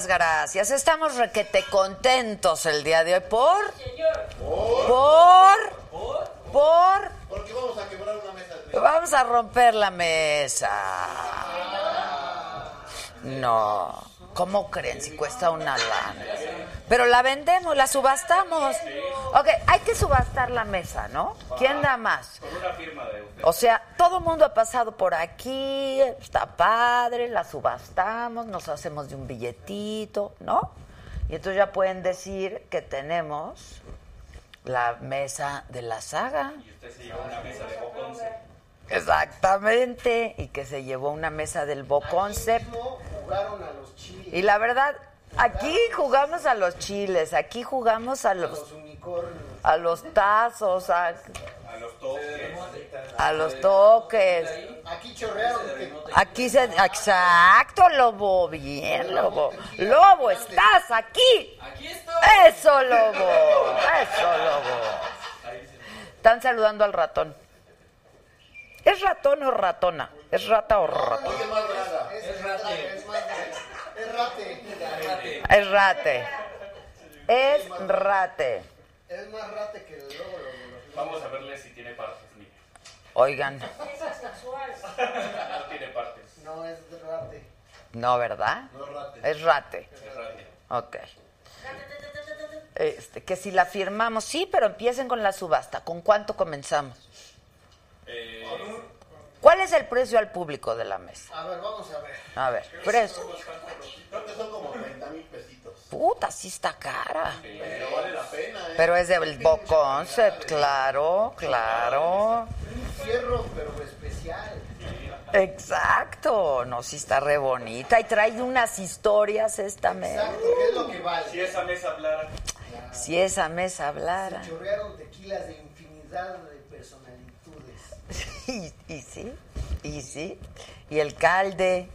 Muchas gracias. Estamos requete contentos el día de hoy. ¿Por? ¿Por? ¿Por? Porque vamos a quebrar una mesa. Vamos a romper la mesa. No. ¿Cómo creen si cuesta una lana? Pero la vendemos, la subastamos. Ok, hay que subastar la mesa, ¿no? ¿Quién da más? Con una firma de usted. O sea, todo el mundo ha pasado por aquí, está padre, la subastamos, nos hacemos de un billetito, ¿no? Y entonces ya pueden decir que tenemos la mesa de la saga. Y usted se lleva una mesa de Boconce. Exactamente, y que se llevó una mesa del Boconcept. Jugaron a los chiles, Y la verdad, aquí jugamos a los chiles, aquí jugamos a a los, los unicornios. a los tazos, a, A los toques. a los toques. Aquí chorrearon. Aquí se... Exacto, Lobo, bien, Lobo. Lobo, estás aquí. Aquí estoy. Eso, Lobo, eso, Lobo. Están saludando al ratón. ¿Es ratón o ratona? ¿Es rata o ratón? Es más grasa. Es rate. Es. Es rate. Es. Es. Es más rate que el lobo. Vamos a verle si tiene partes. Mire. Oigan, No tiene partes. No, es rate. no, ¿verdad? No es rate. Es rate. Es rate. Ok. Este, que si la firmamos, sí, pero empiecen con la subasta. ¿Con cuánto comenzamos? Eh, ¿Cuál es el precio al público de la mesa? A ver, vamos a ver. A ver, precio. Creo que son como 30 mil pesitos. Puta, sí está cara. Pero vale la pena, ¿eh? Pero es del Bo Concept, claro, claro. Un fierro, pero especial. Exacto. No, sí está re bonita. Y trae unas historias esta mesa. Exacto, ¿qué es lo que vale? si esa mesa hablara. Si esa mesa hablara. Chorrearon tequilas de infinidad de. Y, y sí, y sí. Y el calde.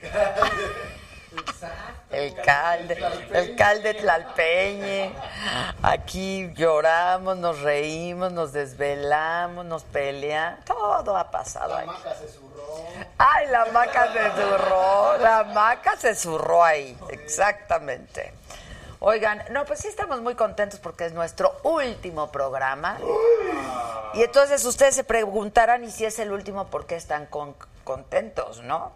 El calde, el calde tlalpeñe. Aquí lloramos, nos reímos, nos desvelamos, nos peleamos. Todo ha pasado La aquí. maca se zurró. Ay, la maca se zurró, la maca se zurró ahí, exactamente. Oigan, no, pues sí estamos muy contentos porque es nuestro último programa. Y entonces ustedes se preguntarán, ¿y si es el último, por qué están con- contentos, no?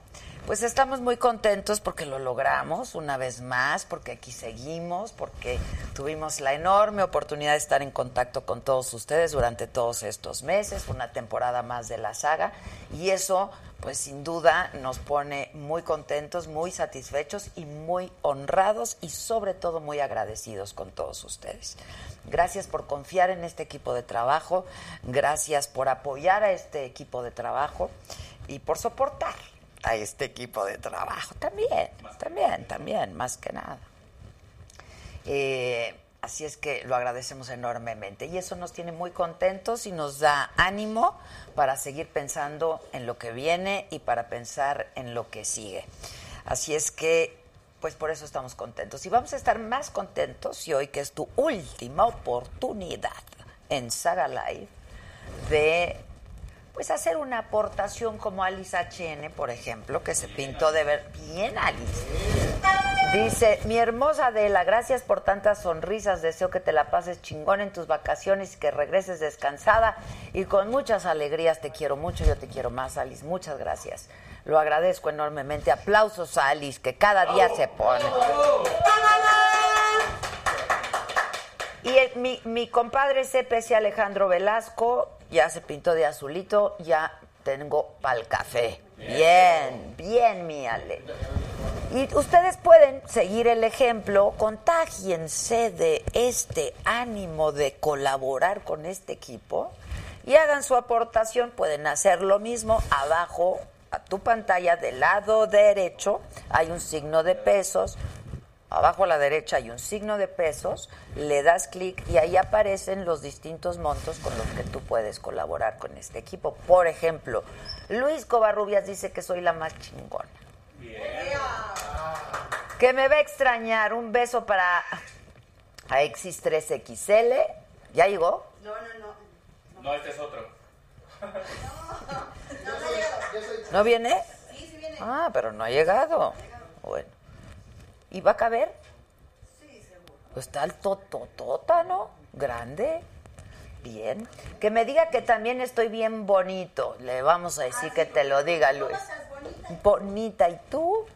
Pues estamos muy contentos porque lo logramos una vez más, porque aquí seguimos, porque tuvimos la enorme oportunidad de estar en contacto con todos ustedes durante todos estos meses, una temporada más de la saga, y eso, pues sin duda, nos pone muy contentos, muy satisfechos y muy honrados y sobre todo muy agradecidos con todos ustedes. Gracias por confiar en este equipo de trabajo, gracias por apoyar a este equipo de trabajo y por soportar a este equipo de trabajo también, también, también, más que nada. Eh, así es que lo agradecemos enormemente y eso nos tiene muy contentos y nos da ánimo para seguir pensando en lo que viene y para pensar en lo que sigue. Así es que, pues por eso estamos contentos. Y vamos a estar más contentos y hoy que es tu última oportunidad en Saga Live de pues hacer una aportación como Alice HN, por ejemplo, que se pintó de ver bien Alice. Dice, mi hermosa Adela, gracias por tantas sonrisas, deseo que te la pases chingón en tus vacaciones y que regreses descansada y con muchas alegrías, te quiero mucho, yo te quiero más, Alice, muchas gracias. Lo agradezco enormemente. Aplausos a Alice, que cada día se pone. Y el- mi, mi compadre CPC Alejandro Velasco ya se pintó de azulito, ya tengo pa'l café. Bien, bien, mi Ale. Y ustedes pueden seguir el ejemplo, contágiense de este ánimo de colaborar con este equipo y hagan su aportación. Pueden hacer lo mismo abajo a tu pantalla del lado derecho hay un signo de pesos Abajo a la derecha hay un signo de pesos, le das clic y ahí aparecen los distintos montos con los que tú puedes colaborar con este equipo. Por ejemplo, Luis Covarrubias dice que soy la más chingona. Que me va a extrañar. Un beso para a Exis 3XL. ¿Ya llegó? No, este es otro. ¿No viene? Sí, sí viene. Ah, pero no ha llegado. Bueno. ¿Y va a caber? Sí, seguro. Pues está el tototota, ¿no? Grande. Bien. Que me diga que también estoy bien bonito. Le vamos a decir que te lo diga, Luis. Bonita. ¿Y tú?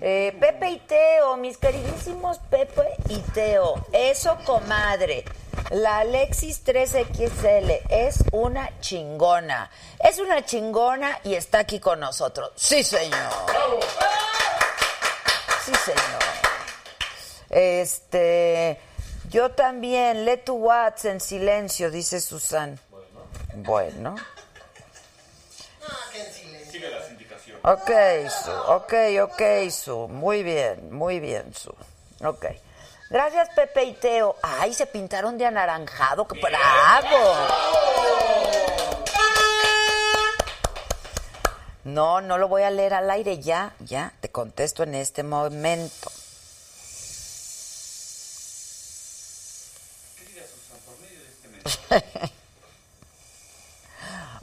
Eh, Pepe y Teo, mis queridísimos Pepe y Teo. Eso, comadre. La Alexis 3XL es una chingona. Es una chingona y está aquí con nosotros. Sí, señor. Sí, señor. Este, yo también, lee tu Whats en silencio, dice Susan. Bueno. Sigue las indicaciones. Ok, Su, ok, ok, Su. Muy bien, muy bien, Su. Ok. Gracias, Pepe y Teo. Ay, se pintaron de anaranjado. ¡Qué bravo! No, no lo voy a leer al aire ya, ya. Te contesto en este momento.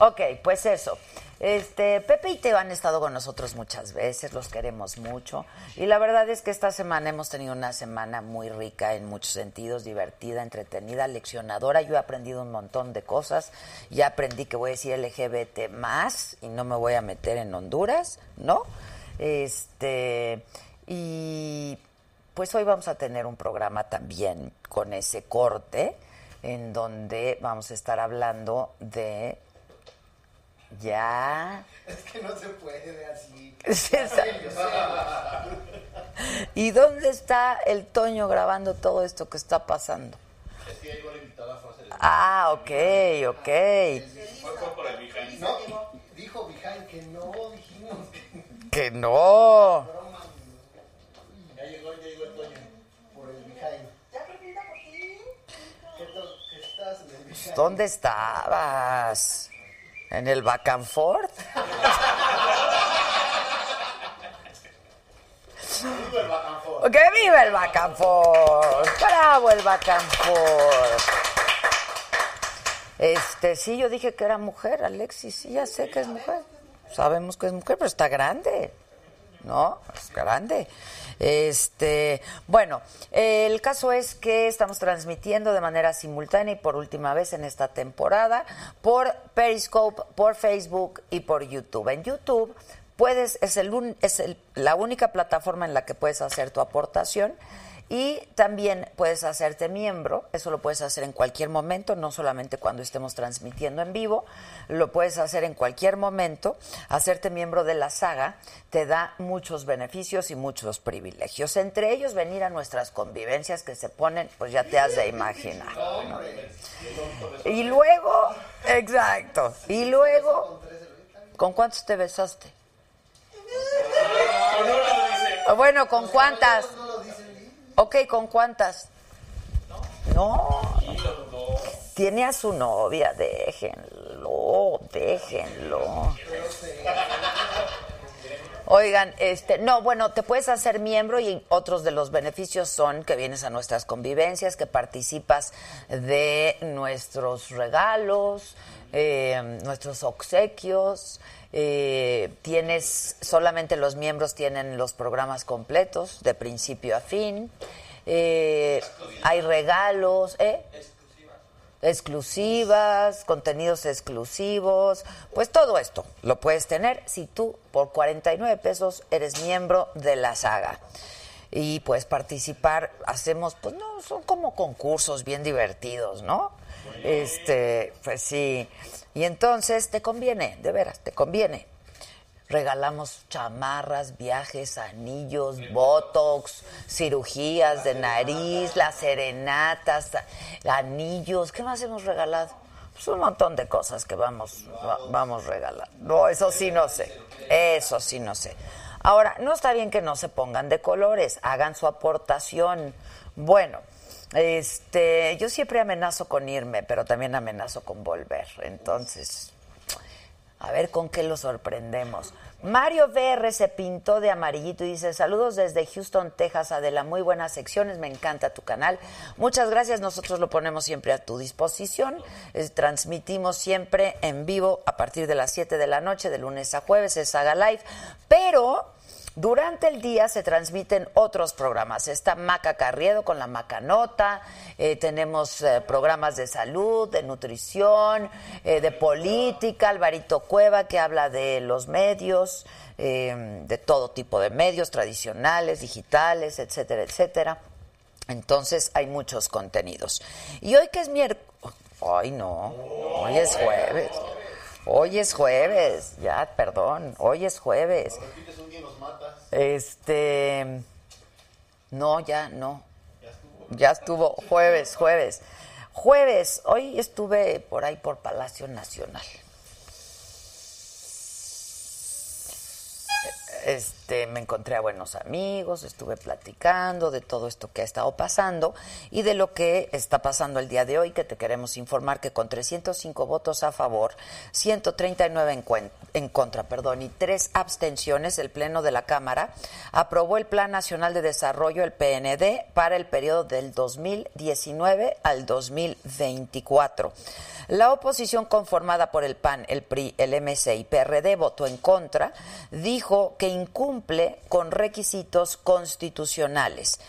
Ok, pues eso. Este, Pepe y Teo han estado con nosotros muchas veces, los queremos mucho. Y la verdad es que esta semana hemos tenido una semana muy rica en muchos sentidos, divertida, entretenida, leccionadora. Yo he aprendido un montón de cosas. Ya aprendí que voy a decir LGBT más y no me voy a meter en Honduras, ¿no? Este, y pues hoy vamos a tener un programa también con ese corte, en donde vamos a estar hablando de ya. Es que no se puede así. ¿Y dónde está el Toño grabando todo esto que está pasando? Es que llegó la invitada fue a Ah, ok, ok. Fue, fue por el behind. No, dijo Behind que no, dijimos que Que no. ya llegó, ya llegó el Toño por el Behind. Ya pregunta por ti. ¿Qué, to- qué estás en el Behind? ¿Dónde estabas? ¿En el forth? Viva el. ¡Que viva el forth! ¡Bravo el forth! Este, sí, yo dije que era mujer, Alexis, sí, ya sé que es mujer. Sabemos que es mujer, pero está grande, ¿no? Es grande. Este, bueno, el caso es que estamos transmitiendo de manera simultánea y por última vez en esta temporada por Periscope, por Facebook y por YouTube. En YouTube puedes es el es el- la única plataforma en la que puedes hacer tu aportación y también puedes hacerte miembro, eso lo puedes hacer en cualquier momento, no solamente cuando estemos transmitiendo en vivo, lo puedes hacer en cualquier momento. Hacerte miembro de la saga te da muchos beneficios y muchos privilegios, entre ellos venir a nuestras convivencias que se ponen, pues ya te has de imaginar. Y luego, exacto, y luego, ¿con cuántos te besaste? Bueno, ¿con cuántas? Ok, ¿con cuántas? No. Tiene a su novia, déjenlo, déjenlo. Oigan, este, no, bueno, te puedes hacer miembro y otros de los beneficios son que vienes a nuestras convivencias, que participas de nuestros regalos, eh, nuestros obsequios. eh, tienes, solamente los miembros tienen los programas completos, de principio a fin. Eh, hay regalos, ¿eh? Exclusivas, contenidos exclusivos, pues todo esto lo puedes tener si tú por 49 pesos eres miembro de la saga. Y puedes participar, hacemos, pues no, son como concursos bien divertidos, ¿no? Este, pues sí. Y entonces te conviene, de veras, te conviene. Regalamos chamarras, viajes, anillos, botox, cirugías de nariz, las serenatas, anillos. ¿Qué más hemos regalado? Pues un montón de cosas que vamos, va- vamos regalando. No, eso sí no sé. Eso sí no sé. Ahora, no está bien que no se pongan de colores, hagan su aportación. Bueno, este, yo siempre amenazo con irme, pero también amenazo con volver. Entonces, a ver con qué lo sorprendemos. Mario VR se pintó de amarillito y dice, saludos desde Houston, Texas, Adela, muy buenas secciones, me encanta tu canal. Muchas gracias, nosotros lo ponemos siempre a tu disposición. Eh, transmitimos siempre en vivo a partir de las 7 de la noche, de lunes a jueves, es Saga Live, pero... Durante el día se transmiten otros programas. Está Maca Carriedo con la Macanota, eh, tenemos eh, programas de salud, de nutrición, eh, de política, Alvarito Cueva que habla de los medios, eh, de todo tipo de medios, tradicionales, digitales, etcétera, etcétera. Entonces hay muchos contenidos. Y hoy que es miércoles... Ay, no, hoy es jueves. Hoy es jueves, ya, perdón, hoy es jueves. Este. No, ya, no. Ya estuvo jueves, jueves. Jueves, hoy estuve por ahí por Palacio Nacional. Este, me encontré a buenos amigos, estuve platicando de todo esto que ha estado pasando y de lo que está pasando el día de hoy, que te queremos informar que con 305 votos a favor, 139 en, en contra, perdón, y tres abstenciones, el Pleno de la Cámara aprobó el Plan Nacional de Desarrollo, el PND, para el periodo del 2019 al 2024. La oposición conformada por el PAN, el PRI, el MC y PRD votó en contra, dijo que incumple con requisitos constitucionales.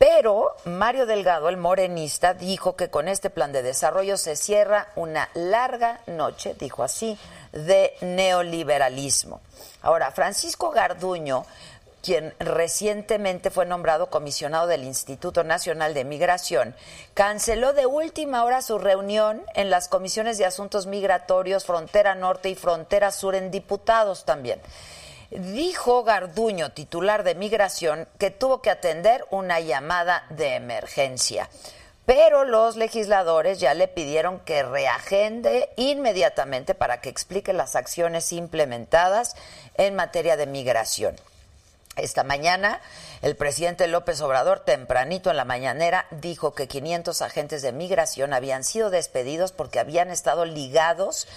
Pero Mario Delgado, el morenista, dijo que con este plan de desarrollo se cierra una larga noche, dijo así, de neoliberalismo. Ahora, Francisco Garduño, quien recientemente fue nombrado comisionado del Instituto Nacional de Migración, canceló de última hora su reunión en las comisiones de asuntos migratorios, frontera norte y frontera sur en diputados también. Dijo Garduño, titular de migración, que tuvo que atender una llamada de emergencia. Pero los legisladores ya le pidieron que reagende inmediatamente para que explique las acciones implementadas en materia de migración. Esta mañana, el presidente López Obrador, tempranito en la mañanera, dijo que 500 agentes de migración habían sido despedidos porque habían estado ligados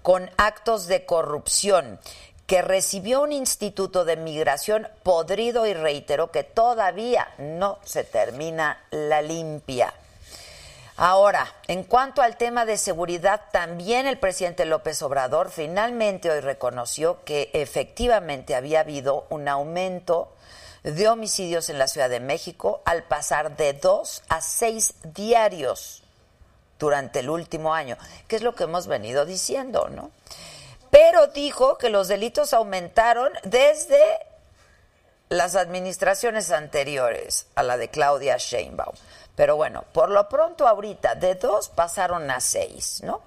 con actos de corrupción que recibió un instituto de migración podrido y reiteró que todavía no se termina la limpia. Ahora, en cuanto al tema de seguridad, también el presidente López Obrador finalmente hoy reconoció que efectivamente había habido un aumento de homicidios en la Ciudad de México al pasar de dos a seis diarios durante el último año, que es lo que hemos venido diciendo, ¿no? Pero dijo que los delitos aumentaron desde las administraciones anteriores a la de Claudia Sheinbaum. Pero bueno, por lo pronto ahorita de dos pasaron a seis, ¿no?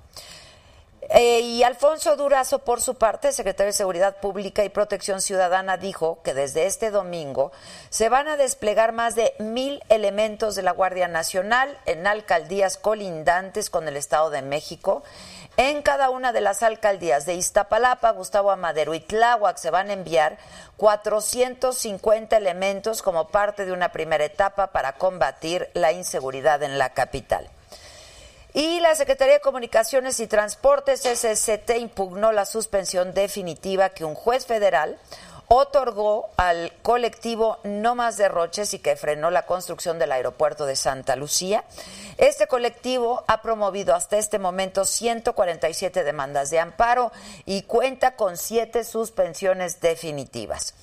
Eh, y Alfonso Durazo, por su parte, secretario de Seguridad Pública y Protección Ciudadana, dijo que desde este domingo se van a desplegar más de mil elementos de la Guardia Nacional en alcaldías colindantes con el Estado de México. En cada una de las alcaldías de Iztapalapa, Gustavo Amadero y Tláhuac se van a enviar 450 elementos como parte de una primera etapa para combatir la inseguridad en la capital. Y la Secretaría de Comunicaciones y Transportes, SST, impugnó la suspensión definitiva que un juez federal otorgó al colectivo No Más Derroches y que frenó la construcción del aeropuerto de Santa Lucía. Este colectivo ha promovido hasta este momento 147 demandas de amparo y cuenta con siete suspensiones definitivas.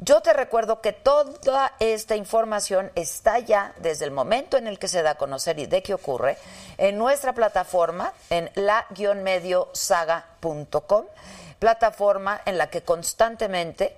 Yo te recuerdo que toda esta información está ya desde el momento en el que se da a conocer y de qué ocurre en nuestra plataforma en la-mediosaga.com, plataforma en la que constantemente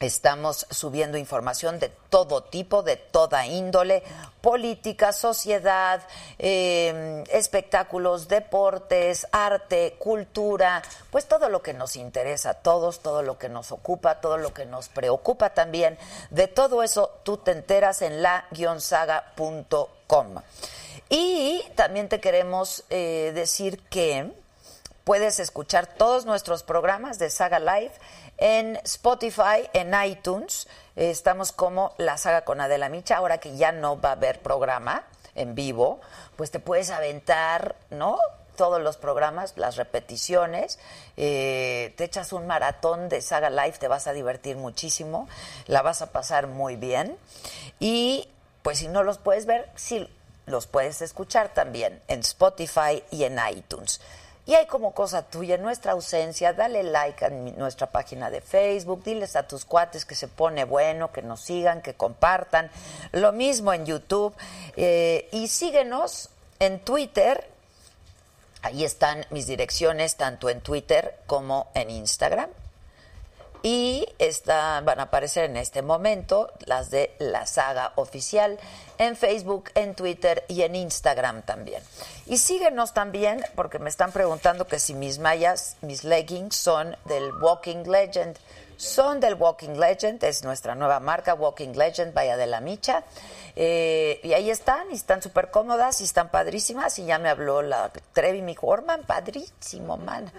Estamos subiendo información de todo tipo, de toda índole, política, sociedad, eh, espectáculos, deportes, arte, cultura, pues todo lo que nos interesa a todos, todo lo que nos ocupa, todo lo que nos preocupa también. De todo eso tú te enteras en la-saga.com. Y también te queremos eh, decir que puedes escuchar todos nuestros programas de Saga Live en Spotify, en iTunes. Estamos como La Saga con Adela Micha. Ahora que ya no va a haber programa en vivo, pues te puedes aventar, ¿no? Todos los programas, las repeticiones, eh, te echas un maratón de Saga Live, te vas a divertir muchísimo, la vas a pasar muy bien. Y pues si no los puedes ver, sí los puedes escuchar también en Spotify y en iTunes. Y hay como cosa tuya, nuestra ausencia, dale like a nuestra página de Facebook, diles a tus cuates que se pone bueno, que nos sigan, que compartan. Lo mismo en YouTube. eh, y síguenos en Twitter. Ahí están mis direcciones, tanto en Twitter como en Instagram. Y está- van a aparecer en este momento las de la saga oficial en Facebook, en Twitter y en Instagram también. Y síguenos también, porque me están preguntando que si mis mallas, mis leggings son del Walking Legend. Son del Walking Legend, es nuestra nueva marca, Walking Legend, vaya de la micha. Eh, y ahí están, y están súper cómodas, y están padrísimas. Y ya me habló la Trevi, mi dijo, Orman, padrísimo, man.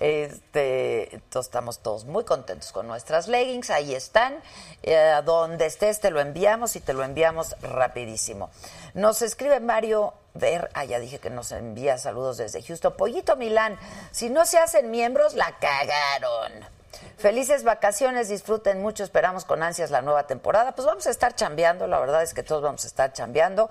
Este, estamos todos muy contentos con nuestras leggings, ahí están, eh, donde estés te lo enviamos y te lo enviamos rapidísimo. Nos escribe Mario Ver, ah, ya dije que nos envía saludos desde Houston. Pollito Milán, si no se hacen miembros, la cagaron. Felices vacaciones, disfruten mucho, esperamos con ansias la nueva temporada. Pues vamos a estar chambeando, la verdad es que todos vamos a estar chambeando,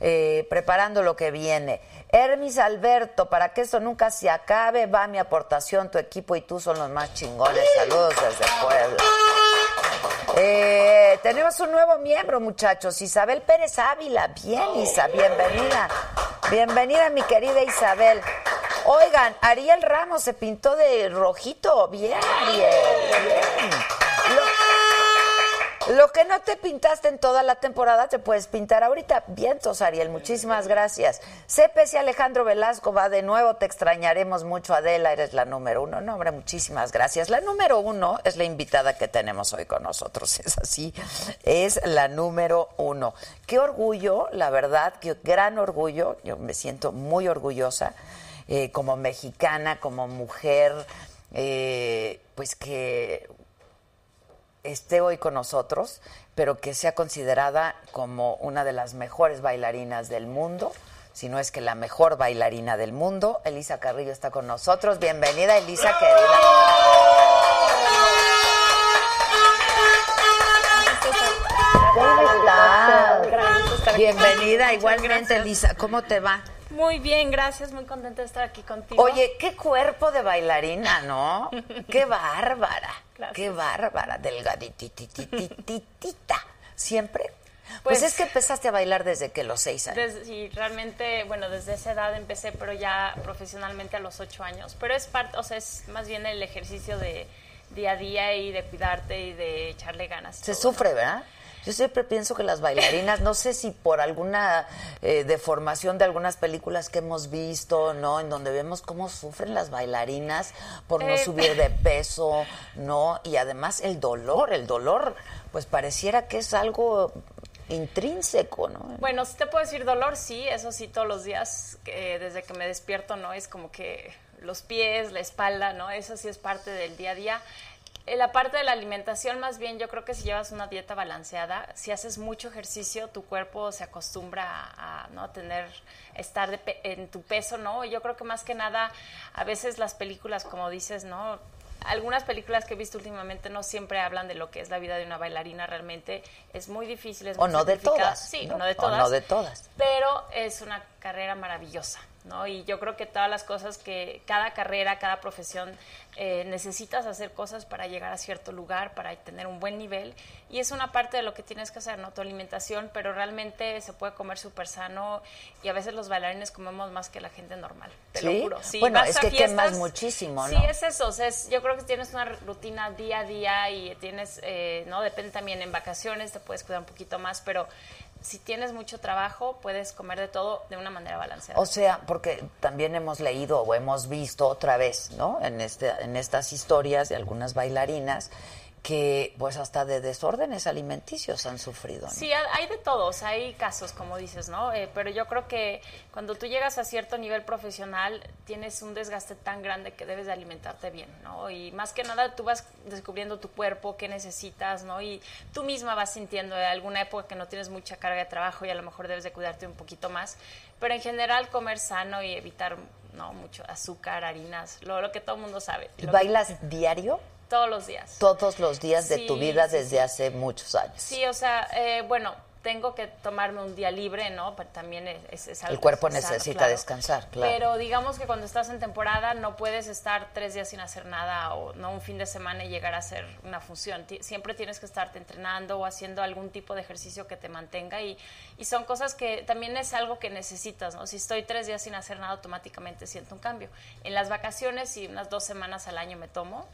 eh, preparando lo que viene. Hermis Alberto, para que esto nunca se acabe, va mi aportación, tu equipo y tú son los más chingones. Saludos desde Puebla. Eh, tenemos un nuevo miembro, muchachos, Isabel Pérez Ávila. Bien, Isa, bienvenida. Bienvenida, mi querida Isabel. Oigan, Ariel Ramos se pintó de rojito. Bien, Ariel. Bien. Lo, que no te pintaste en toda la temporada te puedes pintar ahorita. Vientos, Ariel, muchísimas gracias. CPC Alejandro Velasco va de nuevo, te extrañaremos mucho, Adela, eres la número uno. No, hombre, muchísimas gracias. La número uno es la invitada que tenemos hoy con nosotros, es así, es la número uno. Qué orgullo, la verdad, qué gran orgullo, yo me siento muy orgullosa eh, como mexicana, como mujer, eh, pues que esté hoy con nosotros, pero que sea considerada como una de las mejores bailarinas del mundo, si no es que la mejor bailarina del mundo. Elisa Carrillo está con nosotros. Bienvenida, Elisa, querida. Bienvenida, igualmente, Elisa. ¿Cómo te va? Muy bien, gracias, muy contenta de estar aquí contigo. Oye, qué cuerpo de bailarina, ¿no? Qué bárbara. Gracias. Qué bárbara, delgadititititita. ¿Siempre? Pues, Pues- es que empezaste a bailar desde que los seis años. Desde- sí, realmente, bueno, desde esa edad empecé, pero ya profesionalmente a los ocho años. Pero es parte, o sea, es más bien el ejercicio de día a día y de cuidarte y de echarle ganas. Se todo, sufre, ¿no? ¿verdad? Yo siempre pienso que las bailarinas, no sé si por alguna eh, deformación de algunas películas que hemos visto, ¿no? En donde vemos cómo sufren las bailarinas por no Eh, subir de peso, ¿no? Y además el dolor, el dolor, pues pareciera que es algo intrínseco, ¿no? Bueno, si te puedo decir dolor, sí, eso sí, todos los días, eh, desde que me despierto, ¿no? Es como que los pies, la espalda, ¿no? Eso sí es parte del día a día. En la parte de la alimentación, más bien, yo creo que si llevas una dieta balanceada, si haces mucho ejercicio, tu cuerpo se acostumbra a, a, no tener, estar de pe- en tu peso, ¿no? Yo creo que más que nada, a veces las películas, como dices, ¿no? algunas películas que he visto últimamente no siempre hablan de lo que es la vida de una bailarina realmente es muy difícil es O muy no de todas, sí ¿no? no de O todas no de todas. pero es una carrera maravillosa no y yo creo que todas las cosas que cada carrera cada profesión eh, necesitas hacer cosas para llegar a cierto lugar para tener un buen nivel. Y es una parte de lo que tienes que hacer no tu alimentación pero realmente se puede comer súper sano y a veces los bailarines comemos más que la gente normal te ¿Sí? lo juro. Sí, Bueno, es que fiestas- quemas muchísimo, sí es eso o sea, es- yo creo que tienes una rutina día a día y tienes eh, no depende también en vacaciones te puedes cuidar un poquito más pero si tienes mucho trabajo puedes comer de todo de una manera balanceada O sea, porque también hemos leído o hemos visto otra vez, ¿no? En, este, en estas historias de algunas bailarinas que pues hasta de desórdenes alimenticios han sufrido. ¿no? Sí, ha- hay de todos, hay casos, como dices, ¿no? Eh, pero yo creo que cuando tú llegas a cierto nivel profesional, tienes un desgaste tan grande que debes de alimentarte bien, ¿no? Y más que nada tú vas descubriendo tu cuerpo, qué necesitas, ¿no? Y tú misma vas sintiendo en alguna época que no tienes mucha carga de trabajo y a lo mejor debes de cuidarte un poquito más. Pero en general comer sano y evitar, ¿no? Mucho azúcar, harinas, lo, lo que todo el mundo sabe. ¿Y Lo que- bailas diario? Todos los días. Todos los días de tu Sí, vida sí, desde hace muchos años. Sí, o sea, eh, bueno, tengo que tomarme un día libre, ¿no? Pero también es, es algo El cuerpo sano, necesita claro. descansar, claro. Pero digamos que cuando estás en temporada no puedes estar tres días sin hacer nada o no un fin de semana y llegar a hacer una función. Ti- Siempre tienes que estarte entrenando o haciendo algún tipo de ejercicio que te mantenga y, y son cosas que también es algo que necesitas, ¿no? Si estoy tres días sin hacer nada, automáticamente siento un cambio. En las vacaciones y unas dos semanas al año me tomo,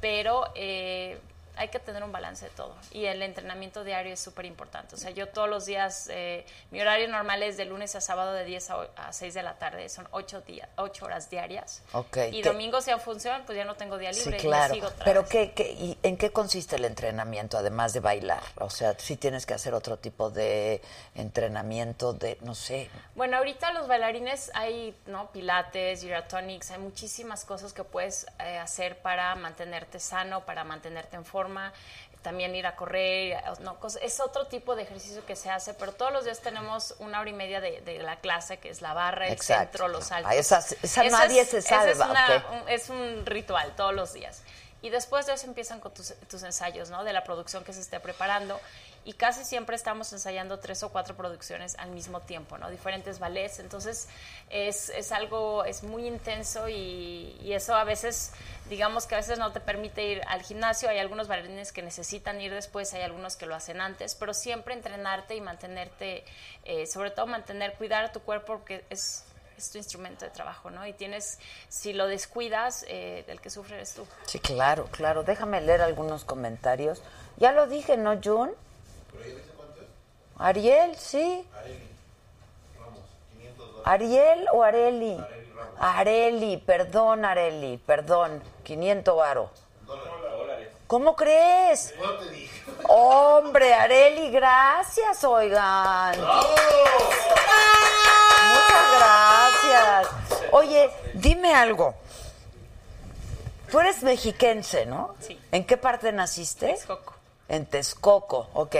pero... eh, hay que tener un balance de todo. Y el entrenamiento diario es súper importante. O sea, yo todos los días, eh, mi horario normal es de lunes a sábado de 10 a, a 6 de la tarde. Son 8, días, 8 horas diarias. Ok, Y ¿qué- domingo, si a función, pues ya no tengo día Sí, libre. y claro. sigo otra Pero vez. ¿qué, qué, y ¿en qué consiste el entrenamiento además de bailar? O sea, si tienes que hacer otro tipo de entrenamiento de, no sé, Bueno, ahorita los bailarines hay, ¿no? Pilates, gyrotonics, hay muchísimas cosas que puedes eh, hacer para mantenerte sano, para mantenerte en forma, también ir a correr, no, es otro tipo de ejercicio que se hace, pero todos los días tenemos una hora y media de, de la clase, que es la barra, el Exacto. centro, los. Ah, esa- esa nadie es- se esa es salva, una- un- es un ritual todos los días. Y después de eso empiezan con tus, tus ensayos, ¿no? De la producción que se esté preparando. Y casi siempre estamos ensayando tres o cuatro producciones al mismo tiempo, ¿no? Diferentes ballets. Entonces, es, es algo, es muy intenso y, eso a veces, digamos que a veces no te permite ir al gimnasio. Hay algunos bailarines que necesitan ir después, hay algunos que lo hacen antes, pero siempre entrenarte y mantenerte, eh, sobre todo mantener, cuidar a tu cuerpo porque es es tu instrumento de trabajo, ¿no? Y tienes, si lo descuidas, eh, el que sufre eres tú. Sí, claro, claro. Déjame leer algunos comentarios. Ya lo dije, ¿no, Jun? Ariel, sí. Ariel o Areli. Areli, perdón, Areli, perdón. 500 varo. ¿Cómo crees? Hombre, Areli, gracias, oigan. Muchas gracias. Oye, dime algo. Tú eres mexiquense, ¿no? Sí. ¿En qué parte naciste? Texcoco. En Texcoco, ok.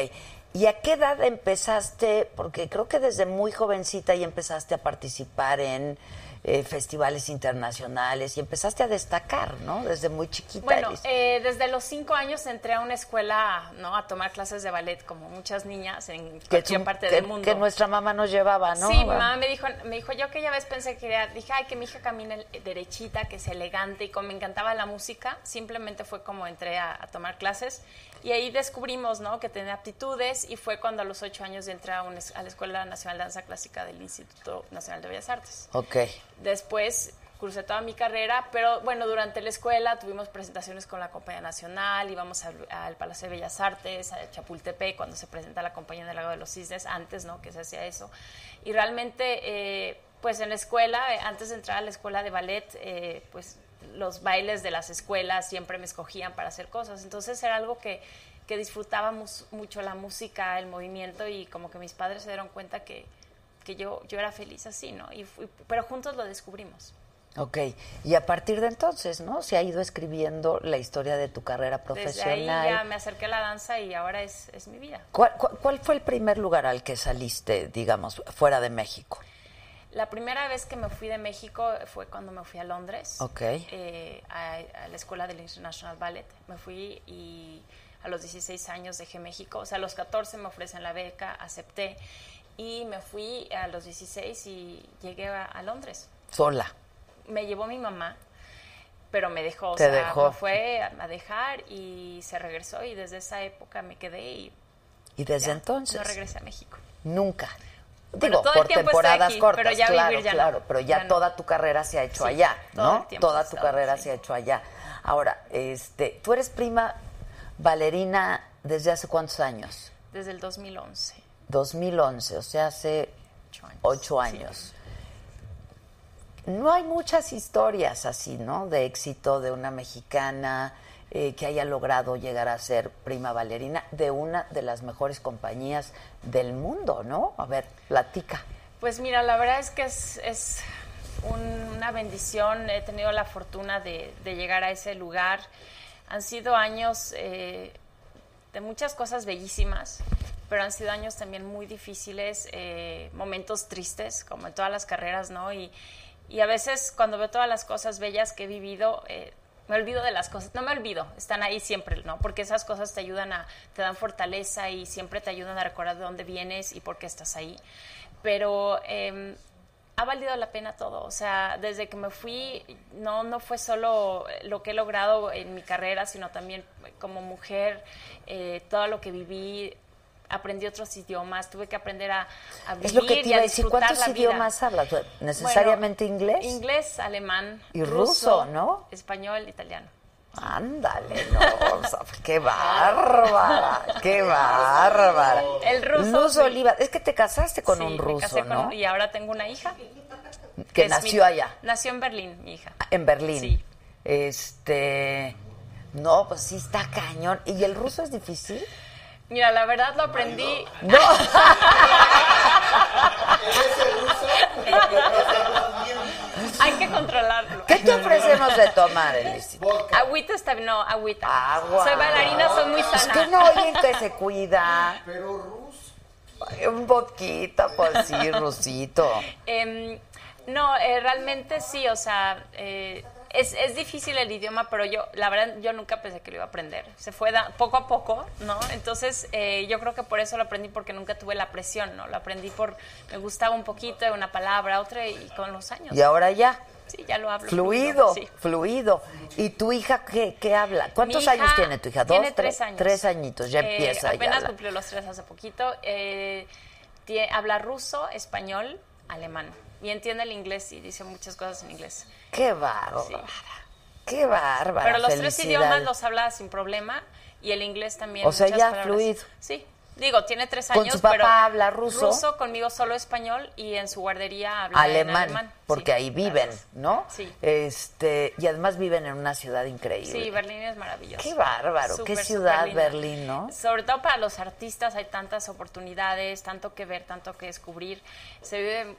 ¿Y a qué edad empezaste? Porque creo que desde muy jovencita ya empezaste a participar en eh, festivales internacionales y empezaste a destacar, ¿no? Desde muy chiquita. Bueno, eh, desde los cinco años entré a una escuela, ¿no? A tomar clases de ballet, como muchas niñas en cualquier tú- parte que- del mundo. que nuestra mamá nos llevaba, ¿no? Sí, mi mamá me dijo, me dijo, yo aquella vez pensé que era, dije, ay, que mi hija camine derechita, que es elegante, y como me encantaba la música, simplemente fue como entré a, a tomar clases, y ahí descubrimos, ¿no?, que tenía aptitudes, y fue cuando a los ocho años entré a, una a la Escuela Nacional de Danza Clásica del Instituto Nacional de Bellas Artes. Ok. Después cursé toda mi carrera, pero bueno, durante la escuela tuvimos presentaciones con la Compañía Nacional, íbamos al, al Palacio de Bellas Artes, a Chapultepec, cuando se presenta la Compañía del Lago de los Cisnes, antes, ¿no? Que se hacía eso. Y realmente, eh, pues en la escuela, eh, antes de entrar a la escuela de ballet, eh, pues los bailes de las escuelas siempre me escogían para hacer cosas. Entonces era algo que, que disfrutábamos mucho la música, el movimiento y como que mis padres se dieron cuenta que, que yo, yo era feliz así, ¿no? Y fui- pero juntos lo descubrimos. Ok, y a partir de entonces, ¿no? Se ha ido escribiendo la historia de tu carrera Desde profesional. ahí ya me acerqué a la danza y ahora es, es mi vida. ¿Cuál, cuál, cuál fue el primer lugar al que saliste, digamos, fuera de México? La primera vez que me fui de México fue cuando me fui a Londres, Ok. eh, a, a la escuela del International Ballet. Me fui y a los 16 años dejé México. O sea, a los 14 me ofrecen la beca, acepté. Y me fui a los 16 y llegué a, a Londres. Sola. Me llevó mi mamá, pero me dejó. O Te sea, dejó. me fue a, a dejar y se regresó. Y desde esa época me quedé y Y desde ya, entonces, no regresé a México. nunca. Digo, todo el por estoy temporadas aquí, cortas, pero ya claro, vivir ya no. claro, pero ya, Ya no. toda tu carrera se ha hecho Sí, allá, ¿no? Toda tu estado, carrera sí. se ha hecho allá. Ahora, este, tú eres prima bailarina desde hace cuántos años? Desde el 2011. 2011, o sea, hace Ocho años. ocho Sí. años. No hay muchas historias así, ¿no? De éxito de una mexicana eh, que haya logrado llegar a ser prima bailarina de una de las mejores compañías del mundo, ¿no? A ver, platica. Pues mira, la verdad es que es, es un- una bendición. He tenido la fortuna de, de llegar a ese lugar. Han sido años eh, de muchas cosas bellísimas, pero han sido años también muy difíciles, eh, momentos tristes, como en todas las carreras, ¿no? Y, y a veces cuando veo todas las cosas bellas que he vivido, eh, me olvido de las cosas, no me olvido, están ahí siempre, ¿no? Porque esas cosas te ayudan a, te dan fortaleza y siempre te ayudan a recordar de dónde vienes y por qué estás ahí. Pero eh, ha valido la pena todo, o sea, desde que me fui, no, no fue solo lo que he logrado en mi carrera, sino también como mujer, eh, todo lo que viví, aprendí otros idiomas, tuve que aprender a, a vivir Es lo que te y iba a a decir. disfrutar ¿Cuántos la vida. idiomas hablas? ¿Necesariamente Bueno, inglés? Inglés, alemán. Y ruso, ¿no? Español, italiano. Ándale, no, o sea, qué bárbara, qué bárbara. El ruso, Luz sí. Oliva, es que te casaste con Sí, un me ruso, casé ¿no? y ahora tengo una hija. Que nació mi- allá, Nació en Berlín, mi hija. en Berlín. Sí. Este, no, pues sí está cañón. ¿Y el ruso es difícil? Mira, la verdad lo aprendí. No. Hay que controlarlo. ¿Qué te ofrecemos de tomar, Elis? Agüita está bien, no, agüita. Agua. Soy bailarina, soy muy Es sana. que no oyen que se cuida. Pero ruso. Un boquita, pues sí, rusito. Em, no, eh, realmente sí, o sea, eh, es, es difícil el idioma, pero yo, la verdad, yo nunca pensé que lo iba a aprender. Se fue da- poco a poco, ¿no? Entonces, eh, yo creo que por eso lo aprendí, porque nunca tuve la presión, ¿no? Lo aprendí por, me gustaba un poquito de una palabra, otra, y con los años. Y ahora ya. Sí, ya lo hablo. Fluido, Sí. fluido. ¿Y tu hija qué, qué habla? ¿Cuántos hija años tiene tu hija? ¿Dos? Tiene tres años. Tres añitos, ya Eh, empieza. Apenas cumplió los tres hace poquito. Eh, habla ruso, español, alemán. Y entiende el inglés y dice muchas cosas en inglés. Qué bárbara. Sí. Qué bárbara. Pero los tres idiomas los habla sin problema y el inglés también. O sea, ya palabras. fluido. Sí. Digo, tiene tres Con años, su papá pero habla ruso. Ruso, conmigo solo español y en su guardería habla en Alemán, alemán. porque Sí, ahí viven. ¿no? Sí. Este, y además viven en una ciudad increíble. Sí, Berlín es maravilloso. Qué bárbaro, qué Súper, ciudad. Berlín, ¿no? Sobre todo para los artistas hay tantas oportunidades, tanto que ver, tanto que descubrir. Se vive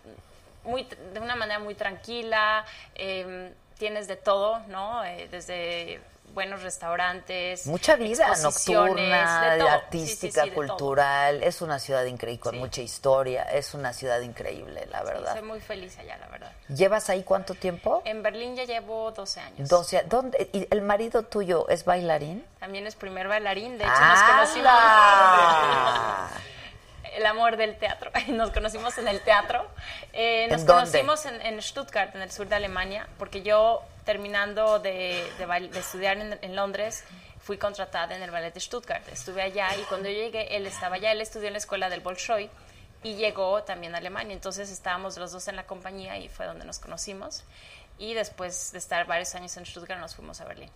muy, de una manera muy tranquila, eh, tienes de todo, ¿no? Eh, desde buenos restaurantes, Mucha vida nocturna, de artística, Sí, sí, sí, de todo. cultural. Es una ciudad increíble, con mucha historia. Es una ciudad increíble, la verdad. soy muy feliz allá, la verdad. ¿Llevas ahí cuánto tiempo? En Berlín ya llevo 12 años. 12. ¿Dónde? ¿Y el marido tuyo es bailarín? También es primer bailarín, de hecho nos conocimos. El amor del teatro. Nos conocimos en el teatro. Eh, nos ¿En dónde? conocimos en, en Stuttgart, en el sur de Alemania, porque yo terminando de, de bail- de estudiar en, en Londres, fui contratada en el ballet de Stuttgart. Estuve allá y cuando yo llegué, él estaba allá, él estudió en la escuela del Bolshoi y llegó también a Alemania. Entonces estábamos los dos en la compañía y fue donde nos conocimos. Y después de estar varios años en Stuttgart nos fuimos a Berlín.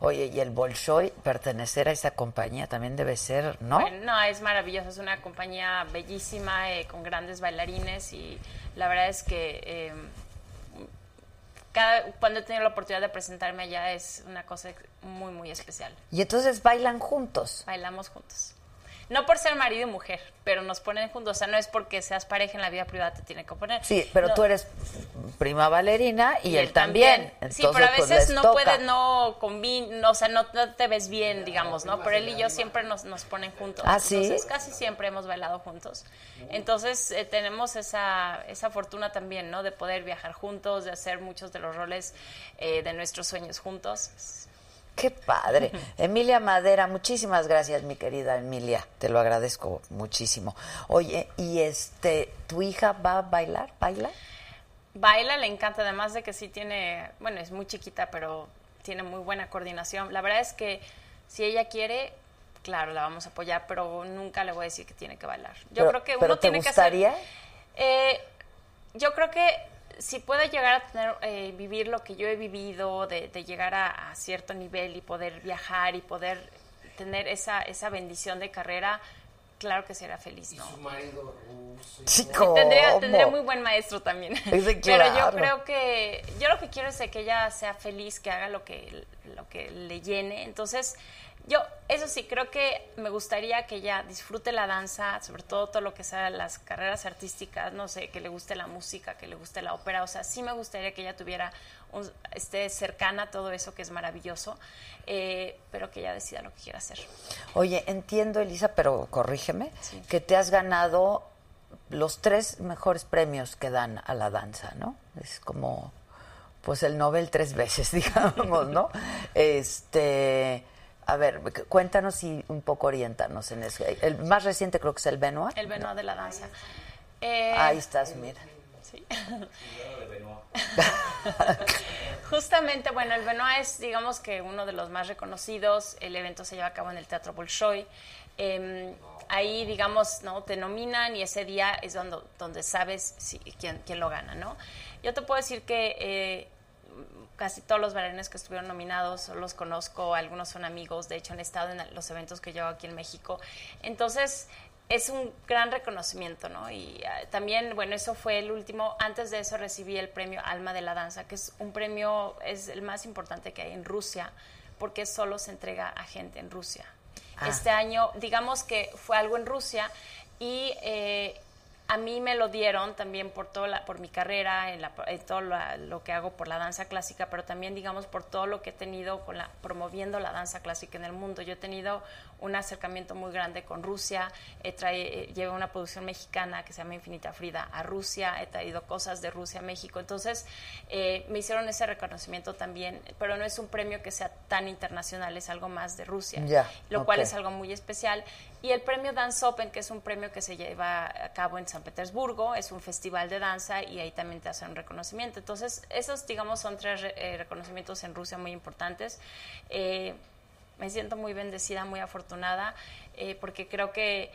Oye, y el Bolshoi, pertenecer a esa compañía también debe ser, ¿no? Bueno, no, es maravilloso, es una compañía bellísima, eh, con grandes bailarines y la verdad es que eh, cada, cuando he tenido la oportunidad de presentarme allá es una cosa muy, muy especial. Y entonces bailan juntos. Bailamos juntos. No por ser marido y mujer, pero nos ponen juntos. O sea, no es porque seas pareja en la vida privada te tiene que poner. Sí, pero No. tú eres prima bailarina y, él también. Sí, pero a pues, veces no toca. puedes, no combin, o sea, no, no te ves bien, digamos, ¿no? Pero él y yo siempre nos, nos ponen juntos. ¿Ah, sí? Entonces, casi siempre hemos bailado juntos. Entonces, eh, tenemos esa, esa fortuna también, ¿no? De poder viajar juntos, de hacer muchos de los roles eh, de nuestros sueños juntos. Qué padre. Emilia Madera, muchísimas gracias, mi querida Emilia. Te lo agradezco muchísimo. Oye, y este, ¿tu hija va a bailar? ¿Baila? Baila, le encanta, además de que sí tiene, bueno, es muy chiquita, pero tiene muy buena coordinación. La verdad es que si ella quiere, claro, la vamos a apoyar, pero nunca le voy a decir que tiene que bailar. Yo Pero- creo que pero uno ¿te tiene gustaría? que hacer... Eh, yo creo que si puede llegar a tener, eh, vivir lo que yo he vivido, de, de llegar a, a cierto nivel y poder viajar y poder tener esa, esa bendición de carrera, claro que será feliz, ¿no? Su marido ruso. y Sí. Tendría, tendría muy buen maestro también. Pero claro. yo creo que, yo lo que quiero es que ella sea feliz, que haga lo que, lo que le llene. Entonces, yo, eso sí, creo que me gustaría que ella disfrute la danza, sobre todo todo lo que sea las carreras artísticas, no sé, que le guste la música, que le guste la ópera. O sea, sí me gustaría que ella tuviera, un, esté cercana a todo eso que es maravilloso, eh, pero que ella decida lo que quiera hacer. Oye, entiendo, Elisa, pero corrígeme, que te has ganado los tres mejores premios que dan a la danza, ¿no? Es como, pues el Nobel tres veces, digamos, ¿no? Este, a ver, cu- cuéntanos y un poco orientanos en eso. El más reciente creo que es el Benoit. El Benoit de la danza. Eh, Ahí estás, mira. Sí. Justamente, bueno, el Benoit es, digamos que uno de los más reconocidos. El evento se lleva a cabo en el Teatro Bolshoi. Eh, ahí, digamos, no te nominan y ese día es donde, donde sabes si, quién, quién lo gana, ¿no? Yo te puedo decir que eh, casi todos los bailarines que estuvieron nominados los conozco, algunos son amigos, de hecho han estado en los eventos que yo hago aquí en México. Entonces, es un gran reconocimiento, ¿no? Y ah, también, bueno, eso fue el último. Antes de eso recibí el premio Alma de la Danza, que es un premio, es el más importante que hay en Rusia, porque solo se entrega a gente en Rusia. Ah. Este año, digamos que fue algo en Rusia y eh, a mí me lo dieron también por toda la- por mi carrera, en, la- todo lo que hago por la danza clásica, pero también digamos por todo lo que he tenido con la, promoviendo la danza clásica en el mundo. Yo he tenido un acercamiento muy grande con Rusia, trae, eh, llevé una producción mexicana que se llama Infinita Frida a Rusia, he traído cosas de Rusia a México, entonces eh, me hicieron ese reconocimiento también, pero no es un premio que sea tan internacional, es algo más de Rusia, Ya, lo cual es algo muy especial. Y el premio Dance Open, que es un premio que se lleva a cabo en San Petersburgo, es un festival de danza y ahí también te hacen un reconocimiento. Entonces, esos, digamos, son tres re- eh, reconocimientos en Rusia muy importantes. Eh, me siento muy bendecida, muy afortunada, eh, porque creo que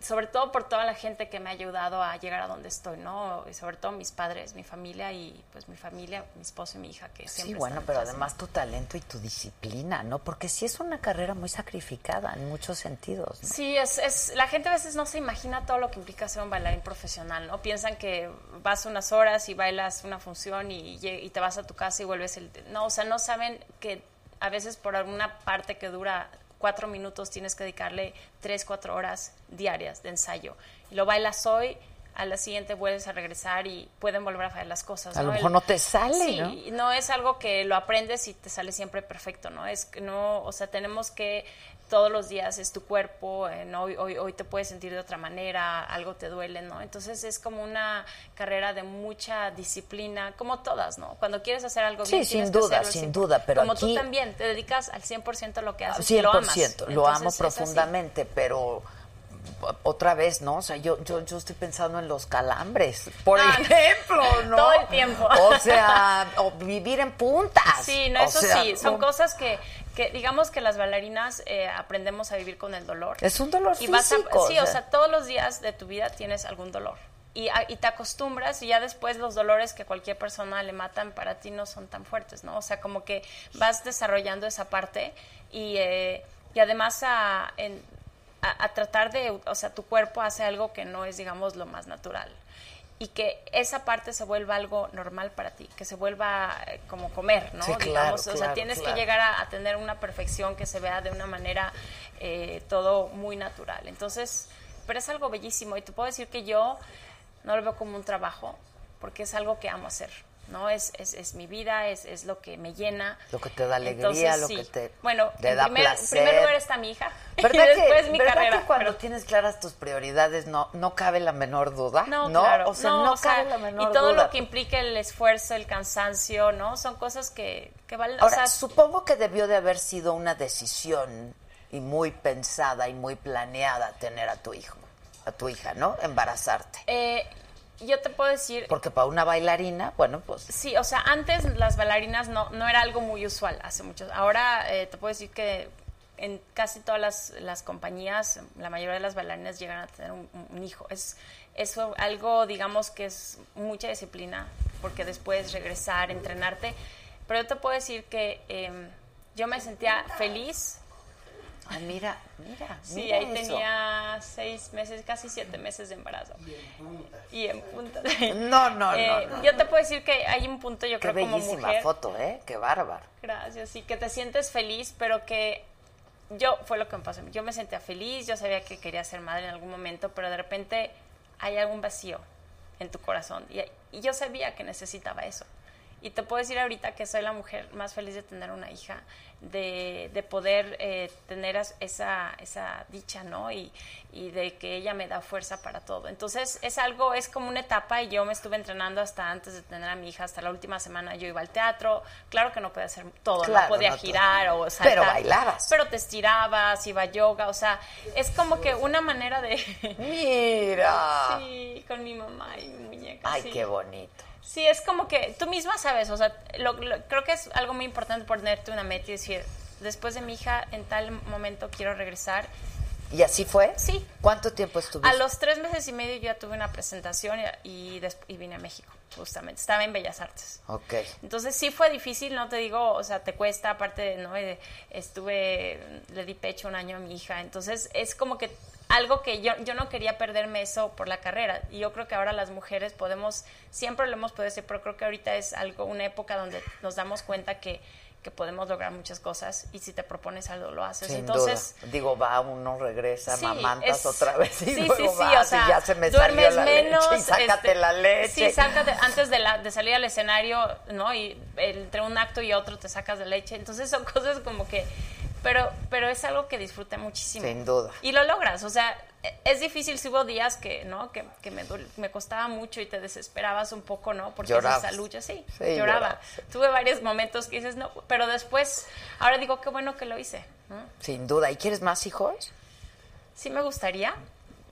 sobre todo por toda la gente que me ha ayudado a llegar a donde estoy, ¿no? Y sobre todo mis padres, mi familia y pues mi familia, mi esposo y mi hija que siempre Sí, bueno, pero además tu talento y tu disciplina, ¿no? Porque sí es una carrera muy sacrificada en muchos sentidos. ¿no? Sí, es, es, la gente a veces no se imagina todo lo que implica ser un bailarín profesional, ¿no? Piensan que vas unas horas y bailas una función y, y te vas a tu casa y vuelves el... No, o sea, no saben que a veces por alguna parte que dura cuatro minutos tienes que dedicarle tres, cuatro horas diarias de ensayo. Y lo bailas hoy, a la siguiente vuelves a regresar y pueden volver a fallar las cosas. A lo ¿no? mejor no te sale, Sí, ¿no? no es algo que lo aprendes y te sale siempre perfecto, ¿no? Es que no, o sea, tenemos que todos los días es tu cuerpo, eh, ¿no? hoy, hoy, hoy te puedes sentir de otra manera, algo te duele, ¿no? Entonces es como una carrera de mucha disciplina, como todas, ¿no? Cuando quieres hacer algo Sí, bien, sin tienes que duda, sin 100%. duda, pero Como aquí- tú también, te dedicas al 100% a lo que haces 100%, y lo amas. lo amo Entonces, es así. profundamente, pero otra vez, ¿no? O sea, yo, yo, yo estoy pensando en los calambres, por Ah, ejemplo, ¿no? todo el tiempo. O sea, o vivir en puntas. Sí, no, O eso sea, sí, son no. cosas que, que digamos que las bailarinas eh, aprendemos a vivir con el dolor. Es un dolor y vas a- físico, sí, o o sea. todos los días de tu vida tienes algún dolor. y, a- y te acostumbras y ya después los dolores que cualquier persona le matan para ti no son tan fuertes, ¿no? O sea, como que vas desarrollando esa parte y, eh, y además a, en- a- a tratar de, o sea, tu cuerpo hace algo que no es, digamos, lo más natural y que esa parte se vuelva algo normal para ti, que se vuelva eh, como comer, ¿no? Sí, claro, Digamos, o sea, tienes claro. que llegar a, a tener una perfección que se vea de una manera eh, todo muy natural. Entonces, pero es algo bellísimo y te puedo decir que yo no lo veo como un trabajo, porque es algo que amo hacer. ¿No? Es, es, es mi vida, es, es lo que me llena. Lo que te da alegría, lo que te- Bueno, te en da primer, en placer. primer lugar está mi hija y ¿Verdad, después que, mi ¿verdad carrera. que cuando pero- tienes claras tus prioridades no, no cabe la menor duda? No, claro. O sea, no, o sea, cabe la menor Y todo duda. lo que implica el esfuerzo, el cansancio, ¿no? Son cosas que, que valen. Ahora, sea, supongo que debió de haber sido una decisión y muy pensada y muy planeada tener a tu hijo, a tu hija, ¿no? Embarazarte. eh, yo te puedo decir, Porque para una bailarina, bueno, pues Sí, o sea, antes las bailarinas no, no era algo muy usual, hace muchos. Ahora eh, te puedo decir que en casi todas las, las compañías, la mayoría de las bailarinas llegan a tener un, un hijo. Es eso algo, digamos, que es mucha disciplina, porque después regresar, entrenarte. Pero yo te puedo decir que em, yo me sentía feliz. Ay, mira, mira, Sí, mira ahí eso. tenía seis meses, casi siete meses de embarazo. Y en punta. No, no, Eh, no, no. Yo te puedo decir que hay un punto, yo Qué creo, como bellísima mujer. foto, ¿eh? Qué bárbaro. Gracias, sí, que te sientes feliz, pero que yo, fue lo que me pasó. Yo me sentía feliz, yo sabía que quería ser madre en algún momento, pero de repente hay algún vacío en tu corazón. Y, y yo sabía que necesitaba eso. Y te puedo decir ahorita que soy la mujer más feliz de tener una hija, de, de poder eh, tener esa, esa dicha, ¿no? Y, y de que ella me da fuerza para todo. Entonces es algo, es como una etapa y yo me estuve entrenando hasta antes de tener a mi hija, hasta la última semana yo iba al teatro. Claro que no podía hacer todo, Claro, no podía no todo. girar o saltar. Pero bailabas. Pero te estirabas, iba a yoga, o sea, es como que una manera de... Mira. Sí, con mi mamá y mi muñeca. Ay, sí. qué bonito. Sí, es como que tú misma sabes, o sea, lo- lo- creo que es algo muy importante ponerte una meta y decir, después de mi hija, en tal momento quiero regresar. ¿Y así fue? Sí. ¿Cuánto tiempo estuviste? A los tres meses y medio yo ya tuve una presentación y, y, vine a México, justamente. Estaba en Bellas Artes. Ok. Entonces sí fue difícil, no te digo, o sea, te cuesta, aparte, ¿no? Eh, Estuve, le di pecho un año a mi hija, entonces es como que algo que yo, yo no quería perderme eso por la carrera. Y yo creo que ahora las mujeres podemos, siempre lo hemos podido decir, pero creo que ahorita es algo, una época donde nos damos cuenta que, que podemos lograr muchas cosas y si te propones algo lo haces. Sin entonces, duda. Digo, va uno, regresa, Sí, mamantas es- otra vez y sí, luego sí, vas o sea, y ya se me salió duermes la menos, leche y sácate este, la leche. Sí, sácate antes de, la, de salir al escenario, ¿no? Y entre un acto y otro te sacas de leche. Entonces son cosas como que... Pero, pero es algo que disfruté muchísimo. Sin duda. Y lo logras, o sea, es difícil si hubo días que, ¿no? Que, que me, me costaba mucho y te desesperabas un poco, ¿no? Porque Llorabas. esa lucha, sí, Sí, lloraba. Tuve varios momentos que dices, no, pero después, ahora digo, qué bueno que lo hice, ¿no? Sin duda. ¿Y quieres más hijos? Sí me gustaría.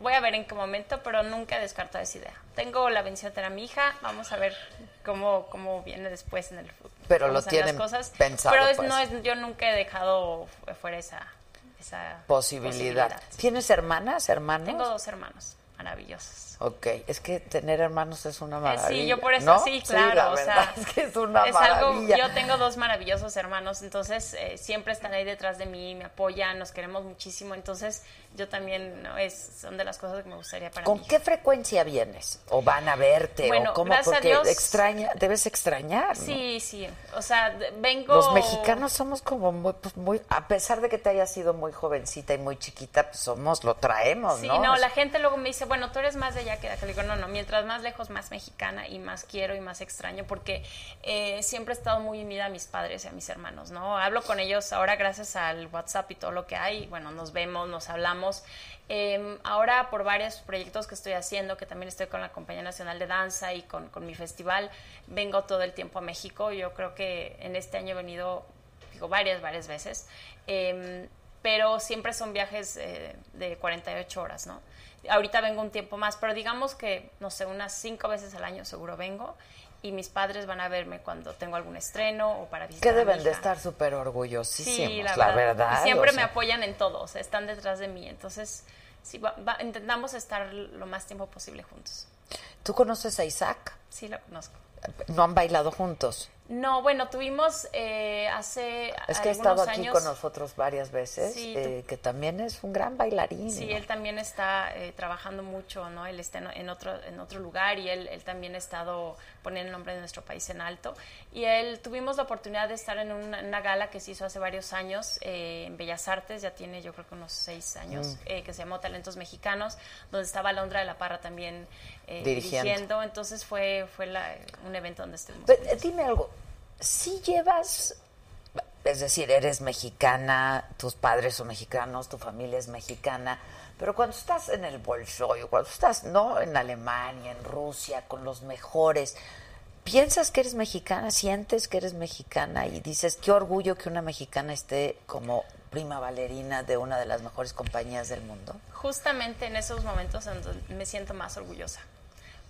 Voy a ver en qué momento, pero nunca he descartado esa idea. Tengo la bendición de tener a mi hija. Vamos a ver cómo, cómo viene después en el futuro. Pero lo tienen cosas. pensado, Pero es- pues. no es, yo nunca he dejado fu- fuera esa, esa Posibilidad. ¿Tienes hermanas, hermanos? Tengo dos hermanos maravillosos. Ok, es que tener hermanos es una Eh, maravilla. Sí, yo por eso, ¿no? sí, claro. la o sea, es que es una es algo, maravilla. yo tengo dos maravillosos hermanos, entonces eh, siempre están ahí detrás de mí, me apoyan, nos queremos muchísimo, entonces yo también, ¿no? es, son de las cosas que me gustaría para ¿Con mí. qué frecuencia vienes? ¿O van a verte? Bueno, ¿O cómo? Porque Dios- extraña, debes extrañar. ¿no? Sí, sí, o sea, vengo... Los mexicanos somos como muy, pues, muy, a pesar de que te hayas sido muy jovencita y muy chiquita, pues somos, lo traemos, Sí, ¿no? no, la gente luego me dice, bueno, tú eres más de allá que. Le digo, no, no, mientras más lejos, más mexicana y más quiero y más extraño, porque eh, siempre he estado muy unida a mis padres y a mis hermanos, ¿no? Hablo con ellos ahora gracias al WhatsApp y todo lo que hay, bueno, nos vemos, nos hablamos. Eh, ahora por varios proyectos que estoy haciendo, que también estoy con la Compañía Nacional de Danza y con, con mi festival, vengo todo el tiempo a México. Yo creo que en este año he venido, digo, varias, varias veces. Eh, pero siempre son viajes eh, de 48 horas, ¿no? Ahorita vengo un tiempo más, pero digamos que, no sé, unas cinco veces al año seguro vengo y mis padres van a verme cuando tengo algún estreno o para visitar Que a mi deben de estar súper orgullosísimos, Sí, la, la, verdad. Y siempre o me apoyan en todo, o sea, están detrás de mí. Entonces, sí, va- va- intentamos estar lo más tiempo posible juntos. ¿Tú conoces a Isaac? Sí, lo conozco. ¿No han bailado juntos? No, bueno, tuvimos eh, hace Es que ha estado aquí años... con nosotros varias veces, Sí, eh, que también es un gran bailarín. Sí, ¿no? él también está eh, trabajando mucho, ¿no? Él está en, otro, en otro lugar y él, él también ha estado poniendo el nombre de nuestro país en alto. Y él tuvimos la oportunidad de estar en una, gala que se hizo hace varios años eh, en Bellas Artes, ya tiene yo creo que unos seis años, Mm. eh, que se llamó Talentos Mexicanos, donde estaba Londra de la Parra también eh, Dirigiendo. dirigiendo. Entonces fue, fue la- un evento donde estuvimos. Pero, dime algo, si llevas, es decir, eres mexicana, tus padres son mexicanos, tu familia es mexicana, pero cuando estás en el Bolshoi, cuando estás no en Alemania, en Rusia, con los mejores, ¿piensas que eres mexicana? ¿Sientes que eres mexicana? Y dices, qué orgullo que una mexicana esté como prima bailarina de una de las mejores compañías del mundo. justamente en esos momentos me siento más orgullosa,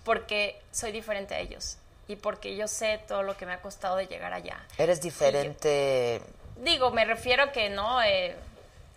porque soy diferente a ellos y porque yo sé todo lo que me ha costado de llegar allá. Eres diferente. Digo, me refiero a que no, eh,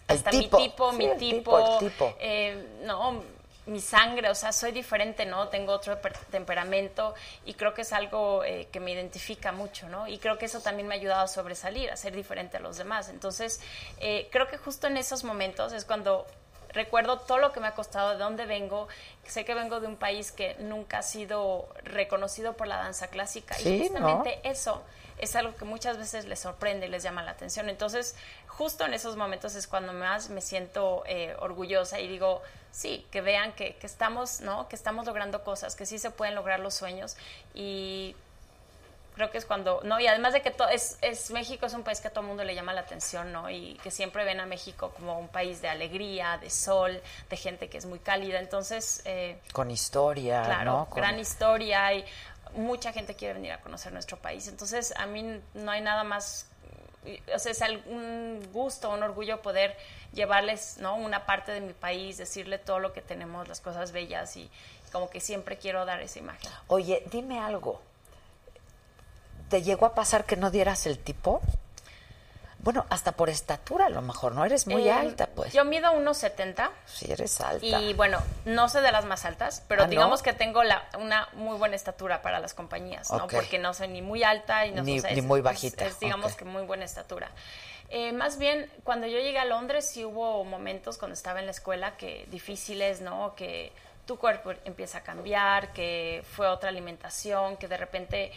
El hasta tipo, mi tipo, sí, mi el tipo, tipo, el tipo. eh, no, mi sangre, o sea, soy diferente, ¿no? Tengo otro per- temperamento y creo que es algo eh, que me identifica mucho, ¿no? Y creo que eso también me ha ayudado a sobresalir, a ser diferente a los demás. Entonces, eh, creo que justo en esos momentos es cuando recuerdo todo lo que me ha costado, de dónde vengo. Sé que vengo de un país que nunca ha sido reconocido por la danza clásica. Sí, y justamente ¿no? eso es algo que muchas veces les sorprende y les llama la atención. Entonces, justo en esos momentos es cuando más me siento eh, orgullosa y digo, sí, que vean que, que estamos, ¿no? Que estamos logrando cosas, que sí se pueden lograr los sueños y creo que es cuando, no, y además de que to- es, es México es un país que a todo el mundo le llama la atención, ¿no? Y que siempre ven a México como un país de alegría, de sol, de gente que es muy cálida. Entonces, eh, Con historia, Claro, ¿no? Con- gran historia y mucha gente quiere venir a conocer nuestro país. Entonces, a mí no hay nada más, o sea, es al- un gusto, un orgullo poder llevarles, ¿no? Una parte de mi país, decirle todo lo que tenemos, las cosas bellas y como que siempre quiero dar esa imagen. Oye, dime algo. ¿Te llegó a pasar que no dieras el tipo? Bueno, hasta por estatura a lo mejor, ¿no? Eres muy Eh, alta, pues. Yo mido 1,70 Sí, eres alta. y bueno, no soy de las más altas, pero Ah, ¿no? digamos que tengo la, una muy buena estatura para las compañías, ¿no? Porque no soy ni muy alta y no Ni- sea, ni es- muy bajita, Es, digamos que muy buena estatura. Eh, más bien, cuando yo llegué a Londres sí hubo momentos cuando estaba en la escuela que difíciles, ¿no? Que tu cuerpo empieza a cambiar, que fue otra alimentación, que de repente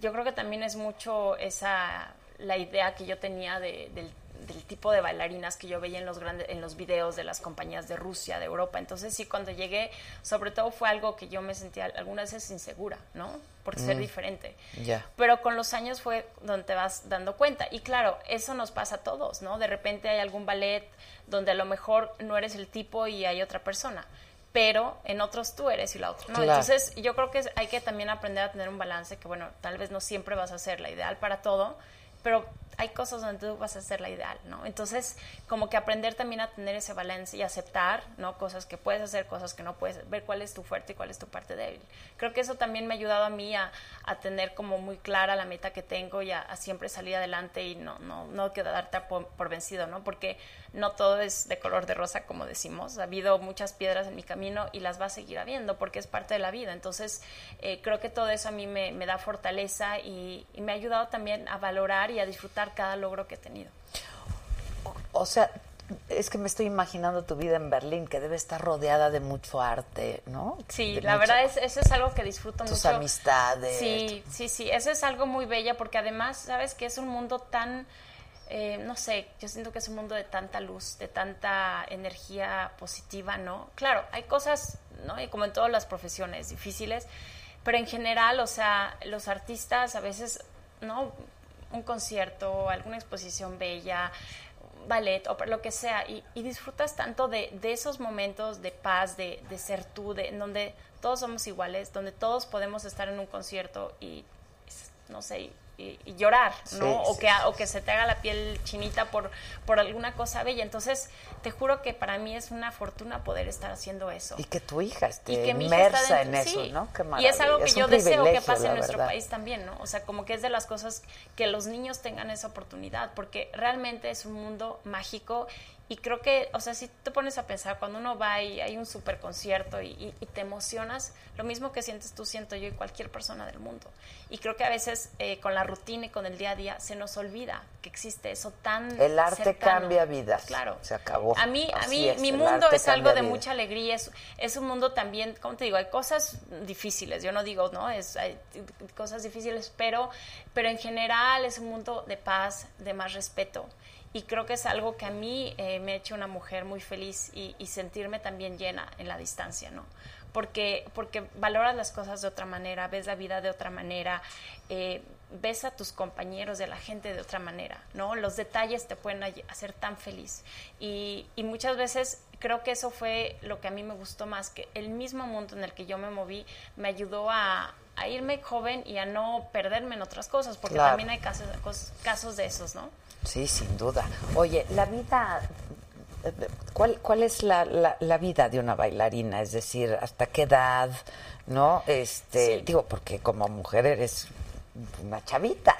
yo creo que también es mucho esa la idea que yo tenía de- del, del tipo de bailarinas que yo veía en los grandes en los videos de las compañías de Rusia, de Europa. Entonces sí, cuando llegué, sobre todo fue algo que yo me sentía algunas veces insegura, ¿no? Por ser Mm. diferente. Ya. Pero con los años fue donde te vas dando cuenta. Y claro, eso nos pasa a todos, ¿no? De repente hay algún ballet donde a lo mejor no eres el tipo y hay otra persona. Pero en otros tú eres y la otra no. Claro. Entonces yo creo que hay que también aprender a tener un balance que, bueno, tal vez no siempre vas a ser la ideal para todo, pero hay cosas donde tú vas a ser la ideal, ¿no? Entonces, como que aprender también a tener ese balance y aceptar, ¿no? Cosas que puedes hacer, cosas que no puedes, ver cuál es tu fuerte y cuál es tu parte débil. Creo que eso también me ha ayudado a mí a, a tener como muy clara la meta que tengo y a, a siempre salir adelante y no, no, no quedarte por, por vencido, ¿no? Porque no todo es de color de rosa, como decimos. Ha habido muchas piedras en mi camino y las va a seguir habiendo porque es parte de la vida. Entonces, eh, creo que todo eso a mí me, me da fortaleza y, y me ha ayudado también a valorar y a disfrutar cada logro que he tenido. O sea, es que me estoy imaginando tu vida en Berlín, que debe estar rodeada de mucho arte, ¿no? Sí, De la verdad es eso es algo que disfruto Tus mucho. amistades. Sí, sí, sí, eso es algo muy bella porque además, sabes que es un mundo tan eh, no sé, yo siento que es un mundo de tanta luz, de tanta energía positiva, ¿no? Claro, hay cosas, ¿no? Y como en todas las profesiones difíciles, pero en general, o sea, los artistas a veces, ¿no? Un concierto, alguna exposición bella, ballet o lo que sea, y, y disfrutas tanto de, de esos momentos de paz, de, de ser tú, de, en donde todos somos iguales, donde todos podemos estar en un concierto y, no sé, y, y llorar, ¿no? Sí, o, sí, que, o que se te haga la piel chinita por, por alguna cosa bella. Entonces, te juro que para mí es una fortuna poder estar haciendo eso. Y que tu hija esté Y que mi hija está inmersa en eso. ¿no? Qué y es algo que yo deseo que pase en nuestro verdad. país también, ¿no? O sea, como que es de las cosas que los niños tengan esa oportunidad, porque realmente es un mundo mágico Y creo que, o sea, si te pones a pensar, cuando uno va y hay un super concierto y, y- y te emocionas, lo mismo que sientes tú, siento yo y cualquier persona del mundo. Y creo que a veces eh, con la rutina y con el día a día se nos olvida que existe eso tan El arte cercano. cambia vidas. Claro. Se acabó. A mí, a mí es, mi mundo es algo de mucha alegría, es, es un mundo también, como te digo, hay cosas difíciles, yo no digo, ¿no? Es, hay cosas difíciles, pero, pero en general es un mundo de paz, de más respeto. Y creo que es algo que a mí eh, me ha hecho una mujer muy feliz y, y sentirme también llena en la distancia, ¿no? Porque, porque valoras las cosas de otra manera, ves la vida de otra manera, eh, ves a tus compañeros, de la gente de otra manera, ¿no? Los detalles te pueden hacer tan feliz. Y, y muchas veces creo que eso fue lo que a mí me gustó más, que el mismo mundo en el que yo me moví me ayudó a, a irme joven y a no perderme en otras cosas, porque Claro. también hay casos, casos de esos, ¿no? Sí, sin duda. Oye, la vida, ¿cuál, cuál es la, la, la vida de una bailarina? Es decir, ¿hasta qué edad? ¿No? Este, Sí. digo, porque como mujer eres una chavita,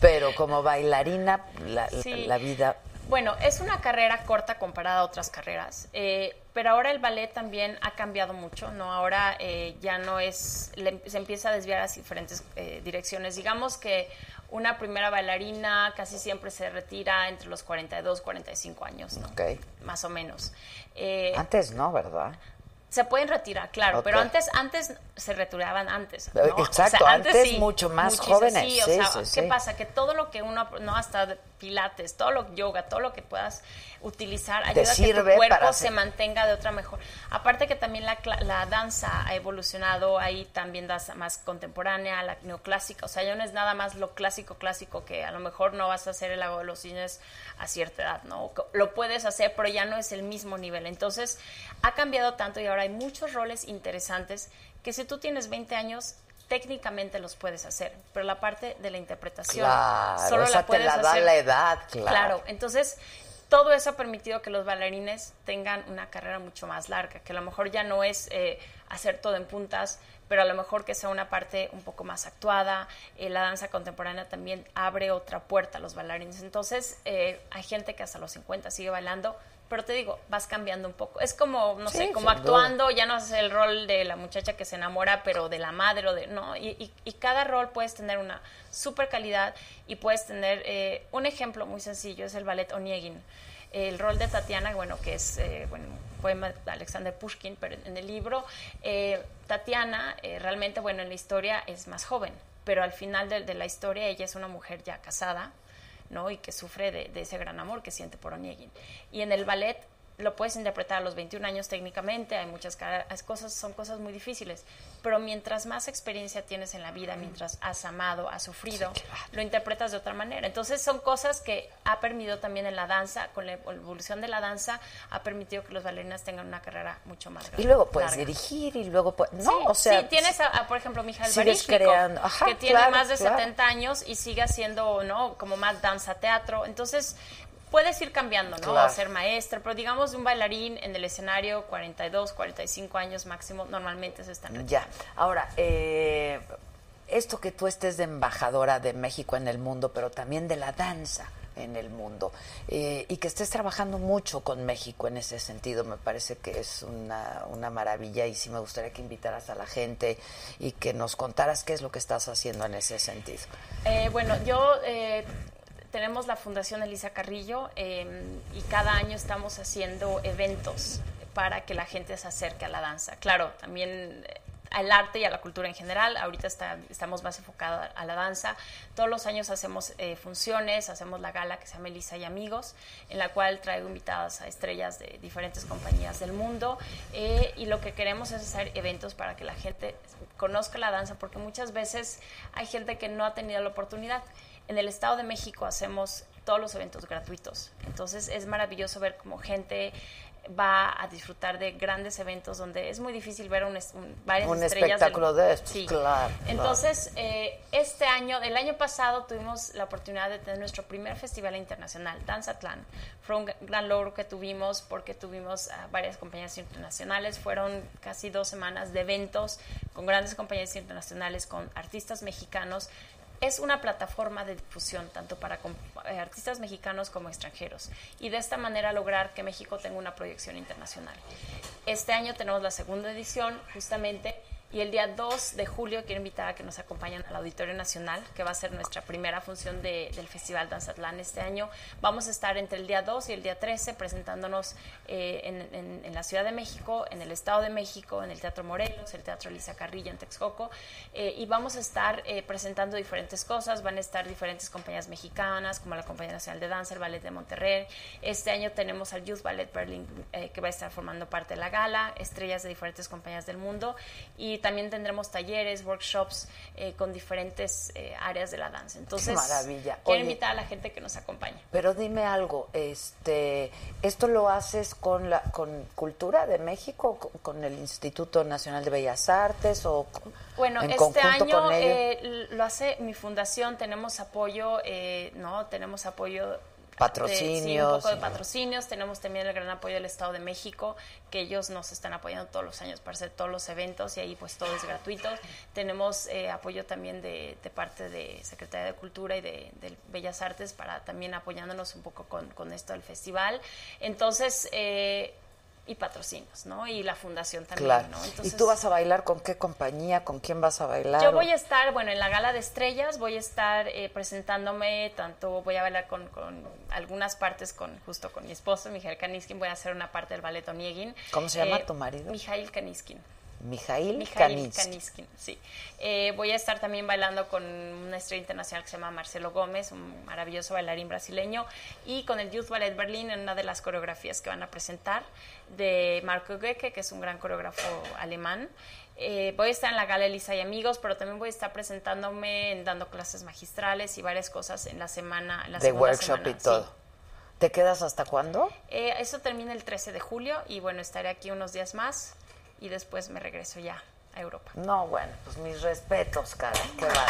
pero como bailarina, la, la- Sí. la vida... Bueno, es una carrera corta comparada a otras carreras, eh, pero ahora el ballet también ha cambiado mucho, ¿no? Ahora eh, ya no es, le- se empieza a desviar hacia diferentes eh, direcciones. Digamos que una primera bailarina casi siempre se retira entre los 42, 45 años, ¿no? Ok. Más o menos. Eh, Antes no, ¿verdad? Se pueden retirar, claro, pero antes antes se retiraban antes. Eh, ¿no? exacto, antes mucho más jóvenes, Sí, o sí, sea, sí, ¿qué sí. pasa? Que todo lo que uno, no hasta de pilates, todo lo yoga, todo lo que puedas utilizar, ayuda a que tu cuerpo para se hacer- mantenga de otra mejor. Aparte que también la, la danza ha evolucionado, hay también danza más contemporánea, la neoclásica, o sea, ya no es nada más lo clásico clásico que a lo mejor no vas a hacer el lago de los cisnes a cierta edad, ¿no? Lo puedes hacer, pero ya no es el mismo nivel. Entonces, ha cambiado tanto y ahora hay muchos roles interesantes que si tú tienes 20 años técnicamente los puedes hacer, pero la parte de la interpretación Claro, solo esa la te puedes la da hacer la edad, claro. Claro, entonces todo eso ha permitido que los bailarines tengan una carrera mucho más larga, que a lo mejor ya no es eh, hacer todo en puntas, pero a lo mejor que sea una parte un poco más actuada. Eh, la danza contemporánea también abre otra puerta a los bailarines. Entonces eh, hay gente que hasta los 50 sigue bailando, pero te digo, vas cambiando un poco. Es como, no Sí, sé, como actuando, ya no haces el rol de la muchacha que se enamora, pero de la madre o de, ¿no? Y, y- y cada rol puedes tener una super calidad y puedes tener, eh, un ejemplo muy sencillo es el ballet Oniegin. El rol de Tatiana, bueno, que es, eh, bueno, poema de Alexander Pushkin, pero en el libro, eh, Tatiana eh, realmente, bueno, en la historia es más joven, pero al final de, la historia ella es una mujer ya casada, ¿no? Y que sufre de, de ese gran amor que siente por Oniegin. Y en el ballet lo puedes interpretar a los 21 años técnicamente, hay muchas cosas, son cosas muy difíciles, pero mientras más experiencia tienes en la vida, mientras has amado, has sufrido, lo interpretas de otra manera. Entonces son cosas que ha permitido también en la danza, con la evolución de la danza, ha permitido que los bailarinas tengan una carrera mucho más grande. Y luego puedes larga. dirigir y luego puedes... No, Sí, o sea... sí, tienes, a, a, por ejemplo, sigues Baryshnikov, creando. Ajá, que tiene claro, más de claro. 70 años y sigue haciendo, ¿no? Como más danza, teatro. Entonces, puedes ir cambiando, ¿no? Claro. O ser maestra, pero digamos, un bailarín en el escenario, 42, 45 años máximo, normalmente se están Ya. Ahora, eh, esto que tú estés de embajadora de México en el mundo, pero también de la danza en el mundo, eh, y que estés trabajando mucho con México en ese sentido, me parece que es una, una maravilla y sí me gustaría que invitaras a la gente y que nos contaras qué es lo que estás haciendo en ese sentido. Eh, bueno, yo eh, tenemos la Fundación Elisa Carrillo eh, y cada año estamos haciendo eventos para que la gente se acerque a la danza. Claro, también eh, al arte y a la cultura en general. Ahorita está- estamos más enfocados a la danza. Todos los años hacemos eh, funciones, hacemos la gala que se llama Elisa y Amigos, en la cual traigo invitadas a estrellas de diferentes compañías del mundo. eh, y lo que queremos es hacer eventos para que la gente conozca la danza, porque muchas veces hay gente que no ha tenido la oportunidad. En el Estado de México hacemos todos los eventos gratuitos. Entonces es maravilloso ver cómo gente va a disfrutar de grandes eventos donde es muy difícil ver un, un- varias Un estrellas. del- espectáculo de estos, Sí. claro, claro. Entonces, eh, este año, el año pasado tuvimos la oportunidad de tener nuestro primer festival internacional, Danzatlán. Fue un gran logro que tuvimos porque tuvimos a varias compañías internacionales. Fueron casi dos semanas de eventos con grandes compañías internacionales, con artistas mexicanos es una plataforma de difusión tanto para eh, artistas mexicanos como extranjeros y de esta manera lograr que México tenga una proyección internacional. Este año tenemos la segunda edición justamente y el día 2 de julio quiero invitar a que nos acompañen al Auditorio Nacional, que va a ser nuestra primera función de- del Festival Danzatlán este año. Vamos a estar entre el día 2 y el día 13 presentándonos eh, en, en- en la Ciudad de México, en el Estado de México, en el Teatro Morelos, el Teatro Elisa Carrilla en Texcoco, eh, y vamos a estar eh, presentando diferentes cosas. Van a estar diferentes compañías mexicanas, como la Compañía Nacional de Danza, el Ballet de Monterrey. Este año tenemos al Youth Ballet Berlin, eh, que va a estar formando parte de la gala, estrellas de diferentes compañías del mundo, y también tendremos talleres, workshops eh, con diferentes eh, áreas de la danza. Entonces, maravilla. quiero Oye. invitar a la gente que nos acompañe. Pero dime algo, este, ¿esto lo haces con la con Cultura de México, con, con el Instituto Nacional de Bellas Artes o Bueno, en este año con eh, lo hace mi fundación, tenemos apoyo, eh, ¿no? Tenemos apoyo... de- sí, Patrocinios, un poco de patrocinios. Tenemos también el gran apoyo del Estado de México, que ellos nos están apoyando todos los años para hacer todos los eventos y ahí pues todo es gratuito. Tenemos eh, apoyo también de, de parte de Secretaría de Cultura y de, de Bellas Artes para también apoyándonos un poco con, con esto del festival. Entonces, eh, y patrocinios, ¿no? Y la fundación también, Claro. ¿no? ¿Y Entonces, tú vas a bailar con qué compañía? ¿Con quién vas a bailar? yo voy a estar, bueno, en la gala de estrellas, voy a estar eh, presentándome, tanto voy a bailar con, con algunas partes con justo con mi esposo, Mijail Kaniskin, voy a hacer una parte del ballet Oniegin. ¿Cómo se llama tu marido? Mijail Kaniskin. Mijail, Mijail. Kaniskin, sí. Eh, voy a estar también bailando con una estrella internacional que se llama Marcelo Gómez, un maravilloso bailarín brasileño, y con el Youth Ballet Berlin en una de las coreografías que van a presentar de Marco Goecke, que es un gran coreógrafo alemán. Eh, voy a estar en la gala Elisa y Amigos, pero también voy a estar presentándome, en- dando clases magistrales y varias cosas en la semana, en la de workshop semana, y sí. todo. ¿Te quedas hasta cuándo? Eh, eso termina el 13 de julio y bueno, estaré aquí unos días más y después me regreso ya a Europa. No, bueno, pues mis respetos, cara. Qué bárbaro.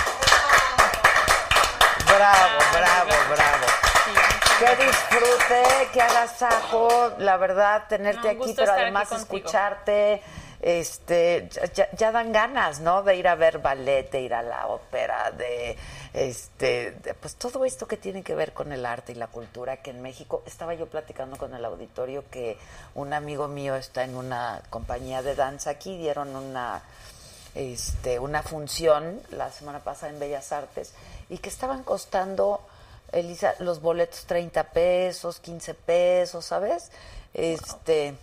Bravo, bravo, bravo. Sí, Qué gracias. disfrute, qué agasajo, la verdad, tenerte No, aquí, pero aquí además escucharte, este, ya, ya dan ganas, ¿no? De ir a ver ballet, de ir a la ópera, de, este, pues todo esto que tiene que ver con el arte y la cultura, que en México, estaba yo platicando con el auditorio que un amigo mío está en una compañía de danza aquí, dieron una, este, una función la semana pasada en Bellas Artes y que estaban costando, Elisa, los boletos 30 pesos, 15 pesos, ¿sabes? Este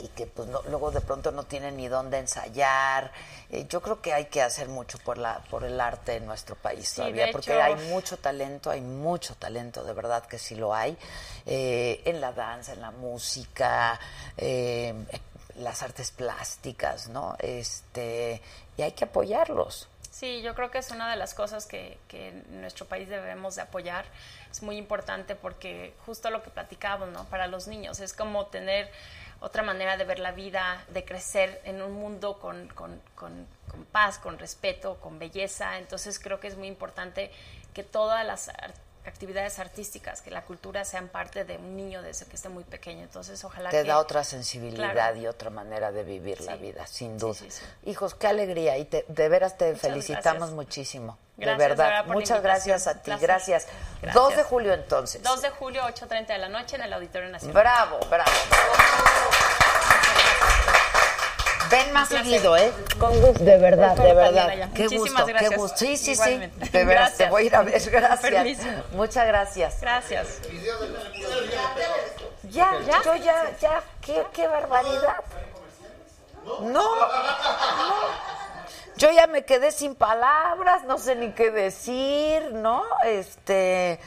y que pues no- luego de pronto no tienen ni dónde ensayar. Eh, yo creo que hay que hacer mucho por la por el arte en nuestro país Sí, todavía, porque hecho- hay mucho talento, hay mucho talento, de verdad que sí lo hay, eh, en la danza, en la música, eh, las artes plásticas, ¿no? Este, y hay que apoyarlos. Sí, yo creo que es una de las cosas que, que en nuestro país debemos de apoyar. Es muy importante porque justo lo que platicábamos, ¿no? Para los niños es como tener otra manera de ver la vida, de crecer en un mundo con, con, con, con paz, con respeto, con belleza. Entonces creo que es muy importante que todas las ar- actividades artísticas, que la cultura sean parte de un niño desde que esté muy pequeño. Entonces ojalá Te que... da otra sensibilidad Claro. y otra manera de vivir la vida, sin duda. sí, sí. Hijos, qué alegría y te- de veras te Muchas felicitamos gracias. muchísimo. Gracias, de verdad. por Muchas gracias a ti. Gracias. Gracias. 2 de julio entonces. 2 de julio, 8.30 de la noche en el Auditorio Nacional. Bravo, bravo. Ven más seguido, ¿eh? Con gusto. De verdad, de verdad. Qué Muchísimas gusto, qué gracias. gusto. Sí, sí, Igualmente. sí. De veras, te voy a ir a ver. Gracias. Muchas gracias. Gracias. Ya, ya, yo ya, ya. Qué, qué barbaridad. No, no. Yo ya me quedé sin palabras, no sé ni qué decir, ¿no? Este,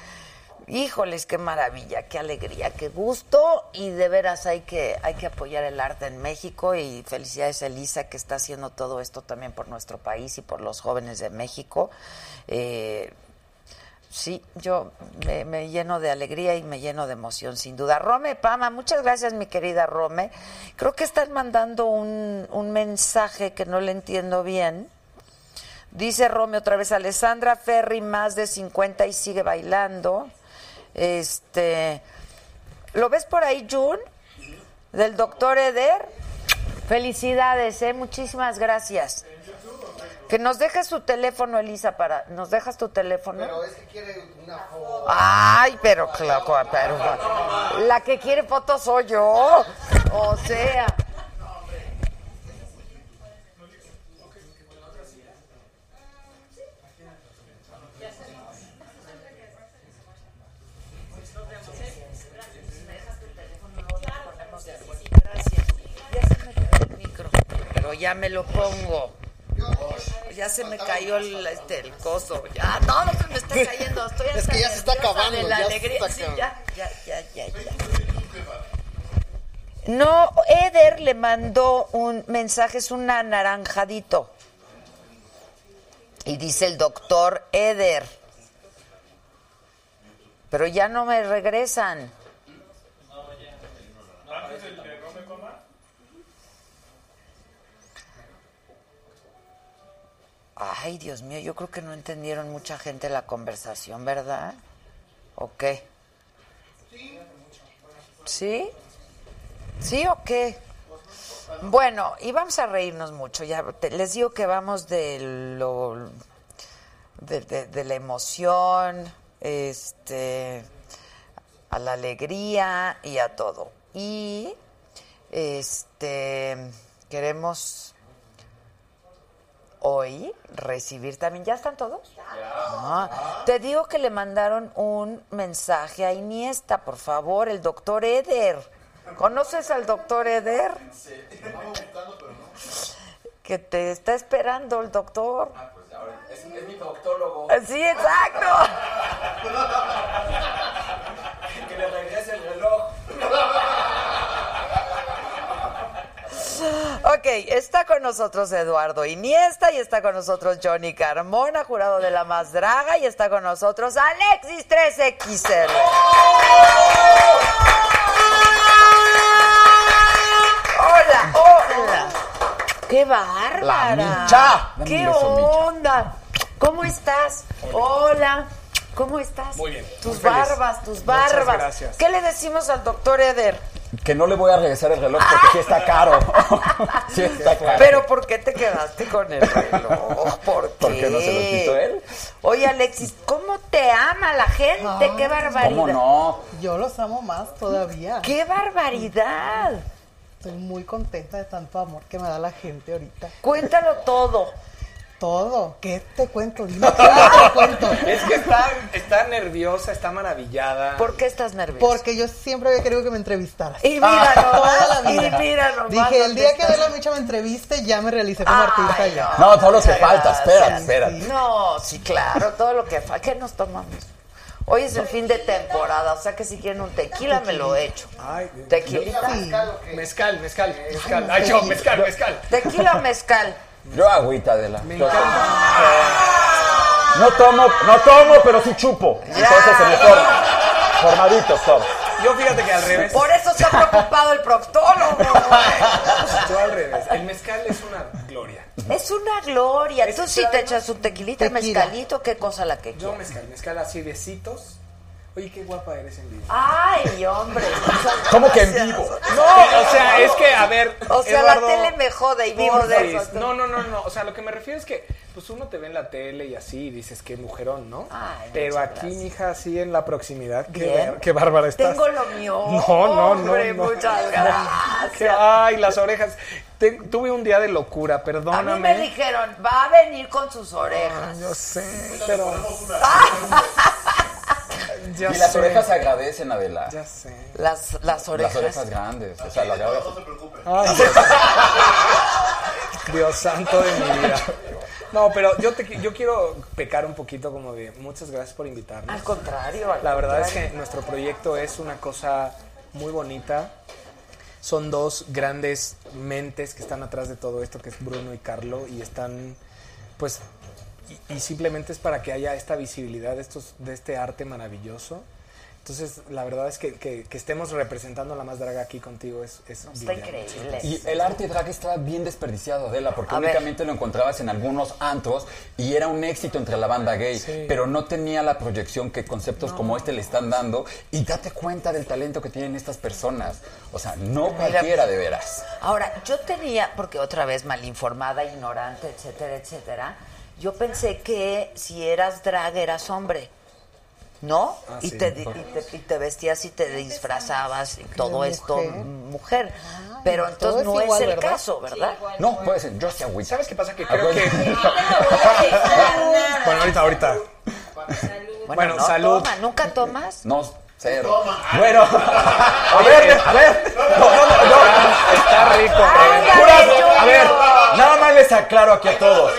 híjoles, qué maravilla, qué alegría, qué gusto y de veras hay que hay que apoyar el arte en México y felicidades a Elisa que está haciendo todo esto también por nuestro país y por los jóvenes de México. Eh, Sí, yo me, me lleno de alegría y me lleno de emoción, sin duda. Rome Pama, muchas gracias, mi querida Rome. Creo que están mandando un, un mensaje que no le entiendo bien. Dice Rome otra vez, Alessandra Ferri, más de 50 y sigue bailando. Este, ¿Lo ves por ahí, Jun? Del doctor Eder. Felicidades, ¿eh? Muchísimas gracias. Que nos dejes su teléfono, Elisa, para... ¿Nos dejas tu teléfono? Pero es que quiere una foto. Ay, pero claro, pero la que quiere fotos soy yo. O sea, ya me lo pongo. Ya se me cayó el, este, el coso. Ya, no, no se me está cayendo. Estoy Es que ya se está acabando, De la ya se alegría. está Sí, acabando. ya, ya, ya, ya, ya. No, Eder le mandó un mensaje, es un anaranjadito. Y dice el doctor Eder. Pero ya no me regresan. Ay, Dios mío, yo creo que no entendieron mucha gente la conversación, ¿verdad? ¿O qué? ¿Sí? ¿Sí o qué? Bueno, y vamos a reírnos mucho. Ya te- les digo que vamos de lo de, de- de la emoción, este, a la alegría y a todo. Y este queremos hoy recibir también. ¿Ya están todos? Ah, te digo que le mandaron un mensaje a Iniesta, por favor, el doctor Eder. ¿Conoces al doctor Eder? Que te está esperando el doctor. Es, es mi doctólogo. Sí, exacto. Que le regrese el reloj. Ok, está con nosotros Eduardo Iniesta y está con nosotros Johnny Carmona, jurado de la más draga, y está con nosotros Alexis 3XL. Hola, hola. ¡Qué bárbara! micha. Dame ¡Qué un beso, micha. onda! ¿Cómo estás? Hola. ¿Cómo estás? Muy bien, Tus muy barbas, tus Muchas barbas. gracias. ¿Qué le decimos al doctor Eder? Que no le voy a regresar el reloj porque sí está caro. sí está caro. Pero ¿por qué te quedaste con el reloj? ¿Por qué? ¿Por qué no se lo quitó él? Oye, Alexis, ¿cómo te ama la gente? ¡Qué barbaridad! ¿Cómo no? Yo los amo más todavía. ¡Qué barbaridad! Estoy muy contenta de tanto amor que me da la gente ahorita. Cuéntalo todo. Todo. ¿Qué te cuento? Dime qué te cuento. Es que está, está nerviosa, está maravillada. ¿Por qué estás nervioso? Porque yo siempre había querido que me entrevistaras. Y mira Toda nomás, la vida. y mira Dije, el día que. Adela Micha me entreviste, ya me realicé como artista ya. No, todo lo que falta, espérate, gracias. espérate. No, sí, claro, todo lo que falta. ¿Qué nos tomamos? Hoy es el fin de temporada, o sea que si quieren un tequila me lo echo. Ay, ¿Tequilita? Mezcal, mezcal, mezcal. Ay, yo, mezcal, mezcal. ¿Tequila mezcal? Yo agüita de la. Me Yo encanta. No tomo, no tomo, pero sí chupo. Entonces se me forma. Formaditos todos. Yo fíjate que al revés. Por eso está preocupado el proctólogo. güey. Yo al revés. El mezcal es una gloria. Es una gloria. Es Tú sí te echas un tequilita, Tequila. mezcalito, qué cosa la que Yo quieras. mezcal, mezcal así besitos. Oye, qué guapa eres en vivo. Ay, hombre. muchas ¿Cómo que en vivo? No, o sea, es que, a ver. O sea, Eduardo, la tele me jode y vivo de eso. No, no, no, no. O sea, lo que me refiero es que, pues uno te ve en la tele y así y dices que mujerón, ¿no? Ay, Pero muchas aquí, gracias. mija, así en la proximidad. Qué, qué bárbara estás. Tengo lo mío. No, no, no, Hombre, no. muchas Que- gracias. Ay, las orejas. Te- tuve un día de locura, A perdóname. mí me dijeron, va a venir con sus orejas. Yo sé, pero. Ya Y las sé, orejas se agradecen, Adela. Ya sé. Las, las orejas. Las orejas grandes. O sea, las orejas. Ay, Dios santo de mi vida. No, pero yo te yo quiero pecar un poquito como de muchas gracias por invitarnos. Al contrario. al La verdad es que nuestro proyecto es una cosa muy bonita. Son dos grandes mentes que están atrás de todo esto, que es Bruno y Carlo, y están, pues, y, y simplemente es para que haya esta visibilidad de, estos, de este arte maravilloso. Entonces, la verdad es que, que, que estemos representando a la más draga aquí contigo es, es Está brillante. increíble. Y el arte drag estaba bien desperdiciado, Adela, porque A ver. únicamente lo encontrabas en algunos antros y era un éxito entre la banda gay, pero no tenía la proyección que conceptos como este le están dando. Y date cuenta del talento que tienen estas personas. O sea, no cualquiera de veras. Ahora, yo tenía, porque otra vez malinformada, ignorante, etcétera, etcétera, yo pensé que si eras drag eras hombre. ¿No? Ah, y, sí. te, di- y, te, y te vestías y te disfrazabas y todo mujer. esto, mujer. Pero entonces es no es igual, el ¿verdad? caso, ¿verdad? No, puede ser. Yo güey. ¿Sabes qué pasa? Que Ah, creo bueno. que... bueno, ahorita, ahorita. Bueno, Bueno, no salud. toma, ¿nunca tomas? No, cero. Bueno, a ver, a ver. No, no, no, no. Está rico. Ay, a ver, nada más les aclaro aquí a todos.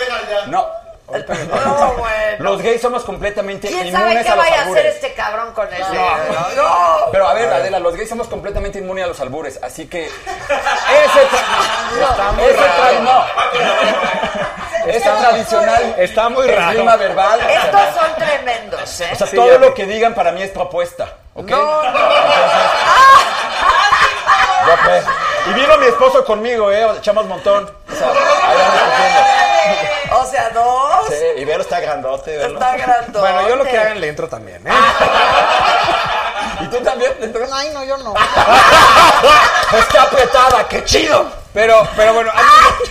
No. No, bueno. Los gays somos completamente ¿Quién sabe inmunes qué a los vaya a hacer albures. este cabrón con ese? No. no. Pero a ver, Adela, los gays somos completamente inmunes a los albures, así que ese tra- Está muy ese raro. tra- no. Ese tradicional Está muy esgrima raro. verbal. o sea, Estos son tremendos, ¿eh? o sea, Sí, todo lo que digan para mí es propuesta, ¿ok? No, no. Ya, pues. Y vino mi esposo conmigo, ¿eh? Echamos montón. O sea, ahí vamos. O sea, dos. Sí, y Vero está grandote, Vero. Está grandote. Bueno, yo lo que hagan le entro también, ¿eh? ¿Y tú también? Entonces, Ay, no, yo no. Está apretada, qué chido. Pero, pero bueno, antes,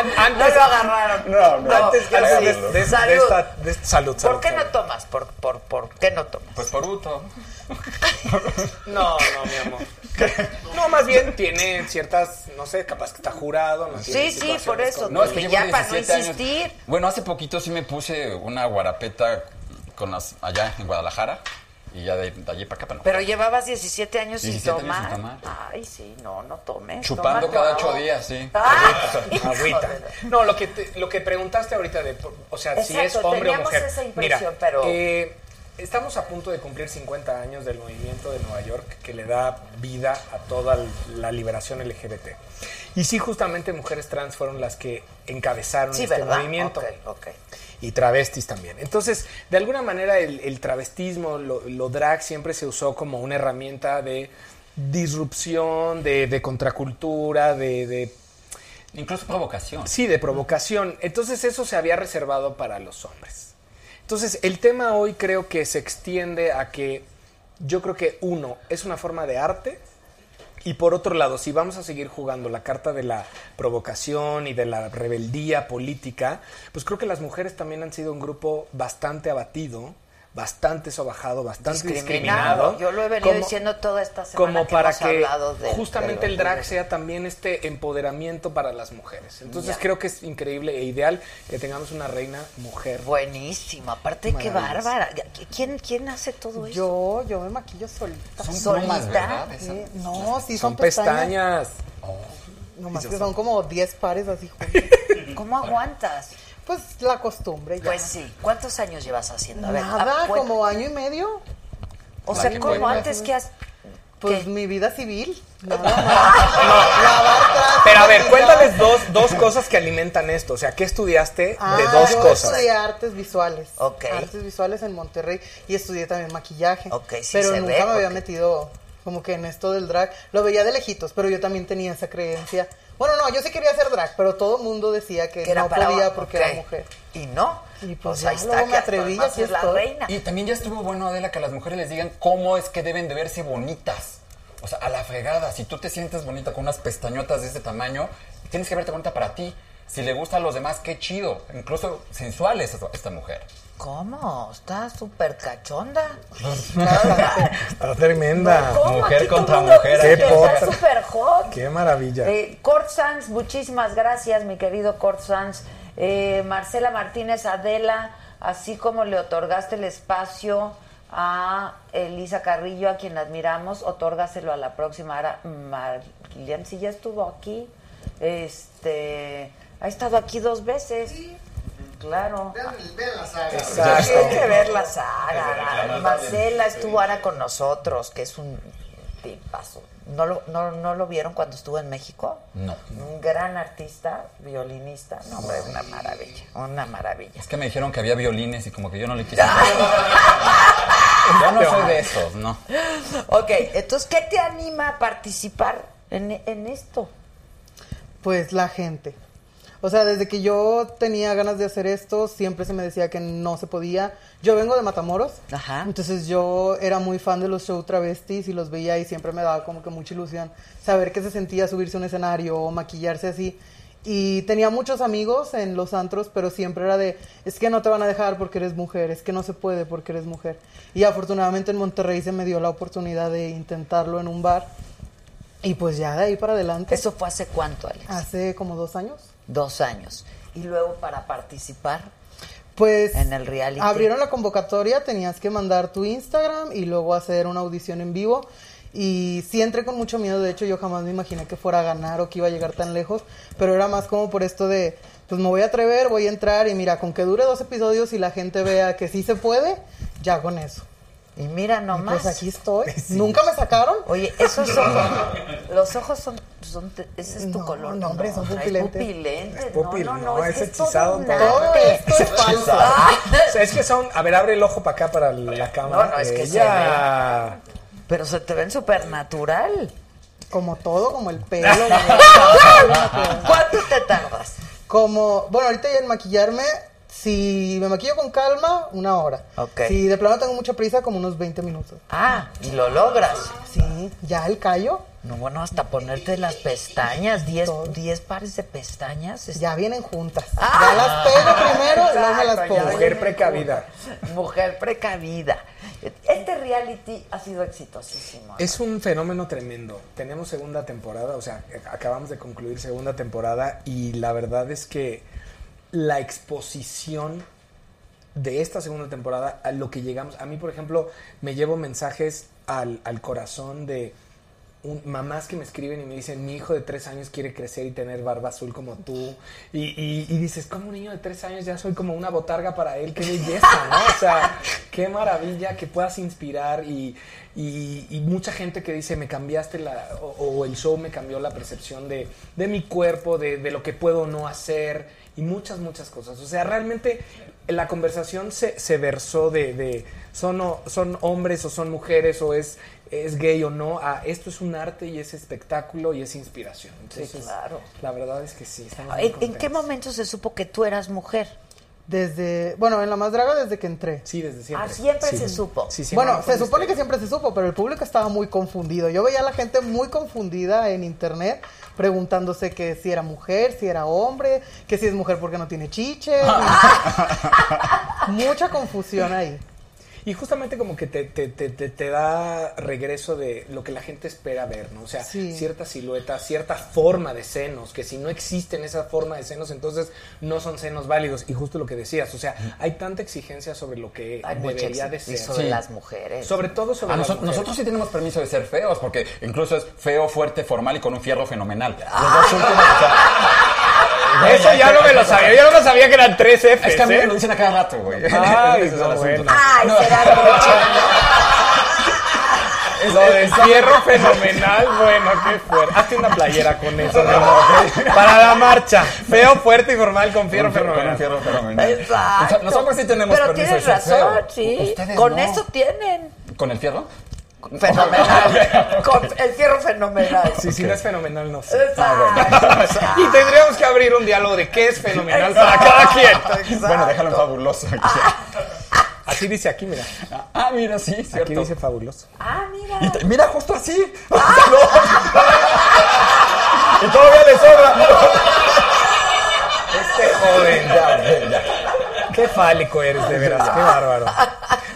an- No antes, lo agarraron. No, no. antes, antes sí. de, de- de Salud. esta, de esta- salud, salud, ¿Por qué no tomas? ¿Por, por, por qué no tomas? Pues por Uto. No, no, mi amor. No, más bien tiene ciertas, no sé, capaz que está jurado. No tiene Sí, sí, por eso. con- No, es que ya para no 17 años. insistir. Bueno, hace poquito sí me puse una guarapeta con las allá en Guadalajara y ya de, de allí para acá para no. Pero llevabas 17 años sin 17 años tomar. sin tomar. Ay, sí, no, no tomes. Chupando cada ocho días, sí. Ay, Agüita. joder. No, lo que, te- lo que preguntaste ahorita de, o sea, si es hombre o mujer. esa impresión, Mira, pero- eh, estamos a punto de cumplir 50 años del movimiento de Nueva York que le da vida a toda la liberación LGBT. Y sí, justamente mujeres trans fueron las que encabezaron Sí, este ¿verdad? movimiento. Ok, ok. Y travestis también. Entonces, de alguna manera el, el travestismo, lo, lo drag siempre se usó como una herramienta de disrupción, de, de contracultura, de, de Incluso provocación. Sí, de provocación. Entonces eso se había reservado para los hombres. Entonces el tema hoy creo que se extiende a que yo creo que uno es una forma de arte y por otro lado, si vamos a seguir jugando la carta de la provocación y de la rebeldía política, pues creo que las mujeres también han sido un grupo bastante abatido, bastante sobajado, bastante Discriminado. discriminado. Yo lo he venido como- diciendo toda esta semana como que para hemos que hablado de justamente de el drag sea también este empoderamiento para las mujeres. Entonces Ya. creo que es increíble e ideal que tengamos una reina mujer. Buenísimo, aparte qué bárbara. ¿Quién, ¿Quién hace todo eso? Yo, yo me maquillo solita. Son Solita. no, sí Son son, pestañas. pestañas. Nomás que son como 10 pares así juntos. ¿Cómo aguantas? Pues la costumbre ya. Pues sí. ¿Cuántos años llevas haciendo? A ver, Nada, ah, como año y medio. O sea, año y ¿cómo medio, antes que has...? Pues ¿Qué? mi vida civil. Nada más. Lavar trastes, Pero a ver, cuéntales dos, dos cosas que alimentan esto. O sea, ¿qué estudiaste Ah, de dos yo cosas? estudié artes visuales. Ok. Artes visuales en Monterrey y estudié también maquillaje. Ok, sí pero se nunca ve, me había metido como que en esto del drag. Lo veía de lejitos, pero yo también tenía esa creencia. Bueno, no, yo sí quería hacer drag, pero todo el mundo decía que, Que era no para- podía porque era mujer. Y no. Y pues ahí ya, está, luego me que atreví es la reina. Y también ya estuvo bueno, Adela, que a las mujeres les digan cómo es que deben de verse bonitas. O sea, a la fregada. Si tú te sientes bonita con unas pestañotas de este tamaño, tienes que verte bonita para ti. Si le gusta a los demás, qué chido. Incluso sensual es esta mujer. ¿Cómo? Está súper cachonda. Está tremenda. ¿Cómo? Mujer Aquí contra mujer, qué Está súper hot. Qué maravilla. Eh, Cort Sanz, muchísimas gracias, mi querido Cort Sanz. Eh, Marcela Martínez Adela, así como le otorgaste el espacio a Elisa Carrillo, a quien admiramos, otórgaselo a la próxima. Ahora, Marlian, si ya estuvo aquí, este, ha estado aquí dos veces. Claro. Vean, vean la saga. Exacto. Hay que ver la saga. Marcela estuvo ahora con nosotros, que es un tipazo. ¿No lo, no, ¿No lo vieron cuando estuvo en México? No. Un gran artista, violinista. No, hombre, una maravilla, una maravilla. Es que me dijeron que había violines y como que yo no le quise. Yo no soy de esos, no. Ok, entonces, ¿qué te anima a participar en, en esto? Pues la gente. O sea, desde que yo tenía ganas de hacer esto, siempre se me decía que no se podía. Yo vengo de Matamoros, Ajá. entonces yo era muy fan de los show travestis y los veía y siempre me daba como que mucha ilusión saber qué se sentía subirse a un escenario o maquillarse así. Y tenía muchos amigos en los antros, pero siempre era de, es que no te van a dejar porque eres mujer, es que no se puede porque eres mujer. Y afortunadamente en Monterrey se me dio la oportunidad de intentarlo en un bar. Y pues ya de ahí para adelante. ¿Eso fue hace cuánto, Alex? Hace como dos años. Dos años. Y luego para participar Pues en el reality. abrieron la convocatoria, tenías que mandar tu Instagram y luego hacer una audición en vivo. Y sí entré con mucho miedo, de hecho yo jamás me imaginé que fuera a ganar o que iba a llegar tan lejos, pero era más como por esto de, pues me voy a atrever, voy a entrar y mira, con que dure dos episodios y la gente vea que sí se puede, ya con eso. Y mira nomás. pues aquí estoy. ¿Nunca me sacaron? Oye, esos ojos, los ojos son, son ese es tu No, color. no, hombre, son pupilentes. pupilentes. Es pupil, no, no, no, es que hechizado todo un todo. Esto es falso. O sea, es que son. A ver, abre el ojo para acá, para la cámara. No, no, es que se ya. Pero se te ven súper natural. Como todo, como el pelo. como- ¿Cuánto te tardas? Como, bueno, ahorita ya en maquillarme, si me maquillo con calma, una hora. Ok. Si de plano tengo mucha prisa, como unos 20 minutos. Ah, y lo logras. Sí, ya el callo, No, bueno, hasta ponerte las pestañas, 10 10 pares de pestañas. es- ya vienen juntas. Ah. Ya las pego primero me las Exacto, pongo. Mujer precavida. Mujer precavida. Este reality ha sido exitosísimo. Es un fenómeno tremendo. Tenemos segunda temporada, o sea, acabamos de concluir segunda temporada y la verdad es que la exposición de esta segunda temporada a lo que llegamos, a mí por ejemplo me llevo mensajes al, al corazón de mamás que me escriben y me dicen mi hijo de tres años quiere crecer y tener barba azul como tú y, y- y dices como un niño de tres años ya soy como una botarga para él qué belleza no o sea qué maravilla que puedas inspirar y, y- mucha gente que dice me cambiaste la o, o el show me cambió la percepción de, de mi cuerpo de, de lo que puedo no hacer y muchas muchas cosas o sea realmente la conversación se, se versó de, de son, o- son hombres o son mujeres o es, es gay o no, a esto es un arte y es espectáculo y es inspiración. Entonces, claro. La verdad es que sí, ¿En, qué momento se supo que tú eras mujer? Desde, bueno, en la más draga desde que entré. Sí, desde siempre. Ah, siempre Sí. se supo. Sí, siempre Bueno, se supone que misterio. siempre se supo, pero el público estaba muy confundido. Yo veía a la gente muy confundida en internet, preguntándose que si era mujer, si era hombre, que si es mujer porque no tiene chiche. Mucha confusión ahí. Y justamente como que te, te, te, te- te da regreso de lo que la gente espera ver, ¿no? O sea, Sí. cierta silueta, cierta forma de senos, que si no existen esa forma de senos, entonces no son senos válidos. Y justo lo que decías, o sea, hay tanta exigencia sobre lo que Hay debería de ex- y ser. sobre Sí. las mujeres. Sobre todo sobre A las noso- mujeres. nosotros sí tenemos permiso de ser feos, porque incluso es feo, fuerte, formal y con un fierro fenomenal. Los dos últimos, o sea, Eso ya no me lo sabía, yo no sabía que eran tres Fs. Es que a mí ¿eh? me lo dicen a cada rato, güey. Ay, no, bueno. Ay, será. Lo del fierro fenomenal, bueno, qué fuerte. Hazte una playera con eso, mi amor. Para la marcha. Feo, fuerte y formal con fierro Con un fenomenal. fierro fenomenal. Exacto. Los hombres sí tenemos Pero permiso tienes razón, sí. Ustedes Con no. eso tienen. ¿Con el fierro? Fenomenal. Con el fierro fenomenal. Sí, si no es fenomenal, no sé. Exacto. Y tendríamos que abrir un diálogo de qué es fenomenal para cada quien. Exacto. Bueno, déjalo en fabuloso. Así dice aquí, mira. Ah, mira, sí, cierto. Aquí dice fabuloso. Ah, mira. Y te- mira, justo así. Y todavía le sobra. Este joven. Ya, ya, ya. Qué fálico eres, de veras, qué bárbaro.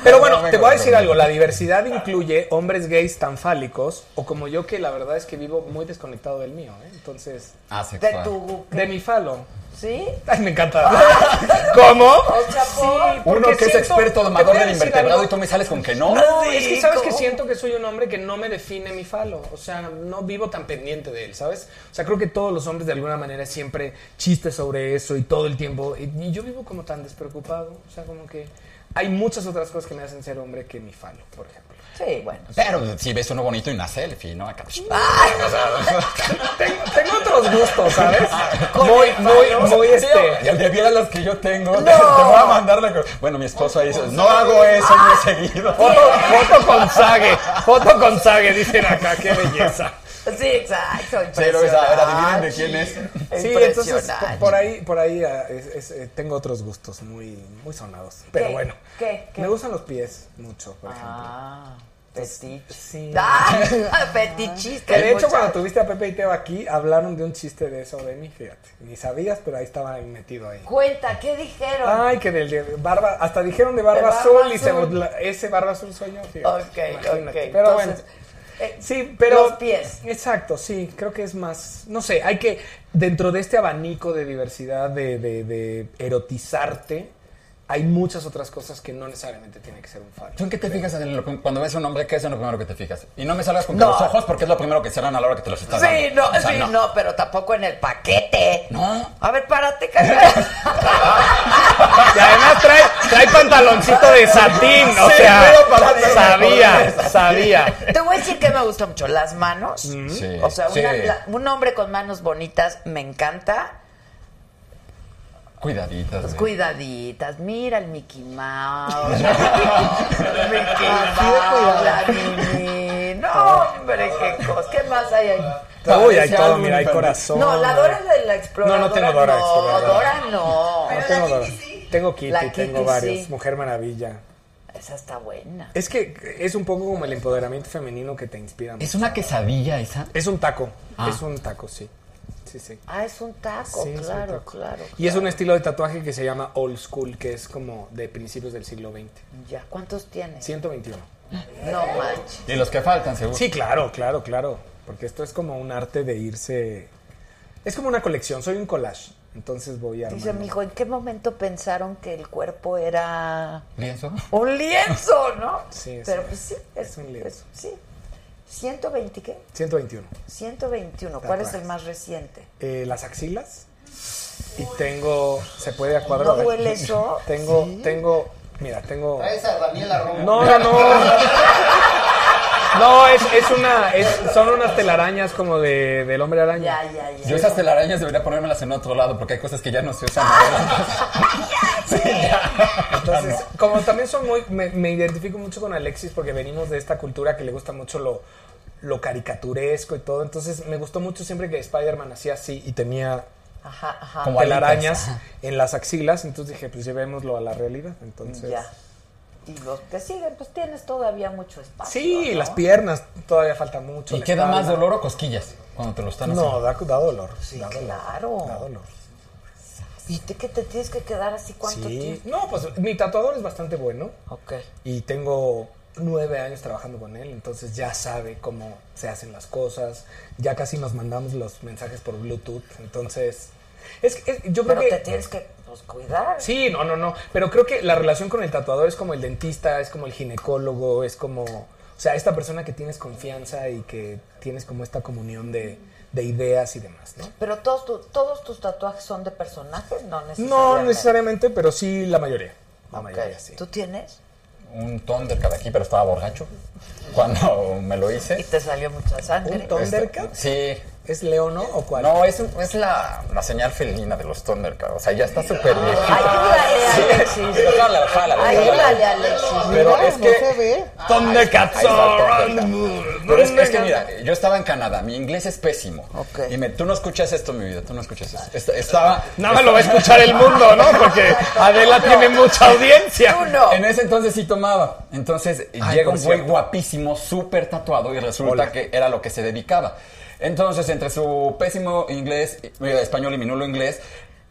Pero bueno, te voy a decir algo, la diversidad incluye hombres gays tan fálicos, o como yo que la verdad es que vivo muy desconectado del mío, ¿eh? Entonces, Ah, De tu. de mi falo. ¿Sí? Ay, me encanta. ¿Cómo? Chapo. Uno que es siento- experto domador del decir invertebrado algo. y tú me sales con que no. No, es que sabes que siento que soy un hombre que no me define mi falo. O sea, no vivo tan pendiente de él, ¿sabes? O sea, creo que todos los hombres de alguna manera siempre chistes sobre eso y todo el tiempo. Y, y yo vivo como tan despreocupado. O sea, como que hay muchas otras cosas que me hacen ser hombre que mi falo, por ejemplo. Sí, bueno. Pero si ves uno bonito y una selfie, ¿no? Acá. tengo, tengo otros gustos, ¿sabes? Muy, muy, muy este. Y al de viera los que yo tengo, te, te voy a mandar la Bueno, mi esposo ahí dice, no hago eso muy seguido. Foto, foto con Sage, foto con Sage, dicen acá, qué belleza. Sí, exacto. Lo ves, a ver, adivinen de quién es. Sí, entonces Impresionante. por, ahí, por ahí ah, es- es, eh, tengo otros gustos muy, muy sonados. Pero ¿Qué? bueno, ¿Qué? ¿Qué? me gustan los pies mucho, por Ah, fetiche. Sí. Ah, fetichista. Que de hecho, cuando tuviste a Pepe y Teo aquí, hablaron de un chiste de eso de mí, fíjate. Ni sabías, pero ahí estaba metido ahí. Cuenta, ¿qué dijeron? Ay, que del de barba, hasta dijeron de barba, De barba azul y se ese barba azul soy yo, fíjate. Ok, Imagínate. ok. Pero Entonces, eh, Sí, pero. Los pies. Exacto, sí, creo que es más. No sé, hay que. Dentro de este abanico de diversidad, de, de- de erotizarte, hay muchas otras cosas que no necesariamente tiene que ser un falo. ¿Tú en qué te fijas en lo- cuando ves a un hombre? ¿Qué es en lo primero que te fijas? Y no me salgas con que No. los ojos porque es lo primero que cierran a la hora que te los estás dando. Sí, no, O sea, sí, no. pero tampoco en el paquete. No. A ver, párate, cara. Y además trae, trae pantaloncito de satín, o Sí, sea, sabía, sabía. Te voy a decir que me gusta mucho las manos. Sí, O sea, una- la- un hombre con manos bonitas me encanta. Cuidaditas. Pues cuidaditas. Mira el Mickey Mouse. Mickey Mouse, la. No, hombre, qué cosa. ¿Qué más hay ahí? Uy, hay todo, mira, hay corazón. No, la Dora de la exploradora. No, no tengo Dora No, Exploradora. Dora no. No tengo Dora. Tengo Kitty, La Kitty, tengo varios. sí. Mujer Maravilla. Esa está buena. Es que es un poco como el empoderamiento femenino que te inspira. ¿Es una quesadilla esa? Es un taco. Ah. Es un taco, sí. Sí, sí. Ah, es un taco, Sí, es un claro, taco. claro. Y es un estilo de tatuaje que se llama old school, que es como de principios del siglo XX. Ya, ¿cuántos tienes? 121. No manches. Y los que faltan, seguro. Sí, claro, claro, claro. Porque esto es como un arte de irse. Es como una colección, soy un collage. Entonces voy a. Dice mi hijo, ¿en qué momento pensaron que el cuerpo era ¿Lienzo? un lienzo, no? Sí, es Pero un- pues sí, es, es un lienzo. es- sí. 120 qué? 121. 121. ¿Cuál es el más reciente? Eh, las axilas. Y tengo. ¿Se puede a cuadro? ¿No duele eso? Tengo, tengo. Mira, tengo. Traes a Daniela Romo. No, no, no. No, es, es una. es- son unas telarañas como de, del hombre araña. Ya, ya, ya. Yo esas telarañas debería ponérmelas en otro lado porque hay cosas que ya no se usan. Entonces, como también son muy. Me, me identifico mucho con Alexis porque venimos de esta cultura que le gusta mucho lo, lo caricaturesco y todo. Entonces, me gustó mucho siempre que Spider-Man hacía así y tenía Ajá, ajá. Como telarañas en las axilas. Entonces dije, pues llevémoslo a la realidad. Entonces. Ya. Y los que siguen, pues tienes todavía mucho espacio. Sí, ¿no? las piernas todavía falta mucho. ¿Y queda más dolor o cosquillas cuando te lo están haciendo? No, da, da dolor. Sí, da dolor, claro. Da dolor. ¿Y te, que te tienes que quedar así cuánto Sí. tiempo? No, pues mi tatuador es bastante bueno. Ok. y tengo nueve años trabajando con él, entonces ya sabe cómo se hacen las cosas, ya casi nos mandamos los mensajes por Bluetooth, entonces es, que- es- yo creo Pero que te tienes que pues, cuidar. sí, no, no, no, pero creo que la relación con el tatuador es como el dentista, es como el ginecólogo, es como, o sea, esta persona que tienes confianza y que tienes como esta comunión de, de ideas y demás, ¿no? Pero todos, tu- todos tus tatuajes son de personajes, no necesariamente. No necesariamente, pero sí la mayoría. La Ok. mayoría, sí. ¿Tú tienes? Un Thundercat aquí, pero estaba borracho cuando me lo Y hice. te salió mucha sangre. ¿Un Thundercat? Sí. ¿Es Leono o cuál? No, es, es la, la señal felina de los Thundercats. O sea, ya está súper viejito. Ayúdale, Alexis. Ayúdale, jálala. Alexis. Pero Mira, es no que... se ve. Thundercats are. Pero es, es que mira, yo estaba en Canadá, mi inglés es pésimo. Ok. Y me- tú no escuchas esto, mi vida, tú no escuchas esto. Est- Estaba, Nada más lo va a escuchar el mundo, ¿no? Porque Adela tiene mucha audiencia. Tú no. En ese entonces sí tomaba. Entonces Ay, llega un güey guapísimo, súper tatuado y resulta Hola. que era lo que se dedicaba. Entonces, entre su pésimo inglés, eh, español y mi nulo inglés,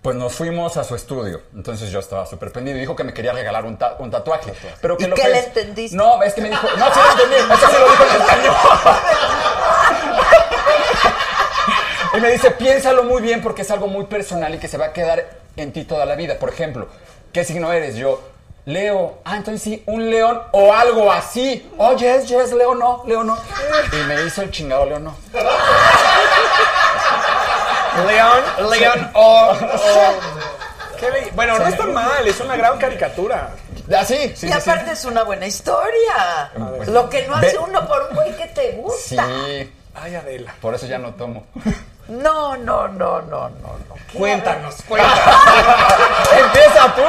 pues nos fuimos a su estudio. Entonces yo estaba súper pendiente y dijo que me quería regalar un, ta- un tatuaje. Pero que ¿Y lo qué que le es- entendiste? No, es que me dijo, no, sí lo entendí, eso sí lo dijo en español. Y me dice, piénsalo muy bien porque es algo muy personal y que se va a quedar en ti toda la vida. Por ejemplo, ¿qué signo eres? Yo, Leo. Ah, entonces sí, un león o algo así. Oh, yes, yes, Leo no, Leo no. Y me hizo el chingado Leo no. León, León o, Qué Bueno, no está mal, es una gran caricatura. Ah, sí, sí, y sí, aparte es una buena historia. Lo que no hace Ve- uno por un güey que te gusta. Sí, Ay, Adela. por eso ya no tomo. No, no, no, no, no, no. Cuéntanos, cuéntanos. Empieza tú.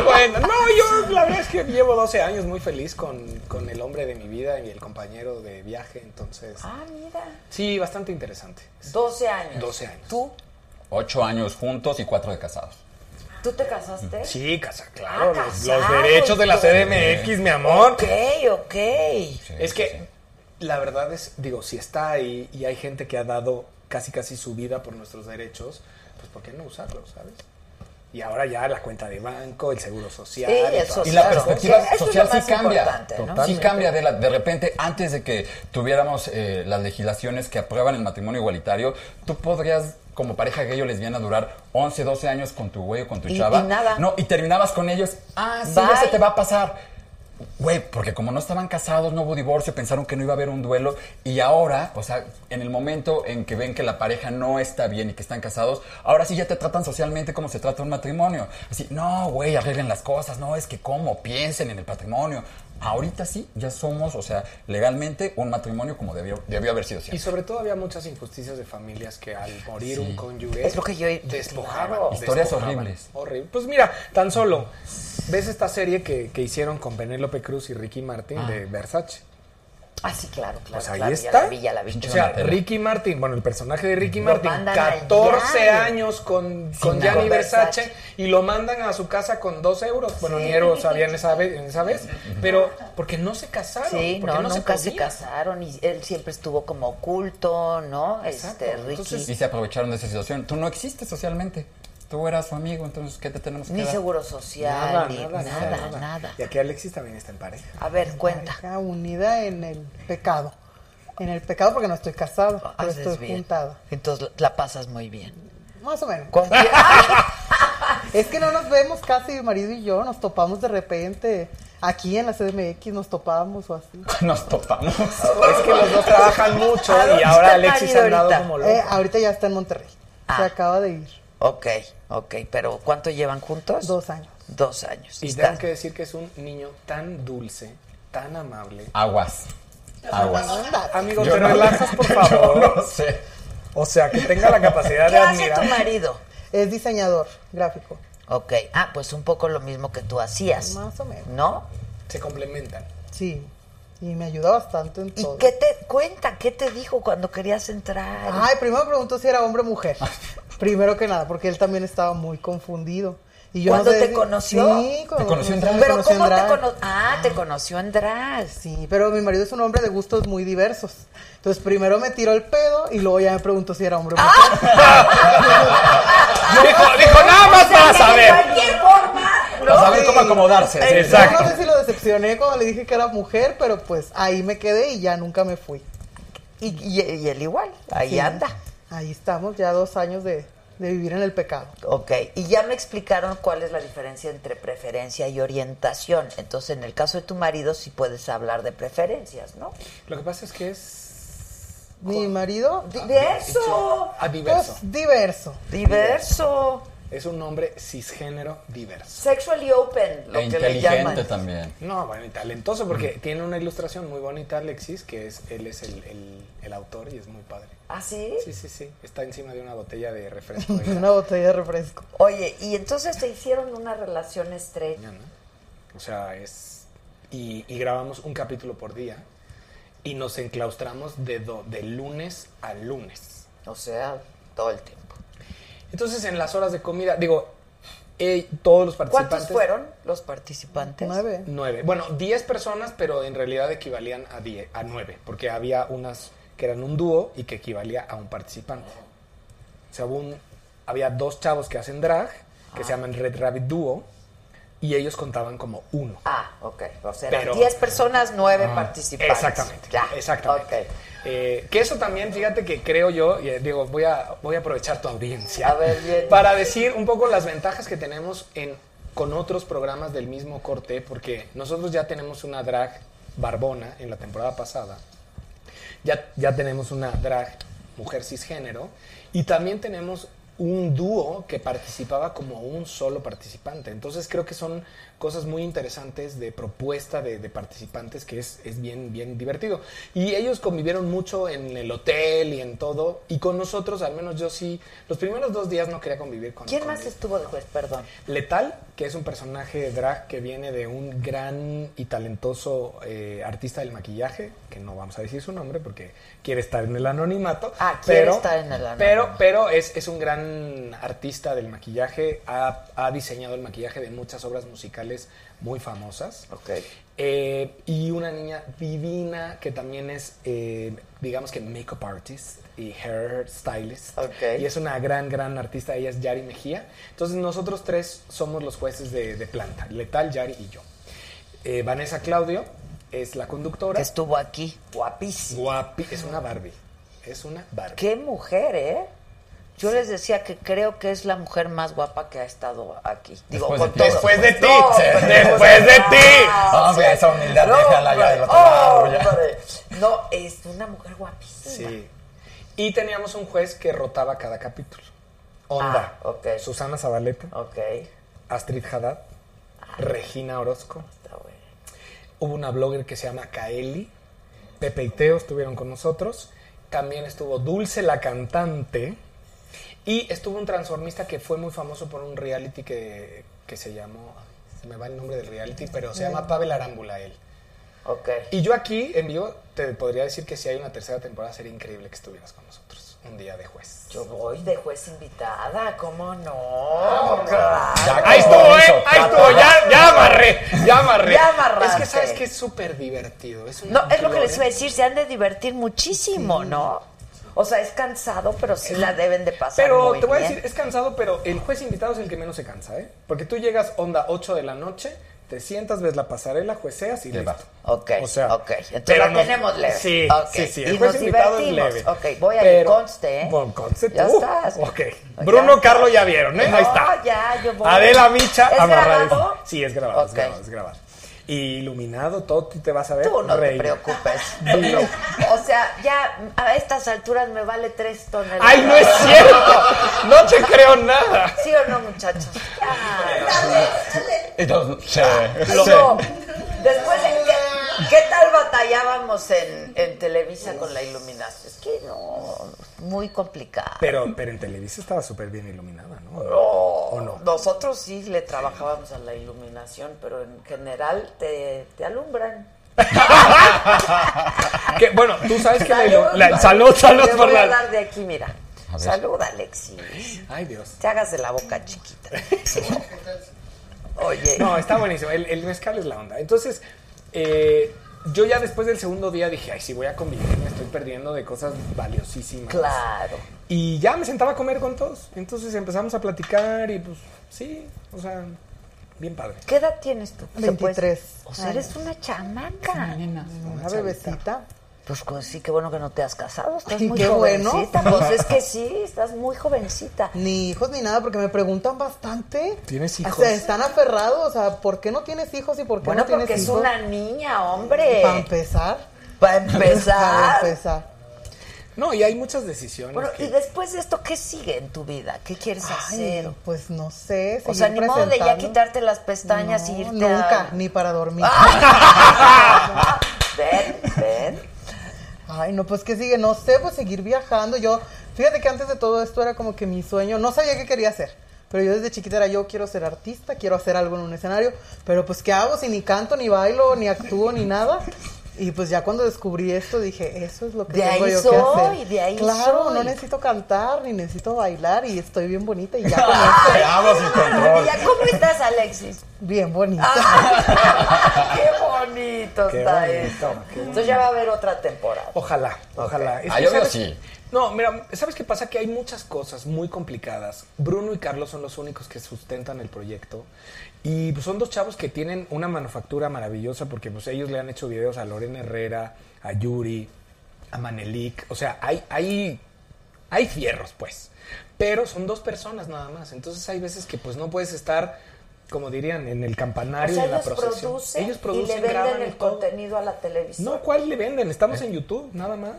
Bueno, no, yo la verdad es que llevo 12 años muy feliz con, con el hombre de mi vida y el compañero de viaje, entonces... Ah, mira. Sí, bastante interesante. 12 años. 12 años. ¿Tú? Ocho años juntos y cuatro de casados. ¿Tú te casaste? Sí, casa, claro. Ah, los, los derechos de la. CDMX, mi amor. Ok, ok. Es que la verdad es, digo, si está ahí y hay gente que ha dado casi casi su vida por nuestros derechos, pues ¿por qué no usarlos, sabes? Y ahora ya la cuenta de banco, el seguro social. Sí, eso todo. Y la perspectiva social sí cambia. Sí Sí. cambia. De, la- de repente, antes de que tuviéramos eh, las legislaciones que aprueban el matrimonio igualitario, tú podrías, como pareja gay o lesbiana, durar 11, 12 años con tu güey o con tu Y- chava. y nada. No, y terminabas con ellos. Ah, sí, Bye. ya se te va a pasar. Güey, porque como no estaban casados, no hubo divorcio, pensaron que no iba a haber un duelo. Y ahora, o sea, en el momento en que ven que la pareja no está bien y que están casados, ahora sí ya te tratan socialmente como se trata un matrimonio. Así, no, güey, arreglen las cosas, no, es que cómo, piensen en el patrimonio. Ahorita sí, ya somos, o sea, legalmente un matrimonio como debió, debió haber sido Y siempre. sobre todo había muchas injusticias de familias que al morir Sí. un cónyuge Es lo que yo- despojaban. claro. Historias despojaban. horribles. Horrible. Pues mira, tan solo ves esta serie que, que hicieron con Penélope Cruz y Ricky Martin de Versace. Ah, sí, claro, claro. Pues ahí claro, está. Ya la vi, ya la vi. O sea, Ricky Martin, bueno, el personaje de Ricky Lo Martin, mandan 14 allá. años con, con Gianni. Versace, Versace. y lo mandan a su casa con 2 euros. Bueno, Sí. ni euros sabían esa vez, en esa vez, pero porque no se casaron. Sí, porque no, nunca se, casaron y él siempre estuvo como oculto, ¿no? Exacto. Este, Ricky. Entonces, Y se aprovecharon de esa situación. Tú no existes socialmente. Tú eras su amigo, entonces, ¿qué te tenemos que Ni dar? seguro social, Nada, ni nada, nada, nada, nada, Y aquí Alexis también está en pareja. A ver, cuenta. Pareja unida en el pecado. En el pecado porque no estoy casado, pero Haces estoy bien. juntada. Entonces la pasas muy bien. Más o menos. ¿Con quién? Es que no nos vemos casi, mi marido y yo, nos topamos de repente. Aquí en la CDMX nos topamos o así. Nos topamos. Es que los dos trabajan mucho ¿A dónde y ahora Alexis ha andado ahorita? como loco. Eh, ahorita ya está en Monterrey. Ah. Se acaba de ir. Ok, ok, pero ¿cuánto llevan juntos? Dos años. Dos años. Y Está- tengo que decir que es un niño tan dulce, tan amable. Aguas. Aguas. Amigo, Yo te no- relajas, por yo favor. no sé. O sea, que tenga la capacidad ¿Qué de hace admirar. tu marido? Es diseñador gráfico. Ok, ah, pues un poco lo mismo que tú hacías, Más o menos. ¿no? Se complementan. Sí. Y me ayuda bastante en ¿Y todo. qué te cuenta? ¿Qué te dijo cuando querías entrar? Ay, primero me preguntó si era hombre o mujer. primero que nada, porque él también estaba muy confundido. Y yo no ¿Cuándo sé te conoció? Sí, ¿Te conoció en drag? Pero conoció en ¿cómo te conoció? Ah, te conoció en drag. Sí, pero mi marido es un hombre de gustos muy diversos. Entonces primero me tiró el pedo y luego ya me preguntó si era hombre o mujer. Dijo, dijo, nada más para De saber. cualquier forma, ¿no? Para saber cómo acomodarse. Exacto. Yo no sé si lo decepcioné cuando le dije que era mujer, pero pues ahí me quedé y ya nunca me fui. Y, y- y él igual, ahí Sí. anda. Ahí estamos, ya dos años de, de vivir en el pecado. Ok, y ya me explicaron cuál es la diferencia entre preferencia y orientación. Entonces, en el caso de tu marido, sí puedes hablar de preferencias, ¿no? Lo que pasa es que es Mi marido, Diverso. a diverso. pues diverso. Diverso. Es un hombre cisgénero diverso. Sexually open, lo E que le inteligente llaman. también. No, bueno, y talentoso porque tiene una ilustración muy bonita, Alexis, que es él es el, el- el autor y es muy padre. ¿Ah, sí? Sí, sí, sí. Está encima de una botella de refresco. de Una botella de refresco. Oye, y entonces te hicieron una relación estrecha. O sea, es... Y, y grabamos un capítulo por día y nos enclaustramos de, do- de lunes a lunes. O sea, todo el tiempo. Entonces, en las horas de comida, digo, eh, todos los participantes... ¿Cuántos fueron los participantes? Nueve. Nueve. Bueno, diez personas, pero en realidad equivalían a, diez, a nueve, porque había unas que eran un dúo y que equivalía a un participante. O sea, hubo un- había dos chavos que hacen drag, que se llaman Red Rabbit Duo, y ellos contaban como uno. Ah, ok. O sea, eran Pero- 10 personas, 9 participantes. Exactamente. Ya. Exactamente. Eh, que eso también, fíjate que creo yo, y eh, digo, voy a, voy a aprovechar tu audiencia A ver, bien. para decir un poco las ventajas que tenemos en, con otros programas del mismo corte, porque nosotros ya tenemos una drag barbona en la temporada pasada, ya, ya tenemos una drag mujer cisgénero, y también tenemos un dúo que participaba como un solo participante. Entonces creo que son cosas muy interesantes de propuesta de, de participantes que es, es bien, bien divertido. Y ellos convivieron mucho en el hotel y en todo. Y con nosotros, al menos yo sí, los primeros dos días no quería convivir con ¿Quién con más estuvo de juez? Perdón. Letal, que es un personaje drag que viene de un gran y talentoso eh, artista del maquillaje, que no vamos a decir su nombre porque quiere estar en el anonimato. Ah, quiere pero, estar en el anonimato. Pero, pero es, es un gran artista del maquillaje, ha, ha diseñado el maquillaje de muchas obras musicales muy famosas. Eh, y una niña divina que también es, eh, digamos que makeup artist y hair stylist. Y es una gran, gran artista. Ella es Yari Mejía. Entonces nosotros tres somos los jueces de, de planta. Letal, Yari y yo. Eh, Vanessa Claudio es la conductora. Que estuvo aquí, guapísima. Guapi, es una Barbie. Es una Barbie. Qué mujer, ¿eh? Yo les decía que creo que es la mujer más guapa que ha estado aquí. Digo, Después con de ti. Después de ti. No, después de ti. Ah, Hombre, sí. esa humildad, No, déjala ya del otro hombre, lado, ya. hombre. No, es una mujer guapísima. Sí. Y teníamos un juez que rotaba cada capítulo. Onda. Ah, ok. Susana Zabaleta. Ok. Astrid Haddad. Regina Orozco. Hubo una blogger que se llama Kaeli. Pepe y Teo estuvieron con nosotros. También estuvo Dulce la cantante. Y estuvo un transformista que fue muy famoso por un reality que, que se llamó. Se me va el nombre del reality, pero se llama Pavel Arámbula él. Ok. Y yo aquí, en vivo, te podría decir que si hay una tercera temporada sería increíble que estuvieras con nosotros. Un día de juez. Yo voy de juez invitada, ¿cómo no? Claro. Ahí estuvo, ¿eh? Ahí estuvo, ya, ya amarré, ya amarré. Ya amarraste. Es que sabes que es súper divertido. Es No, es lo que les iba a decir, se han de divertir muchísimo, ¿no? O sea, es cansado, pero sí la deben de pasar Pero muy te voy a decir, es cansado, pero el juez invitado es el que menos se cansa, ¿eh? Porque tú llegas onda 8 de la noche, te sientas, ves la pasarela, jueceas y listo. Ok, O sea, ok. Entonces pero la nos- tenemos leve. Sí, Ok, sí, sí. y El juez nos invitado es divertimos. leve. Ok, voy a Pero- conste, ¿eh? Bueno, conste Ya tú. estás. Ok. Bruno, Ya Carlos ya vieron, ¿eh? No, Ahí está. ya, yo voy. Adela Micha, ¿Es amarradísima. grabado? Sí, es grabado, es Ok. grabado, es grabado. Y iluminado, todo tú te vas a ver. Tú no te preocupes. Dilo. O sea, ya a estas alturas me vale tres toneladas. ¡Ay, no es cierto! No te creo nada. ¿Sí o no, muchachos? Entonces, sí, No, sí. después de qué, tal batallábamos en, en Televisa con la iluminación. Es que no, muy complicado. Pero, pero en Televisa estaba súper bien iluminada, ¿no? ¿O no? Nosotros sí le trabajábamos a la iluminación, pero en general te, te alumbran. Que, bueno, tú sabes que la, Salud, la- salud. salud, Te por voy a la. dar de aquí, mira. Salud, Alexis. Ay, Dios. Te hagas de la boca chiquita. Oye. No, está buenísimo. El, el mezcal es la onda. Entonces, eh, yo ya después del segundo día dije, ay, si voy a convivir, me estoy perdiendo de cosas valiosísimas. Claro. Y ya me sentaba a comer con todos. Entonces empezamos a platicar y pues, sí, o sea, bien padre. ¿Qué edad tienes tú? ¿Se puede- 23. O sea, eres una chamaca. Una bebecita. Pues pues, sí, qué bueno que no te has casado. Estás muy qué bueno. jovencita. Pues es que sí, estás muy jovencita. Ni hijos ni nada, porque me preguntan bastante. ¿Tienes O hijos? sea, están aferrados. O sea, ¿por qué no tienes hijos y por qué Bueno, no tienes porque es hijos? una niña, hombre. Para empezar. Para empezar. Para empezar. No, y hay muchas decisiones. Bueno, que- y después de esto, ¿qué sigue en tu vida? ¿Qué quieres Ay, hacer? pues no sé. O sea, ni modo de ya quitarte las pestañas y irte Nunca, a... ni para dormir. ven, ven. Ay, no, pues que sigue, no sé, pues seguir viajando. Yo, fíjate que antes de todo esto era como que mi sueño, no sabía qué quería hacer. Pero yo desde chiquita era yo quiero ser artista, quiero hacer algo en un escenario, pero pues ¿qué hago si ni canto, ni bailo, ni actúo, ni nada? Y pues ya cuando descubrí esto dije, eso es lo que De tengo ahí yo soy, que hacer. de ahí claro, soy. no necesito cantar, ni necesito bailar y estoy bien bonita y ya con. ¿Y ya cómo estás, Alexis? Bien bonita. ¡Qué bonito Qué está bonito, eso! qué Entonces ya va a haber otra temporada. Ojalá, ojalá. Es Ah, yo sí. No, mira, ¿sabes qué pasa? Que hay muchas cosas muy complicadas. Bruno y Carlos son los únicos que sustentan el proyecto. Y pues, son dos chavos que tienen una manufactura maravillosa porque pues ellos le han hecho videos a Lorena Herrera, a Yuri, a Manelik. O sea, hay, hay, hay fierros, pues. Pero son dos personas nada más. Entonces hay veces que pues no puedes estar, como dirían, en el O campanario en la ellos procesión. producen, ellos y producen, le graban venden y el todo. contenido a la televisión. No, ¿cuál le venden? Estamos en YouTube, nada más.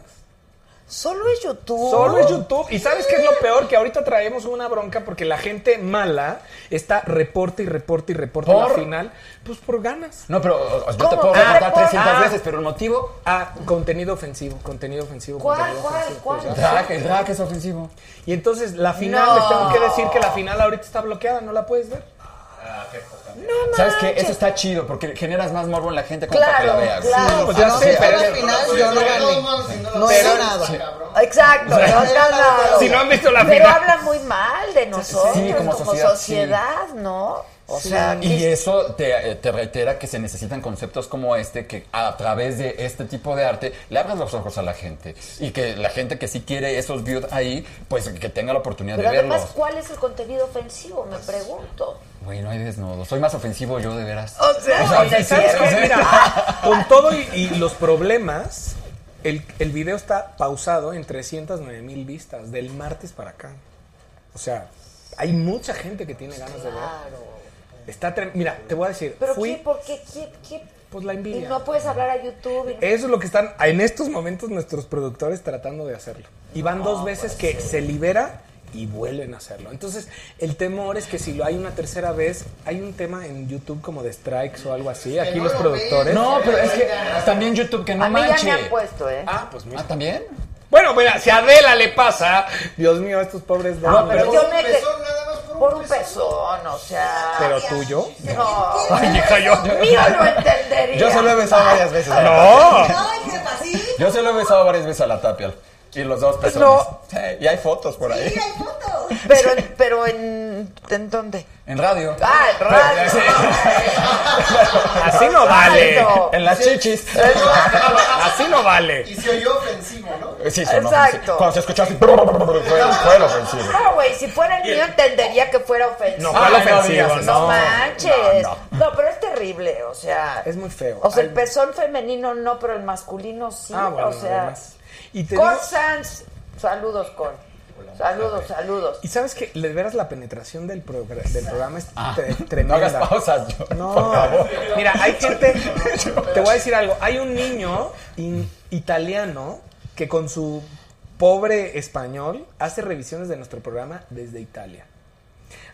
Solo es YouTube. Solo es YouTube. ¿Y sabes qué es lo peor? Que ahorita traemos una bronca porque la gente mala está reporte y reporte y reporte ¿Por? la final. Pues por ganas. No, pero yo te puedo ¿Qué preguntar reporta? 300 Ah. veces, pero el motivo. Ah, contenido ofensivo, contenido ofensivo. ¿Cuál, contenido cuál, ofensivo, cuál? pues, Drag, el drag es ofensivo. Y entonces la final, No. les tengo que decir que la final ahorita está bloqueada, no la puedes ver. No ¿Sabes qué? Eso está chido porque generas más morbo en la gente como para que Claro, la veas. claro. Pues ya no, sé, si pero- al final yo no gané. No he ganado. Exacto, no has ganado. Si no han visto la Pero final. habla muy mal de nosotros Sí, como como, sociedad, sociedad, ¿no? O sea, Y ¿qué- eso te, te reitera que se necesitan conceptos como este, que a través de este tipo de arte le abras los ojos a la gente. Y que la gente que sí quiere esos views ahí, pues que tenga la oportunidad pero de además, verlos. ¿cuál es el contenido ofensivo? Me pregunto. Güey, no hay desnudos. Soy más ofensivo yo, de veras. O sea, O sea, oye, sí, ¿Sabes qué? Mira, con todo y, y los problemas, el, el video está pausado en 309 mil vistas del martes para acá. O sea, hay mucha gente que tiene ganas de ver. Claro. Está trem- Mira, te voy a decir, Pero fui, ¿qué? ¿Por qué? ¿Qué? qué? pues la Y envidia. no puedes hablar a YouTube. y no- Eso es lo que están en estos momentos nuestros productores tratando de hacerlo. Y van dos veces que se libera y vuelven a hacerlo. Entonces, el temor es que si lo hay una tercera vez, hay un tema en YouTube como de strikes o algo así. Aquí los productores. No, pero es que también YouTube que no a mí ya manche. me han puesto, ¿eh? Ah, pues mira. Ah, ¿también? Bueno, mira, si a Adela le pasa, Dios mío, estos pobres No, dos. pero yo me... pezón, nada más por un Por un pezón, o sea... Pero tuyo. No. Ay, hija, yo. Mío no entendería. Yo se lo he besado varias veces. No. tapia. Yo se lo he besado varias veces a la tapia. Y los dos. No. Sí, y hay fotos por ahí. Pero, en- pero en, ¿en dónde? En radio. Ah, en radio. Sí. Así no vale. En las chichis. Así no vale. Y se oyó ofensivo, ¿no? Sí, sonó Exacto. ofensivo. Cuando se escuchó así, fue, fue el ofensivo. No, güey, si fuera el mío entendería que fuera ofensivo. No, ¿cuál Ay, no ofensivo? No No. manches. No, No, pero es terrible, o sea. Es muy feo. O sea, el pezón femenino no, pero el masculino sí. Ah, bueno, o sea. además. Y te digo- Cor Sanz, saludos, Cor. Saludos, saludos. Y sabes que de veras la penetración del, progr- del programa es Ah, tre- no tremenda. hagas pausas, yo, No, por favor. mira, hay gente. Te voy a decir algo. Hay un niño in- italiano que con su pobre español hace revisiones de nuestro programa desde Italia.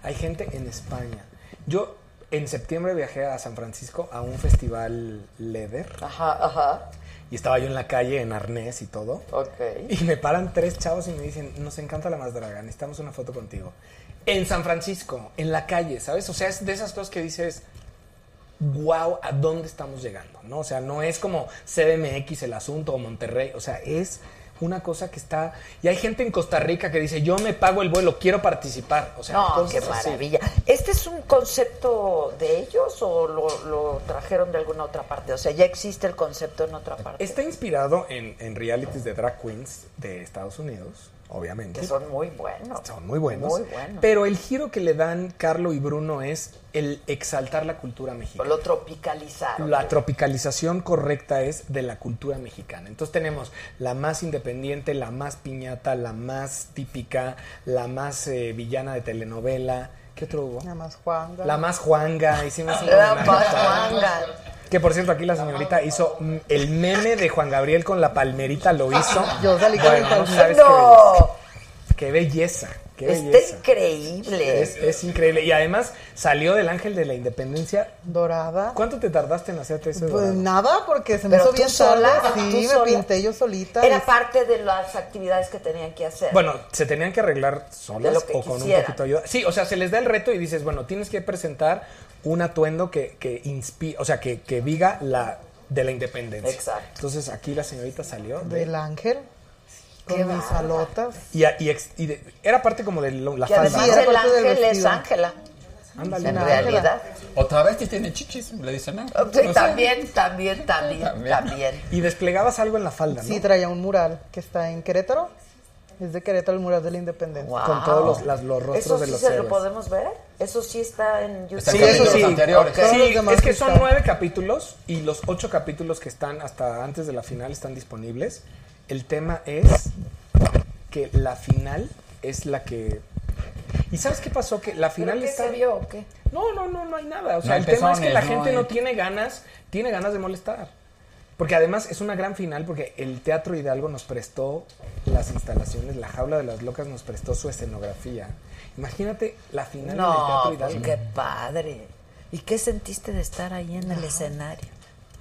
Hay gente en España. Yo en septiembre viajé a San Francisco a un festival leather Ajá, ajá. y estaba yo en la calle en arnés y todo. Ok. Y me paran tres chavos y me dicen, nos encanta la más draga, necesitamos una foto contigo. En San Francisco, en la calle, ¿sabes? O sea, es de esas cosas que dices, wow, ¿a dónde estamos llegando? ¿No? O sea, no es como CDMX el asunto o Monterrey, o sea, es una cosa que está... Y hay gente en Costa Rica que dice, yo me pago el vuelo, quiero participar. O sea, No, qué así. maravilla. ¿Este es un concepto de ellos o lo, lo trajeron de alguna otra parte? O sea, ya existe el concepto en otra parte. Está inspirado en, en realities de drag queens de Estados Unidos, obviamente. Que son muy buenos. Son muy buenos. Muy buenos. Pero el giro que le dan Carlo y Bruno es el exaltar la cultura mexicana. Lo tropicalizaron. La tropicalización correcta es de la cultura mexicana. Entonces tenemos la más independiente, la más piñata, la más típica, la más eh, villana de telenovela. ¿Qué otro hubo? Nada más Juan. La más juanga. Hicimos La más Juanga. Que por cierto, aquí la señorita hizo mm, el meme de Juan Gabriel con la palmerita, lo hizo. Yo salí con Bueno, el no sabes Qué belleza. Qué está belleza. increíble. Es, es increíble. Y además salió del Ángel de la Independencia. Dorada. ¿Cuánto te tardaste en hacerte ese Pues dorado? nada, porque se me hizo bien sola, Sí, me sola. pinté yo solita. Era y- parte de las actividades que tenían que hacer. Bueno, se tenían que arreglar solas lo que o con un poquito de ayuda. Sí, o sea, se les da el reto y dices, bueno, tienes que presentar un atuendo que, que inspire, o sea, que, que diga la de la independencia. Exacto. Entonces aquí la señorita salió de- Del ángel. Qué Con mis alotas. y, a- y ex- y de- era parte como de lo- la falda. Sí, era el parte ángel es. Ángela. Ándale. En Ángela. realidad. Otra vez que tiene chichis, le dicen. ¿no? Sí, No sé. también, también, también, También. también. Y desplegabas algo en la falda, ¿no? Sí, traía un mural que está en Querétaro. Es de Querétaro el mural de la Independencia. Wow. Con todos los, las- los rostros ¿Eso de sí los se lo podemos ver? ¿Eso sí está en YouTube? Está Sí, en eso sí. anteriores. Sí, es que son nueve capítulos y los ocho capítulos que están hasta antes de la final están disponibles. El tema es que la final es la que... ¿Y sabes qué pasó? Que la ¿Pero final qué está... se vio o qué? No, no, no, no hay nada. O sea, el tema es que la no gente hay- no tiene ganas, tiene ganas de molestar. Porque además es una gran final porque el Teatro Hidalgo nos prestó las instalaciones, la Jaula de las Locas nos prestó su escenografía. Imagínate la final en el No, Teatro pues Hidalgo. qué padre. ¿Y qué sentiste de estar ahí en el escenario?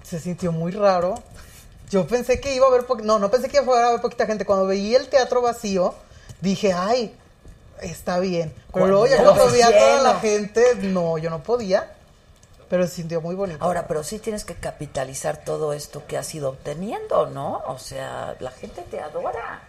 Se sintió muy raro. Yo pensé que iba a haber, po- no, no pensé que iba a haber poquita gente. Cuando veía el teatro vacío, dije, ay, está bien. Pero luego ya Cuando vi a toda la gente, no, yo no podía. Pero se sintió muy bonito. Ahora, pero sí tienes que capitalizar todo esto que has ido obteniendo, ¿no? O sea, la gente te adora.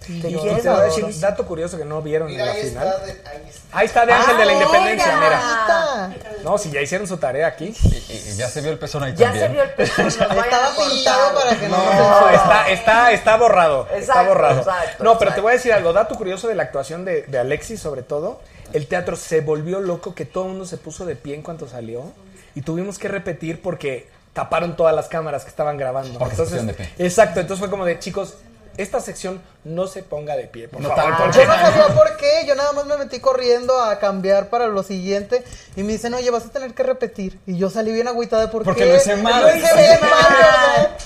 Sí, Y quiere te voy a decir, muchísimo. dato curioso que no vieron Mira, en la ahí final. está, de- ahí está. Ahí está de Ángel de la Ah, Independencia, mira. No, si ya hicieron su tarea aquí. Y, y ya se vio el pezón ahí Ya también. se vio el pezón, Estaba pintado para que no, No, está, está, está borrado. está Exacto, borrado. exacto, no, pero te voy a decir algo. Dato curioso de la actuación de, de Alexis, sobre todo. El teatro se volvió loco que todo el mundo se puso de pie en cuanto salió. Y tuvimos que repetir porque taparon todas las cámaras que estaban grabando. Porque entonces, de pie. Exacto, entonces fue como de chicos, esta sección no se ponga de pie, por No favor. tanto. porque- Yo no sabía por qué, yo nada más me metí corriendo a cambiar para lo siguiente y me dicen, oye, vas a tener que repetir. Y yo salí bien agüitada de por Porque qué. lo hice mal. Lo hice bien mal.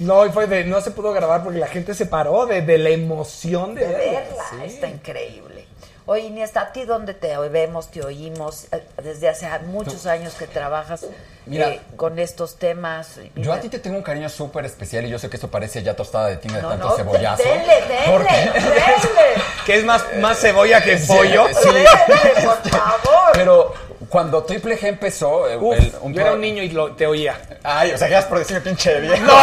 No, y fue de, no se pudo grabar porque la gente se paró de, de la emoción de, de verla. verla. Sí. Está increíble. Oye, Iniesta, ¿a ti dónde te vemos, te oímos? Eh, Desde hace muchos años que trabajas Mira. eh, con estos temas. Yo a ti te tengo un cariño súper especial y yo sé que esto parece ya tostada de tinga de No, tanto no, cebollazo. Denle, denle, Porque- denle. Que es más, más cebolla que Sí, pollo. sí. Denle, por favor. Pero cuando Triple G empezó, eh, Uf, el- yo era un niño y lo- te oía. Ay, o sea, gracias por decirme pinche viejo.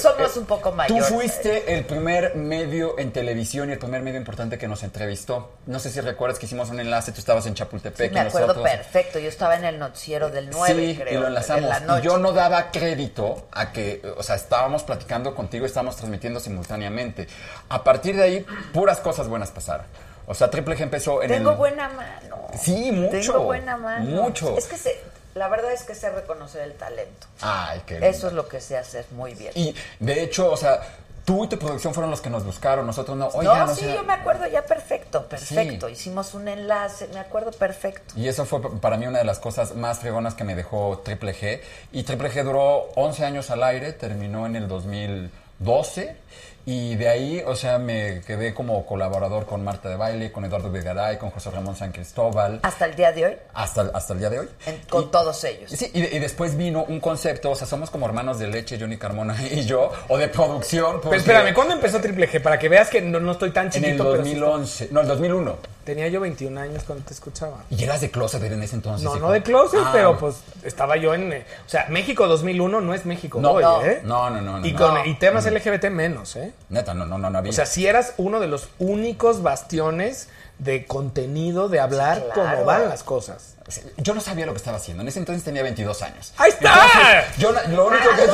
Somos un poco Tú mayores. fuiste el primer medio en televisión y el primer medio importante que nos entrevistó. No sé si recuerdas que hicimos un enlace, tú estabas en Chapultepec. Sí, me acuerdo nosotros- perfecto. Yo estaba en el noticiero del 9, sí, creo. y lo enlazamos. en la noche. Y yo no daba crédito a que, o sea, estábamos platicando contigo, estábamos transmitiendo simultáneamente. A partir de ahí, puras cosas buenas pasaron. O sea, Triple G empezó en Tengo el... buena mano. Sí, mucho. Tengo buena mano. Mucho. Es que sé- la verdad es que sé reconocer el talento. Ay, qué lindo. Eso es lo que sé hacer muy bien. Y de hecho, o sea, tú y tu producción fueron los que nos buscaron, nosotros no. Oigan, no, o sí, sea, yo me acuerdo ya perfecto, perfecto. Sí. Hicimos un enlace, me acuerdo perfecto. Y eso fue para mí una de las cosas más fregonas que me dejó Triple G. Y Triple G duró 11 años al aire, terminó en el 2012. Y de ahí, o sea, me quedé como colaborador con Marta de Baile, con Eduardo Vigaray, con José Ramón San Cristóbal, Hasta el día de hoy, hasta, hasta el día de hoy. en- con todos ellos. Sí, y, de- y después vino un concepto, o sea, somos como hermanos de leche, Johnny Carmona y yo, o de producción. Pero espérame, ¿cuándo empezó Triple G? Para que veas que no, no estoy tan En chiquito. el pero sí 2011, no, el 2001. Tenía yo 21 años cuando te escuchaba. Y eras de closet en ese entonces. No, no de closet, Ah, pero pues estaba yo en... O sea, México 2001 no es México No, hoy, no. ¿eh? No, no, no. Y, no. con, y temas LGBT menos, ¿eh? Neta, no, no, no, no había. O sea, si eras uno de los únicos bastiones de contenido, de hablar claro. cómo van las cosas. Yo no sabía lo que estaba haciendo. En ese entonces tenía 22 años. ¡Ahí está! Entonces, yo lo único que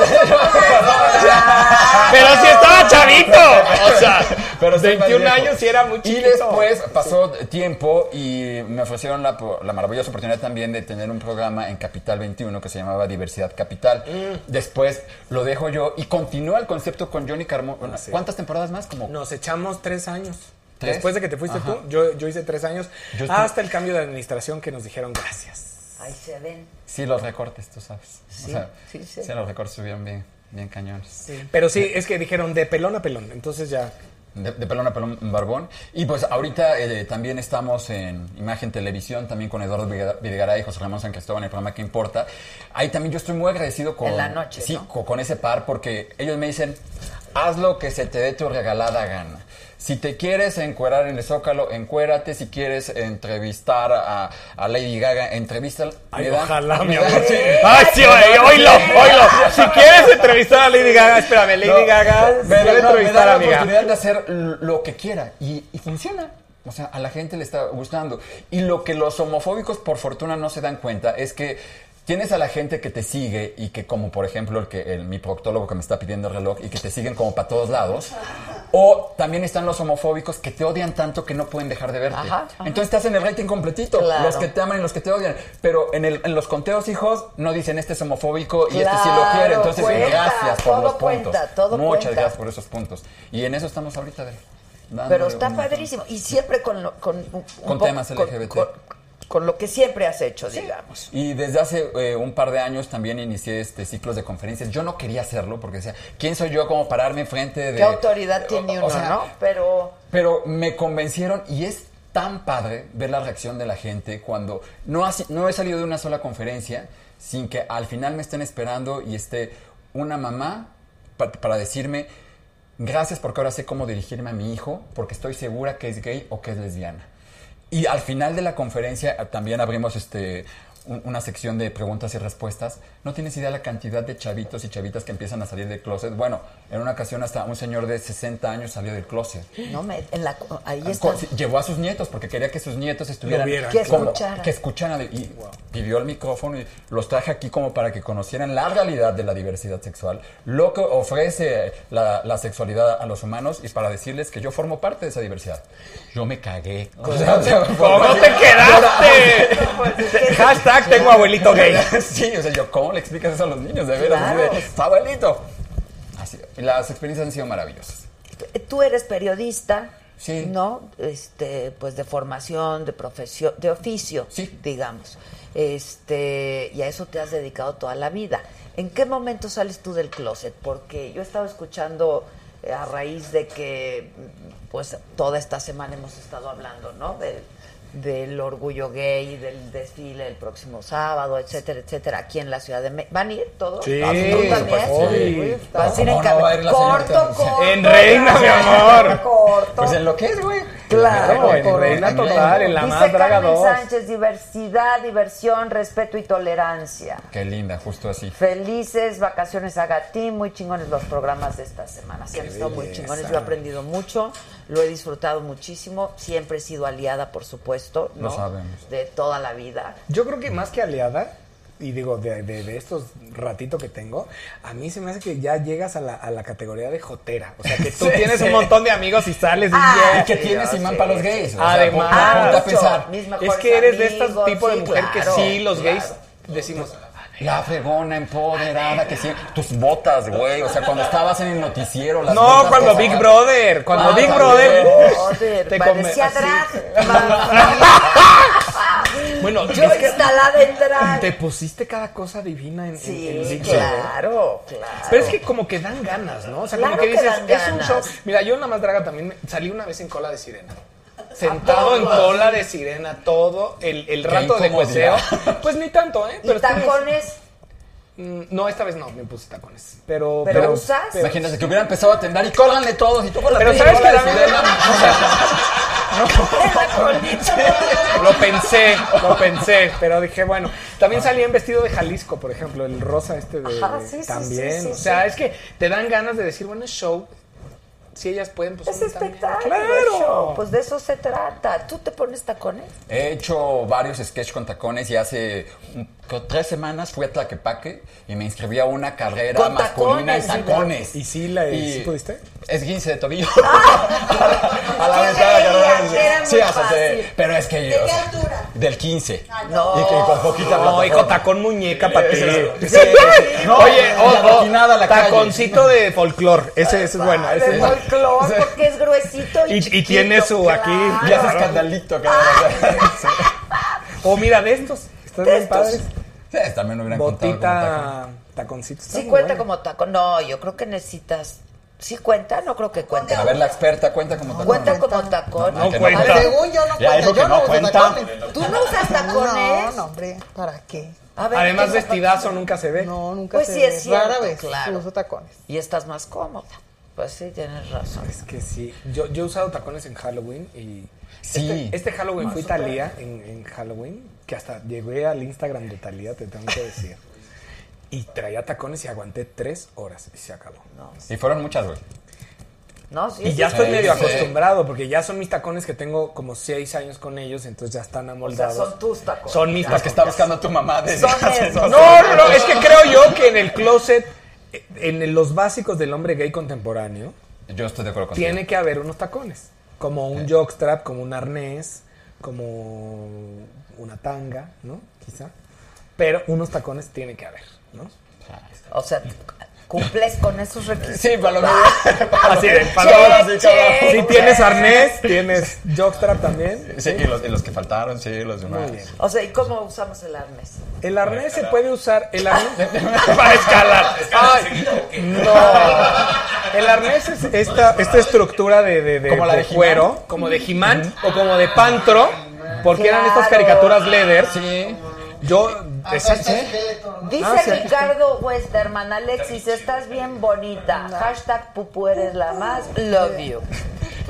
¡Pero si estaba chavito! O sea, Pero soy más 21 viejo. años sí era muy Y chiquito. después pasó tiempo y me ofrecieron la, la maravillosa oportunidad también de tener un programa en Capital 21 que se llamaba Diversidad Capital. Mm. Después lo dejo yo y continúa el concepto con Johnny Carmona. ¿Cuántas temporadas más? Como Nos echamos tres años. ¿Tres? Después de que te fuiste Ajá. tú, yo, yo hice tres años. Yo hasta el cambio de administración que nos dijeron gracias. Ahí se ven. Sí, los recortes, tú sabes. Sí, o sea, sí, sí. los recortes subieron bien, bien cañones. Pero sí, es que dijeron de pelón a pelón. Entonces ya. De, de pelón a pelón barbón. Y pues ahorita eh, también estamos en Imagen Televisión, también con Eduardo Videgaray y José Ramón San Cristóbal en el programa que importa. Ahí también yo estoy muy agradecido con, En la noche, sí, ¿no? co- con ese par porque ellos me dicen, haz lo que se te dé tu regalada gana. Si te quieres encuerar en el Zócalo, encuérate. Si quieres entrevistar a, a Lady Gaga, entrevístala. Ay, Me ojalá, me mi amor. Ay, sí, oye, oílo, oílo. Si quieres entrevistar a Lady Gaga, espérame, Lady No, Gaga, me, quiere da- no, me entrevistar da a la amiga. oportunidad de hacer lo que quiera y, y funciona. O sea, a la gente le está gustando. Y lo que los homofóbicos, por fortuna, no se dan cuenta es que tienes a la gente que te sigue y que, como por ejemplo el que el, mi proctólogo que me está pidiendo el reloj y que te siguen como para todos lados. O también están los homofóbicos que te odian tanto que no pueden dejar de verte. Ajá, ajá. Entonces te hacen el rating completito. Claro. Los que te aman y los que te odian. Pero en, el- en los conteos, hijos, no dicen este es homofóbico y este sí lo quiere. Entonces, cuenta, gracias por todo los puntos. cuenta, todo Muchas cuenta. gracias por esos puntos. Y en eso estamos ahorita, Adri, Pero está padrísimo. Y siempre con, con un, Con temas LGBT. con lo que siempre has hecho, digamos. Y desde hace eh, un par de años también inicié este ciclos de conferencias. Yo no quería hacerlo porque decía, ¿quién soy yo como pararme enfrente de... ¿Qué autoridad tiene o uno, sea, no? Pero Pero me convencieron y es tan padre ver la reacción de la gente cuando no, ha no he salido de una sola conferencia sin que al final me estén esperando y esté una mamá pa- para decirme gracias porque ahora sé cómo dirigirme a mi hijo porque estoy segura que es gay o que es lesbiana. Y al final de la conferencia eh, también abrimos este una sección de preguntas y respuestas. No tienes idea la cantidad de chavitos y chavitas que empiezan a salir del closet. Bueno, en una ocasión hasta un señor de 60 años salió del closet. no me en la ahí Co- está. Llevó a sus nietos porque quería que sus nietos estuvieran vieran, Que como- escucharan. que escucharan y pidió el micrófono y los traje aquí como para que conocieran la realidad de la diversidad sexual, lo que ofrece la, la sexualidad a los humanos y para decirles que yo formo parte de esa diversidad. Yo me cagué. O sea, o sea, ¿Cómo te quedaste? Hashtag tengo abuelito gay. sí, o sea, yo, ¿cómo le explicas eso a los niños? De veras, Claro. de, abuelito. Así, las experiencias han sido maravillosas. Tú eres periodista, Sí. ¿no? Este, pues de formación, de profesión, de oficio, Sí. digamos. Este, y a eso te has dedicado toda la vida. ¿En qué momento sales tú del closet? Porque yo he estado escuchando eh, a raíz de que pues toda esta semana hemos estado hablando, ¿no? De- del orgullo gay, del desfile el próximo sábado, etcétera, etcétera, aquí en la Ciudad de México. ¿Van a ir todos? Sí. Sí. ¿Vas a ir en ¿Cómo no va a ir la corto, señorita? corto, En Reina, mi amor. Corto. Pues en lo que es, güey. Claro, en Reina total, en la Dice más draga Carmen 2. Sánchez, diversidad, diversión, respeto y tolerancia. Qué linda, justo así. Felices vacaciones a Gatín, muy chingones los programas de esta semana. Sí, han estado muy chingones. Yo he aprendido mucho, lo he disfrutado muchísimo. Siempre he sido aliada, por supuesto, ¿no? Lo sabemos. De toda la vida. Yo creo que más que aliada, y digo, de, de- de estos ratito que tengo, a mí se me hace que ya llegas a la, a la categoría de jotera. O sea, que tú Sí, tienes sí. un montón de amigos y sales y Ah, ya. Y que sí, tienes imán sí, para los gays. sea, Además. ponte a pensar. Es que eres de estos amigos, tipos de mujer claro, que sí, los claro. gays decimos, La fregona, empoderada, que sí. Tus botas, güey. O sea, cuando estabas en el noticiero, las no, botas cuando Big Brother, cuando Ah, Big. Brother. Joder, te parecía. Bueno, Yo es que instalada en drag. te pusiste cada cosa divina en, en- en Sí, Big Brother. claro, claro. Pero es que como que dan ganas, ¿no? O sea, Claro como que que dices, dan es un show. Mira, yo en la más draga también me- salí una vez en cola de sirena. Sentado en cola de sirena todo el, el rato de coseo. Pues ni tanto, ¿eh? ¿Y Pero tacones? Mm, No, esta vez no, me puse tacones. Pero, ¿Pero usas? Imagínate que hubiera empezado a temblar y córranle todos y tú con la Pero pinche ¿sabes bola qué de sirena. Lo pensé, lo pensé, pero dije, bueno, también salí en vestido de Jalisco, por ejemplo, el rosa este de... Ajá, sí, sí, también, sí, sí, o sea, sí. es que te dan ganas de decir, bueno, es show, si ellas pueden, pues Es espectáculo. Claro. show, Pues de eso se trata. ¿Tú te pones tacones? He hecho varios sketches con tacones y hace tres semanas fui a Tlaquepaque y me inscribí a una carrera Con masculina en tacones, tacones. ¿Y sí, la, Y- sí pudiste? Es 15 de tobillo. a la mitad de la carrera. que era Sí, pero es que yo. ¿De qué altura? Del 15. No. Y, y con poquita No, plataforma. hijo, tacón muñeca para ti. Sí, Sí. No, Oye, la o, o, boquinada a la calle. taconcito de folclor. Ese, ese es bueno. Ese de es porque es gruesito y, Y- y chiquito, tiene su aquí- claro. Y hace escandalito cada. O mira, de estos. Están De bien estos. padres. Sí, también me hubieran contado como. Botita, taconcito. Sí cuenta bueno. como tacón. No, yo creo que necesitas... ¿Sí cuenta? No creo que cuente. A ver, la experta cuenta como tacón. ¿Cuenta como tacón? No cuenta. cuenta. Según yo no Ya cuenta, yo no no uso cuenta. tacones. ¿Tú no usas tacones? No, no, hombre, ¿para qué? A ver, Además, ¿qué vestidazo nunca se ve. No, nunca Pues se sí, ve. es cierto, Rara vez claro. uso tacones. Y estás más cómoda. Pues sí, tienes razón. Es que sí. Yo, yo he usado tacones en Halloween y. Sí. Este, este Halloween fui Talía en, en Halloween, que hasta llegué al Instagram de Talía, te tengo que decir. Y traía tacones y aguanté tres horas y se acabó. Y fueron muchas, güey. No, sí, Y sí, ya sí. estoy medio sí. acostumbrado, porque ya son mis tacones que tengo como seis años con ellos, entonces ya están O sea, amoldados. son tus tacones. Son mis Las que tacones. está buscando tu mamá desde Son esos. No, no, no, es que creo yo que en el closet, en los básicos del hombre gay contemporáneo, Yo estoy de acuerdo contigo. tiene que haber unos tacones. Como un jockstrap, como un arnés, como una tanga, ¿no? Quizá. Pero unos tacones tiene que haber, ¿no? O sea, ¿cumples con esos requisitos? Sí, para lo menos. Así de, para- Si tienes arnés, tienes jockstrap también. Sí, y los, y los que faltaron, sí, los demás. Muy bien. O sea, ¿y cómo usamos el arnés? El arnés se puede usar. El arnés. para escalar. Ay, no. El arnés es esta, esta estructura de, de, de- Como la de cuero, como de He-Man o como de Pantro, porque eran estas caricaturas leather. Sí. Yo. Esqueleto, ¿no? Dice Ah, sí. Ricardo Westerman, Alexis, estás bien bonita. Hashtag pupu eres la más. Love you.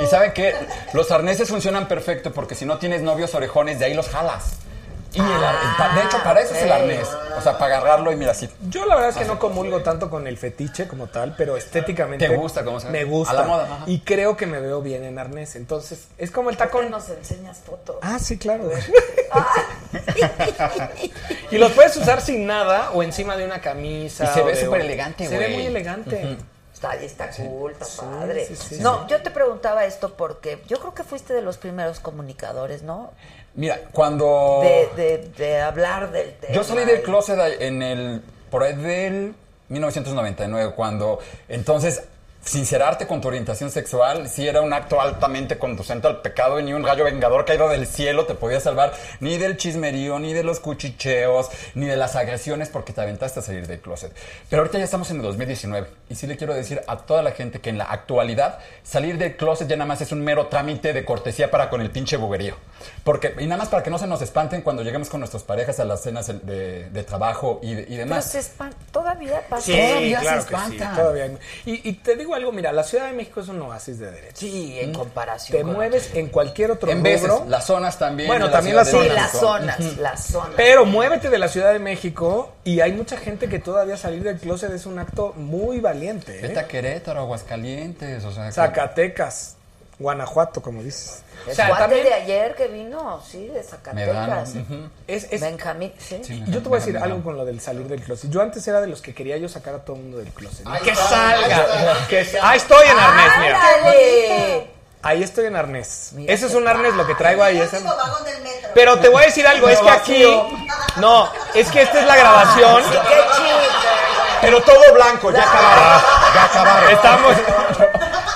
Y saben que los arneses funcionan perfecto porque si no tienes novios orejones, de ahí los jalas. Y el ar- de hecho, para eso es el ok. arnés. O sea, para agarrarlo y mira así. Yo la verdad es que no comulgo tanto con el fetiche como tal, pero estéticamente ¿Te gusta cómo se ve? me gusta A la moda, ajá. y creo que me veo bien en arnés. Entonces es como el ¿Por qué tacón. nos enseñas fotos? Ah, sí, claro. y los puedes usar sin nada o encima de una camisa. Y se o ve de- súper elegante, Se ve güey. muy elegante. Está, ahí está cool, está padre. sí, sí, no, yo te preguntaba esto porque yo creo que fuiste de los primeros comunicadores, ¿no? Mira, cuando. De, de, de hablar del tema. Yo salí del closet en el. por ahí del 1999, cuando entonces sincerarte con tu orientación sexual sí era un acto altamente conducente al pecado y ni un rayo vengador caído del cielo te podía salvar ni del chismerío, ni de los cuchicheos, ni de las agresiones porque te aventaste a salir del closet. Pero ahorita ya estamos en el 2019 y sí le quiero decir a toda la gente que en la actualidad salir del closet ya nada más es un mero trámite de cortesía para con el pinche buguerío. Porque, y nada más para que no se nos espanten cuando lleguemos con nuestras parejas a las cenas de, de trabajo y, de- y Pero demás. se espan- todavía pasa. Sí, Todavía se claro sí, espantan. todavía hay- Y, y te digo algo, mira, la Ciudad de México es un oasis de derecho. Sí, en comparación. Te con mueves en cualquier otro En veces, rubro, las zonas también. Bueno, de la también Ciudad las de Sí, zonas. las México. zonas, las zonas. pero muévete de la Ciudad de México y hay mucha gente que todavía salir del closet es un acto muy valiente. ¿eh? Vete a Querétaro, Aguascalientes, o sea. que- Zacatecas, Guanajuato, como dices. El O sea, cuate también- de ayer que vino, sí, de. Zacatecas. ujú. es, es- Benjamín, sí. Sí, yo te voy a decir algo con lo del salir del closet. Yo antes era de los que quería yo sacar a todo el mundo del closet. Ahí que salga. que ah, estoy en arnés, mira. ¡Ándale! Ahí estoy en arnés. Mira Ese es un arnés lo que traigo ahí. Ese-. Pero te voy a decir algo, es que aquí... No, es que esta es la grabación. ¡Qué chido! Pero todo blanco, ya acabaron. Ya acabaron. Estamos.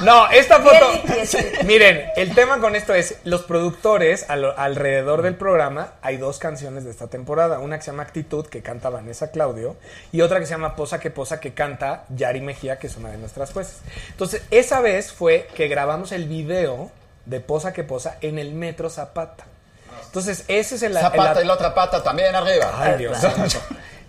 No, esta foto. Miren, el tema con esto es: los productores al- alrededor del programa hay dos canciones de esta temporada. Una que se llama Actitud, que canta Vanessa Claudio, y otra que se llama Posa que Posa, que canta Yari Mejía, que es una de nuestras jueces. Entonces, esa vez fue que grabamos el video de Posa que Posa en el Metro Zapata. Entonces, ese es el. Esa el- pata y la otra pata también arriba. Ay, Dios.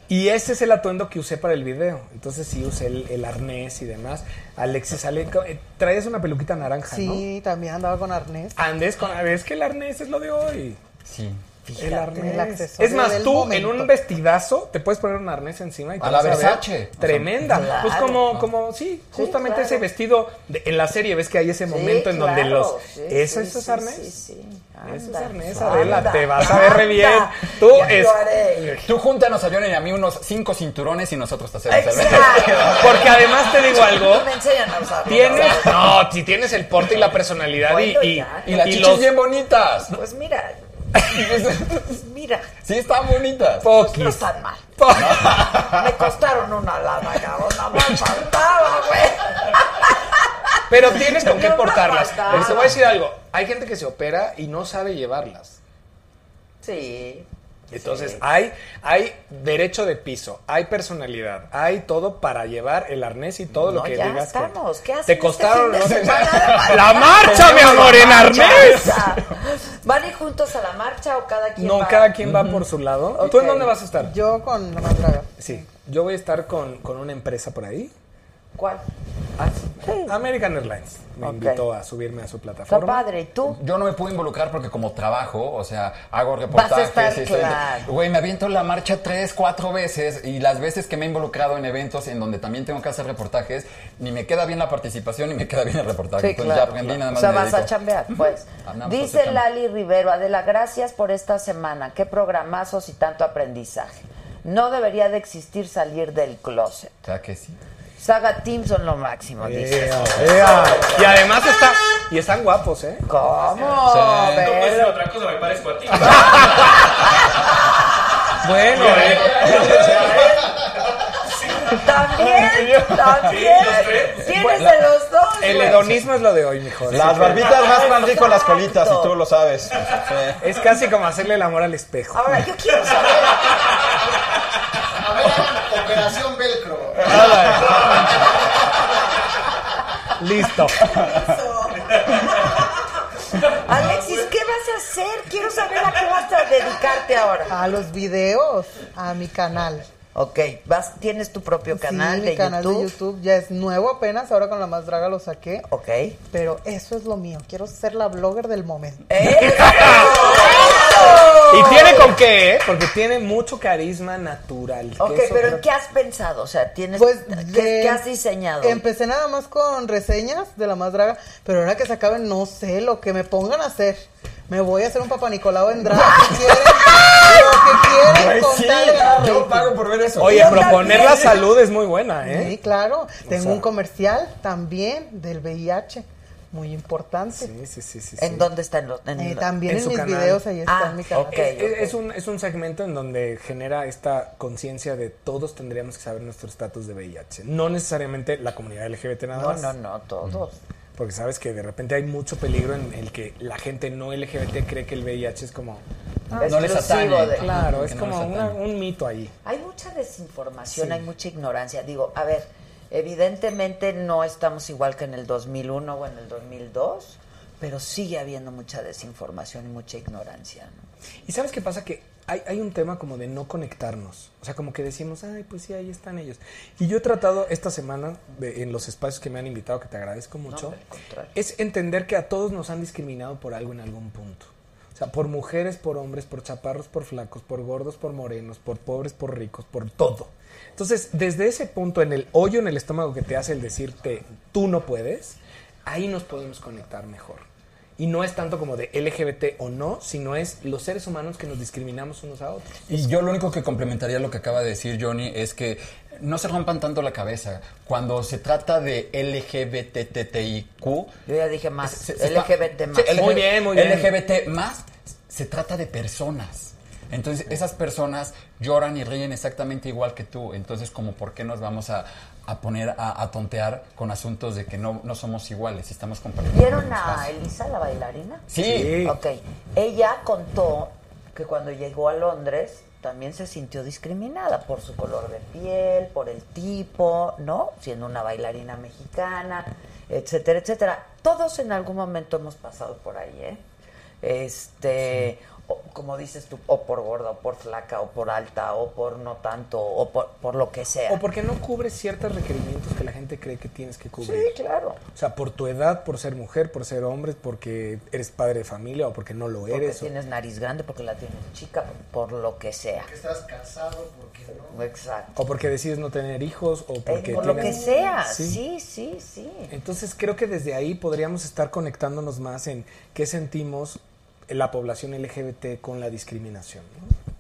Y ese es el atuendo que usé para el video. Entonces sí usé el, el arnés y demás. Alexis sale. co- eh, Traes una peluquita naranja, Sí, también andaba con arnés. ¿no? Andes con. Es que el arnés es lo de hoy. Sí. El el arnés. accesorio Es más, tú momento. en un vestidazo te puedes poner un arnés encima y te A la vas ver Versace. Tremenda. Claro. Pues como, como, sí, justamente claro. ese vestido. de- en la serie ves que hay ese Sí, momento en donde claro, los. sí, eso, es sí, arnés. Sí, sí. Eso es arnés, anda, Adela. Te vas a ver re bien. anda. Tú es. Tú júntanos a Johnny y a mí unos cinco cinturones y nosotros te hacemos el. Porque además te digo algo. Me enseñan a usarlo. Tienes, no, si tienes el porte y la personalidad y, Bueno, y. Y las y chichis los bien bonitas. Pues mira, mira, Sí, están bonitas. no están mal. Me costaron una lana, cabrón. Nada más faltaba, güey. Pero tienes con qué No, portarlas. Pero te voy a decir algo. Hay gente que se opera y no sabe llevarlas. Sí. Entonces, Sí. hay, hay derecho de piso, hay personalidad, hay todo para llevar el arnés y todo lo que ya digas. que- estamos. ¿Qué hacen Te este costaron no semana? la marcha, mi amor, en arnés. ¿Van a ir juntos a la marcha o cada quien No, va? cada quien va por su lado. ¿Tú en dónde vas a estar? Yo con la más draga. Sí, yo voy a estar con, con una empresa por ahí. ¿Cuál? Ah, American Airlines. Me invitó a subirme a su Está plataforma. padre. ¿Y tú? Yo no me puedo involucrar porque como trabajo, o sea, hago reportajes. Claro. Güey, me aviento la marcha tres, cuatro veces y las veces que me he involucrado en eventos en donde también tengo que hacer reportajes, ni me queda bien la participación ni me queda bien el reportaje. Sí, Entonces claro. ya aprendí nada o más. sea, me vas a chambear, pues. Dice. Lali Rivero, Adela, gracias por esta semana. Qué programazos y tanto aprendizaje. No debería de existir salir del closet. O sea que sí. Saga Team son lo máximo, dice. Ea, ea. Y además está, y están guapos, ¿eh? ¿Cómo? Sí. No puedes Pero- decir otra cosa, me parezco a ti. Bueno, eh. También. Tienes de los dos. El hedonismo es lo de hoy, mijo. Las barbitas más van rico las colitas, y tú lo sabes. Es casi como hacerle el amor al espejo. Ahora, yo quiero saber. A ver, Operación. Listo. Alexis, ¿qué vas a hacer? Quiero saber a qué vas a dedicarte ahora. A los videos, a mi canal. Ok, vas, tienes tu propio canal sí, de mi canal YouTube. de YouTube ya es nuevo apenas, ahora con la más draga lo saqué. Ok. Pero eso es lo mío, quiero ser la blogger del momento. Y tiene con qué, ¿eh? Porque tiene mucho carisma natural. que Ok, eso pero creo ¿en qué has pensado? O sea, tienes Pues, ¿qué, de- qué has diseñado? Empecé nada más con reseñas de la más draga, pero ahora que se acaben, no sé lo que me pongan a hacer. Me voy a hacer un papá Nicolau en drag si quieren. lo que quieren con sí, tal de ganar yo rating. pago por ver eso. Oye, Yo proponer también. la salud es muy buena, Sí, ¿eh? claro. Tengo sea- un comercial también del VIH, muy importante. Sí, sí, sí, sí. ¿En sí. dónde está? En los, en Eh, también En en, su mis canal. videos ahí está Ah, mi canal. Es, es un, es un segmento en donde genera esta conciencia de todos tendríamos que saber nuestro estatus de VIH. No necesariamente la comunidad LGBT nada No, más. no, no, todos. Porque sabes que de repente hay mucho peligro en el que la gente no LGBT cree que el VIH es como... no les Exclusivo atañe. de- Claro, es no como una- un mito ahí. Hay mucha desinformación, Sí. hay mucha ignorancia. Digo, a ver, evidentemente no estamos igual que en el 2001 o en el 2002, pero sigue habiendo mucha desinformación y mucha ignorancia. ¿no? ¿Y sabes qué pasa? Que hay, hay un tema como de no conectarnos. O sea, como que decimos, ay, pues sí, ahí están ellos. Y yo he tratado esta semana, de- en los espacios que me han invitado, que te agradezco mucho, es entender que a todos nos han discriminado por algo en algún punto. O sea, por mujeres, por hombres, por chaparros, por flacos, por gordos, por morenos, por pobres, por ricos, por todo. Entonces, desde ese punto, en el hoyo en el estómago que te hace el decirte, tú no puedes, ahí nos podemos conectar mejor. Y no es tanto como de LGBT o no, sino es los seres humanos que nos discriminamos unos a otros. Y yo lo único que complementaría lo que acaba de decir Johnny es que no se rompan tanto la cabeza. Cuando se trata de LGBTTIQ, Yo ya dije más, se- se está- LGBT más. Muy bien, muy bien. LGBT más se trata de personas. Entonces, esas personas lloran y ríen exactamente igual que tú. Entonces, como por qué nos vamos a, a poner a, a tontear con asuntos de que no, no somos iguales, estamos compartiendo. ¿Vieron a. Elisa, la bailarina? Sí. Sí. Ok. Ella contó que cuando llegó a Londres también se sintió discriminada por su color de piel, por el tipo, ¿no? Siendo una bailarina mexicana, etcétera, etcétera. Todos en algún momento hemos pasado por ahí, ¿eh? Este, como dices tú, o por gorda, o por flaca, o por alta, o por no tanto, o por, por lo que sea. O porque no cubres ciertos requerimientos que la gente cree que tienes que cubrir. Sí, claro. O sea, por tu edad, por ser mujer, por ser hombre, porque eres padre de familia o porque no lo Porque eres. o- tienes nariz grande, porque la tienes chica, por lo que sea. Que estás casado, porque no. Exacto. O porque decides no tener hijos, o Eh, porque por lo que sea, Sí. sí, sí, sí. Entonces creo que desde ahí podríamos estar conectándonos más en qué sentimos la población LGBT con la discriminación. ¿no?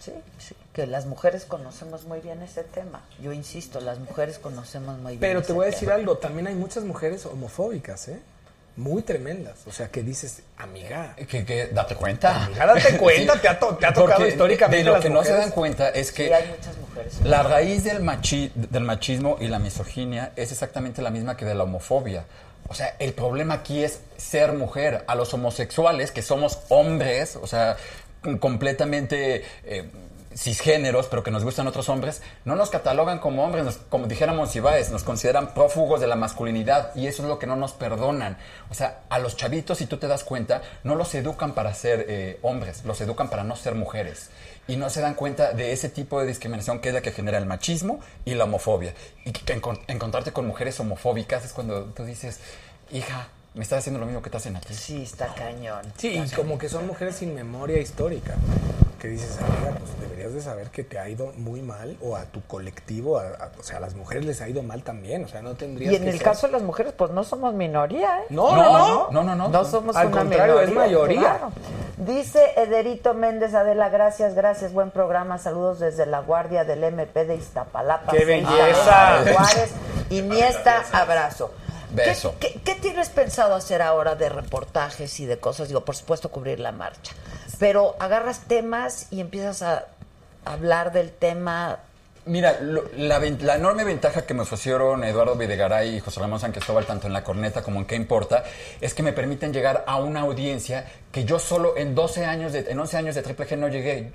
Sí, sí. Que las mujeres conocemos muy bien ese tema. Yo insisto, las mujeres conocemos muy bien. Pero te ese voy a decir tema. algo, también hay muchas mujeres homofóbicas, ¿eh? Muy tremendas. O sea, que dices, amiga, Que, que date cuenta. Amiga, date cuenta, te ha to- te ha tocado Porque históricamente De lo las que no se mujeres. dan cuenta es que Sí, hay muchas mujeres. La raíz del, machi- del machismo y la misoginia es exactamente la misma que de la homofobia. O sea, el problema aquí es ser mujer. A los homosexuales, que somos hombres, o sea, com- completamente eh, cisgéneros, pero que nos gustan otros hombres, no nos catalogan como hombres, nos- como dijéramos Ibáez, nos consideran prófugos de la masculinidad y eso es lo que no nos perdonan. O sea, a los chavitos, si tú te das cuenta, no los educan para ser eh, hombres, los educan para no ser mujeres. Y no se dan cuenta de ese tipo de discriminación que es la que genera el machismo y la homofobia. Y que encon- encontrarte con mujeres homofóbicas es cuando tú dices, hija, me estás haciendo lo mismo que te hacen a ti. Sí, está cañón. Sí, y como que son mujeres sin memoria histórica. Que dices, amiga, pues deberías de saber que te ha ido muy mal, o a tu colectivo, a- a- o sea, a las mujeres les ha ido mal también, o sea, no tendrías Y en que el ser- caso de las mujeres, pues no somos minoría, ¿eh? No, no, no. No, no, no. No somos Al una contrario, es minoría, mayoría. claro. Dice Ederito Méndez Adela, gracias, gracias, buen programa, saludos desde la Guardia del MP de Iztapalapa. ¡Qué belleza! Juárez, Iniesta, abrazo. Beso. ¿Qué, qué, qué tienes pensado hacer ahora de reportajes y de cosas? Digo, por supuesto, cubrir la marcha. Pero agarras temas y empiezas a hablar del tema Mira, lo- la, enorme ventaja que me ofrecieron Eduardo Videgaray y José Ramón San Cristóbal, tanto en La Corneta como en ¿Qué Importa? es que me permiten llegar a una audiencia que yo solo en 12 años, de, en 11 años de Triple G no llegué.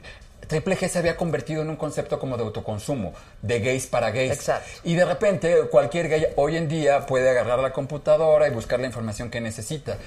Triple G se había convertido en un concepto como de autoconsumo, de gays para gays. Exacto. Y de repente cualquier gay hoy en día puede agarrar la computadora y buscar la información que necesita.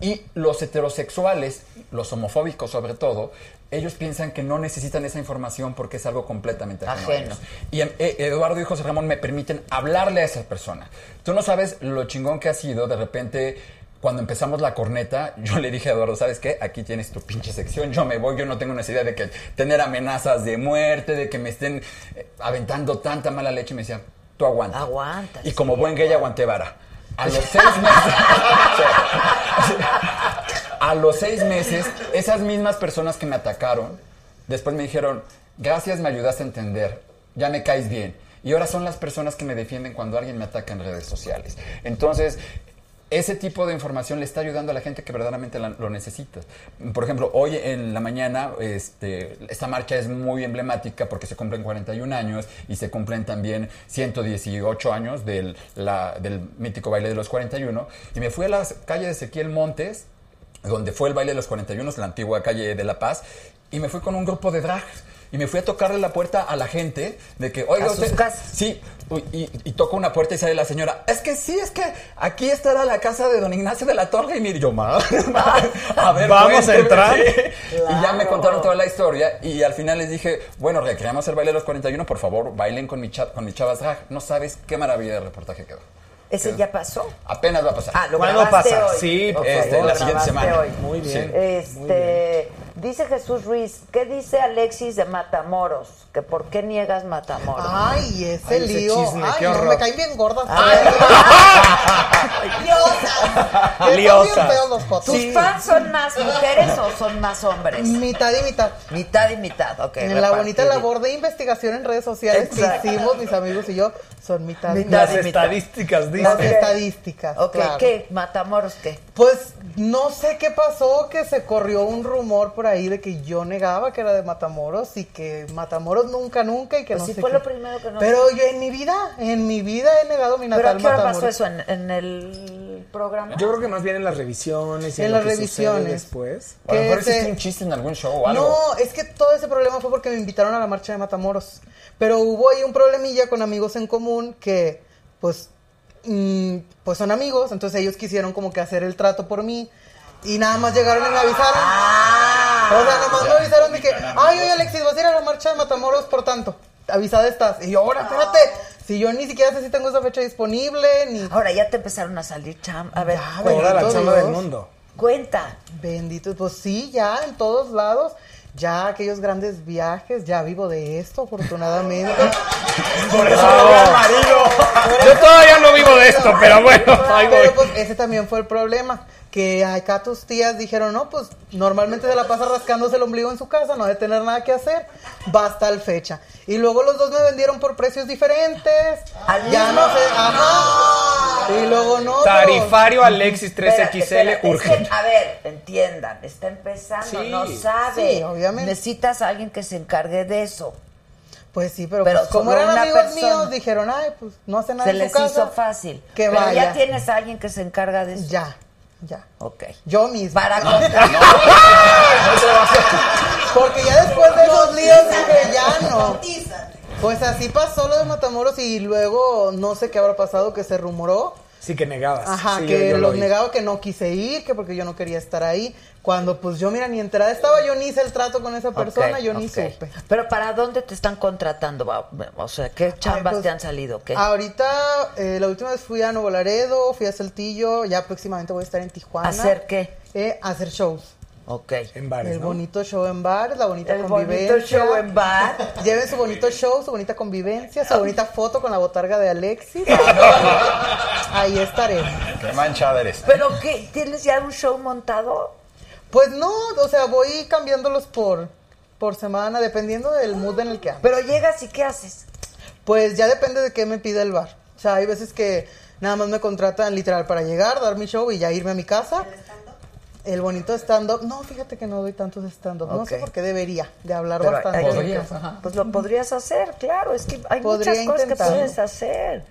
Y los heterosexuales, los homofóbicos sobre todo, ellos piensan que no necesitan esa información porque es algo completamente ajeno. Ajeno. Y em, eh, Eduardo y José Ramón me permiten hablarle a esa persona. Tú no sabes lo chingón que ha sido de repente. Cuando empezamos la corneta, yo le dije a Eduardo, ¿sabes qué? Aquí tienes tu pinche sección, yo me voy, yo no tengo necesidad de que tener amenazas de muerte, de que me estén eh, aventando tanta mala leche. Y me decía, tú aguanta. Aguanta. Y como buen gay aguanté vara. A los seis meses. a los seis meses, esas mismas personas que me atacaron, después me dijeron, gracias, me ayudaste a entender, ya me caes bien. Y ahora son las personas que me defienden cuando alguien me ataca en redes sociales. Entonces, ese tipo de información le está ayudando a la gente que verdaderamente la- lo necesita. Por ejemplo, hoy en la mañana este, esta marcha es muy emblemática porque se cumplen 41 años y se cumplen también 118 años del, la- del mítico baile de los 41. Y me fui a la calle de Ezequiel Montes, donde fue el baile de los 41, la antigua calle de La Paz, y me fui con un grupo de drag. Y me fui a tocarle la puerta a la gente de que, oiga, A sus usted. casas. Sí, y, y toco una puerta y sale la señora. Es que sí, es que aquí estará la casa de don Ignacio de la Torre. Y mire, yo, ma, a ver, Vamos a entrar. sí. Y ya me contaron toda la historia. Y al final les dije, bueno, recreamos el baile de los 41, por favor, bailen con mi, cha- con mi chavas drag. No sabes qué maravilla de reportaje quedó. ¿Ese ya pasó? Apenas va a pasar. Ah, lo ¿Cuándo pasa? hoy. Sí, por Este, favor. la siguiente semana. hoy. Muy bien. Sí. Este, dice Jesús Ruiz, ¿qué dice Alexis de Matamoros? Que por qué niegas Matamoros. Ay, ese Ay, ese lío. chisme, Ay, qué no, me caen bien gordas. Liosa. Liosa. feos los jotos. ¿Tus fans son más mujeres o son más hombres? Mitad y mitad. Mitad y mitad, ok. En la bonita labor de investigación en redes sociales Exacto. que hicimos mis amigos y yo, son mitad Mitad. Las y mitad. estadísticas Las estadísticas. Ok, claro. ¿qué? ¿Matamoros qué? Pues no sé qué pasó, que se corrió un rumor por ahí de que yo negaba que era de Matamoros y que Matamoros nunca, nunca y que Pues no sí sé fue qué. lo primero que no- Pero yo en mi vida, en mi vida he negado mi ¿Pero a natal qué hora Matamoros. pasó eso? ¿En, en el programa? Yo creo que más bien en las revisiones y En lo las que revisiones. después. A lo mejor hiciste un chiste en algún show o algo. No, es que todo ese problema fue porque me invitaron a la marcha de Matamoros. Pero hubo ahí un problemilla con amigos en común que, pues, mm, pues son amigos, entonces ellos quisieron como que hacer el trato por mí y nada más llegaron y me avisaron. Ah. O sea, nomás me avisaron de que, ay, oye Alexis, vas a ir a la marcha de Matamoros por tanto. Avisada estás. Y yo, ahora, espérate. Si yo ni siquiera sé si tengo esa fecha disponible, ni. Ahora ya te empezaron a salir cham... A ver, Ya, la Bendito chamba Dios. del mundo. cuenta. Bendito, pues sí, ya en todos lados. Ya aquellos grandes viajes, ya vivo de esto, afortunadamente. Por eso no al marido. Yo todavía no vivo de esto, pero bueno. Pero pues ese también fue el problema. Que acá tus tías dijeron, no, pues normalmente se la pasa rascándose el ombligo en su casa, no debe tener nada que hacer, basta al fecha. Y luego los dos me vendieron por precios diferentes. ¿Al ya no sé, ajá. Y luego no. pero- Tarifario Alexis 3XL Espérate, espérate, es que, urgente. a ver, entiendan, está empezando, Sí. no sabe. Sí, obviamente. Necesitas a alguien que se encargue de eso. Pues sí, pero, Pero pues, como eran amigos persona. míos, dijeron, ay, pues no hace nada Se en les su casa. hizo fácil. Que Pero vaya. ya tienes a alguien que se encarga de eso. Ya, ya. Ok. Yo misma. Para contar. Porque ya después de esos líos dije, ya no. Pues así pasó lo de Matamoros y luego no sé qué habrá pasado, que se rumoró. Sí, que negabas. Ajá, Sí, que yo- yo lo los vi. negaba que no quise ir, que porque yo no quería estar ahí. Cuando pues yo, mira, ni enterada estaba, yo ni hice el trato con esa persona, yo ni ok. supe. Pero ¿para dónde te están contratando? O sea, ¿qué chambas pues, te han salido? ¿Qué? Ahorita, eh, la última vez fui a Nuevo Laredo, fui a Saltillo, ya próximamente voy a estar en Tijuana. ¿Hacer qué? Eh, hacer shows. Ok. En bares, El ¿no? bonito show en bar, la bonita El convivencia. bonito show en bar. Lleven su bonito show, su bonita convivencia, su bonita foto con la botarga de Alexis. Ahí estaré. Qué manchada eres. ¿Pero qué? ¿Tienes ya un show montado? Pues no, o sea, voy cambiándolos por, por semana, dependiendo del mood en el que ando. Pero llegas y ¿qué haces? Pues ya depende de qué me pide el bar. O sea, hay veces que nada más me contratan literal para llegar, dar mi show y ya irme a mi casa. El bonito stand-up. No, fíjate que no doy tantos stand-up. No sé por qué debería de hablar Pero bastante. Podrías. Pues lo podrías hacer, claro. Es que hay Podría muchas cosas que puedes hacer.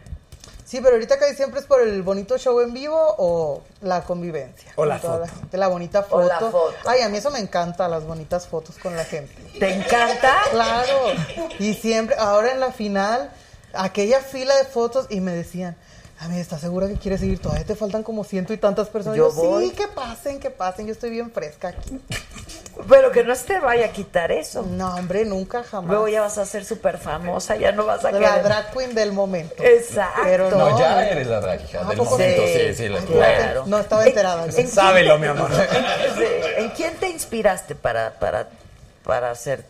Sí, pero ahorita casi siempre es por el bonito show en vivo o la convivencia. O la foto. gente, la bonita O foto. la foto. Ay, a mí eso me encanta, las bonitas fotos con la gente. ¿Te encanta? Claro. Y siempre, ahora en la final, aquella fila de fotos y me decían, a mí, ¿estás segura que quieres seguir? Todavía te faltan como ciento y tantas personas. Yo Yo, voy. sí, que pasen, que pasen. Yo estoy bien fresca aquí. Pero que no se te vaya a quitar eso. No, hombre, nunca, jamás. Luego ya vas a ser súper famosa, ya no vas a la querer. drag queen del momento. Exacto. Pero no, No, ya eres la drag, hija, ¿A del poco momento. sí? Sí, sí, la Claro. No estaba enterada. ¿En quién Sábelo, te- mi amor. Sí. ¿En quién te inspiraste para, para, para hacer?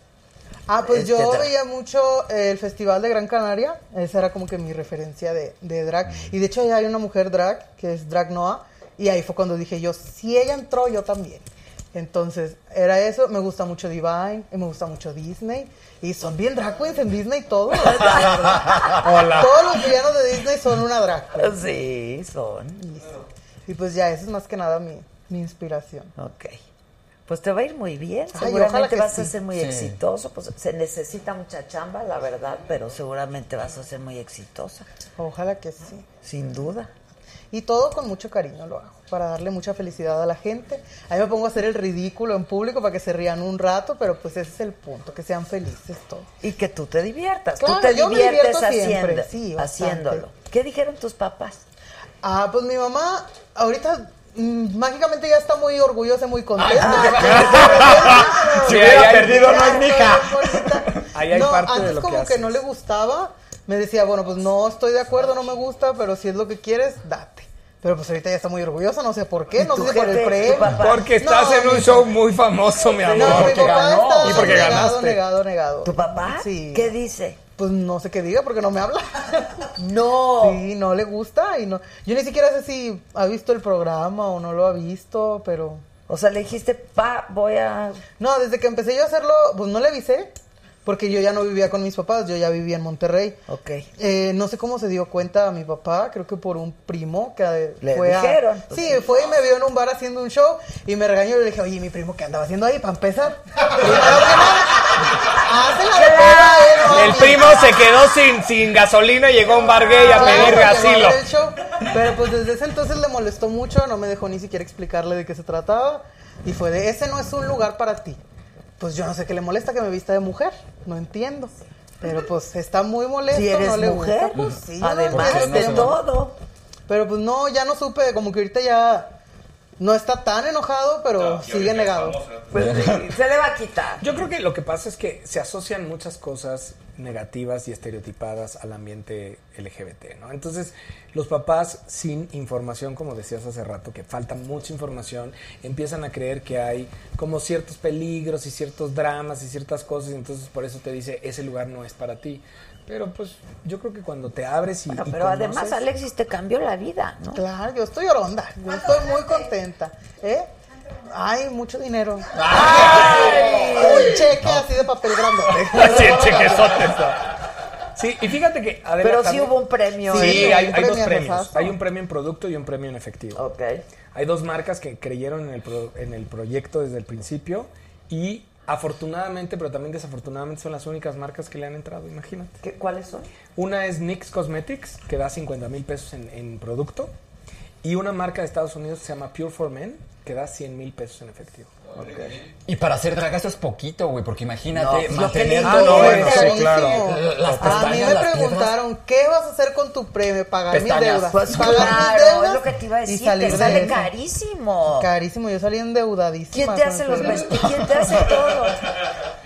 Ah, pues yo veía mucho el Festival de Gran Canaria. Esa era como que mi referencia de, de drag. Y de hecho, ya hay una mujer drag, que es Drag Noah. Y ahí fue cuando dije yo, si ella entró, yo también. Entonces, era eso. Me gusta mucho Divine, y me gusta mucho Disney. Y son bien drag queens en Disney todos. Hola. Todos los villanos de Disney son una drag queen. Sí, son. Y pues ya, esa es más que nada mi, mi inspiración. Ok. Pues te va a ir muy bien. Ay, ojalá seguramente que vas a ser muy Sí. exitoso. Pues se necesita mucha chamba, la verdad, pero seguramente vas a ser muy exitosa. Ojalá que sí. Sin duda. Y todo con mucho cariño lo hago, para darle mucha felicidad a la gente. Ahí me pongo a hacer el ridículo en público para que se rían un rato, pero pues ese es el punto, que sean felices todos. Y que tú te diviertas. Claro, tú te yo me diviertes divierto haciendo, siempre, sí, haciéndolo. ¿Qué dijeron tus papás? Ah, pues mi mamá ahorita mm, mágicamente ya está muy orgullosa, muy contenta. Si hubiera perdido, no es ay, mi hija. bonita. Ahí hay no, parte de antes lo que como que, haces. no le gustaba, me decía, bueno, pues no estoy de acuerdo, no me gusta, pero si es lo que quieres, date. Pero pues ahorita ya está muy orgullosa, no sé por qué, no sé si por el premio. Porque estás No, en un show muy famoso, mi amor. No, mi porque papá ganó. está Y porque negado, ganaste. negado, negado. ¿Tu papá? Sí. ¿Qué dice? Pues no sé qué diga porque no me habla. No. Sí, no le gusta y no. Yo ni siquiera sé si ha visto el programa o no lo ha visto, pero O sea, le dijiste, pa, voy a... no, desde que empecé yo a hacerlo, pues no le avisé porque yo ya no vivía con mis papás, yo ya vivía en Monterrey. Ok. Eh, no sé cómo se dio cuenta a mi papá, creo que por un primo que Le fue a- dijeron. Sí, fue y me vio en un bar haciendo un show y me regañó y le dije, oye, mi primo, ¿qué andaba haciendo ahí para empezar? Pena, eh, El primo se quedó sin, sin gasolina y llegó a un bar gay a Claro, pedir asilo. a el show. Pero pues desde ese entonces le molestó mucho, no me dejó ni siquiera explicarle de qué se trataba. Y fue de, ese no es un lugar para ti. Pues yo no sé qué le molesta que me vista de mujer, no entiendo. Pero pues está muy molesto, Si eres no le mujer, gusta. Pues, sí, no además de todo. Pero pues no, ya no supe, como que ahorita ya no está tan enojado, pero sigue negado. Pues sí, se le va a quitar. Yo creo que lo que pasa es que se asocian muchas cosas negativas y estereotipadas al ambiente LGBT, ¿no? Entonces, los papás sin información, como decías hace rato, que falta mucha información, empiezan a creer que hay como ciertos peligros y ciertos dramas y ciertas cosas, y entonces por eso te dice, ese lugar no es para ti. Pero pues yo creo que cuando te abres y... Bueno, y pero además Alexis te cambió la vida, ¿no? Claro, yo estoy oronda, yo estoy muy contenta. ¿Eh? Ay, mucho dinero. Un cheque así de papel grande. Sí, chequezote está. Sí, y fíjate que... Adela, Pero sí hubo un premio. Sí, ¿eh? hay, un hay dos premio premios. refazo. Hay un premio en producto y un premio en efectivo. Ok. Hay dos marcas que creyeron en el, pro- en el proyecto desde el principio y afortunadamente, pero también desafortunadamente son las únicas marcas que le han entrado, imagínate. ¿Qué- ¿Cuáles son? Una es NYX Cosmetics, que da 50 mil pesos en, en producto, y una marca de Estados Unidos que se llama Pure for Men, que da 100 mil pesos en efectivo. Y para hacer drag eso es poquito, güey, porque No, imagínate que mantener Ah, no, todo bueno, eso. sí, claro. Las A mí pestañas, me las preguntaron, ¿qué vas a hacer con tu premio? Pagar mis Pestañas. deudas. Pues pagar mis claro, deudas es lo que te iba a y decir, salir te de sale eso. carísimo. Carísimo, yo salí endeudadísima. ¿Quién te hace los vestidos? ¿Quién te hace todo?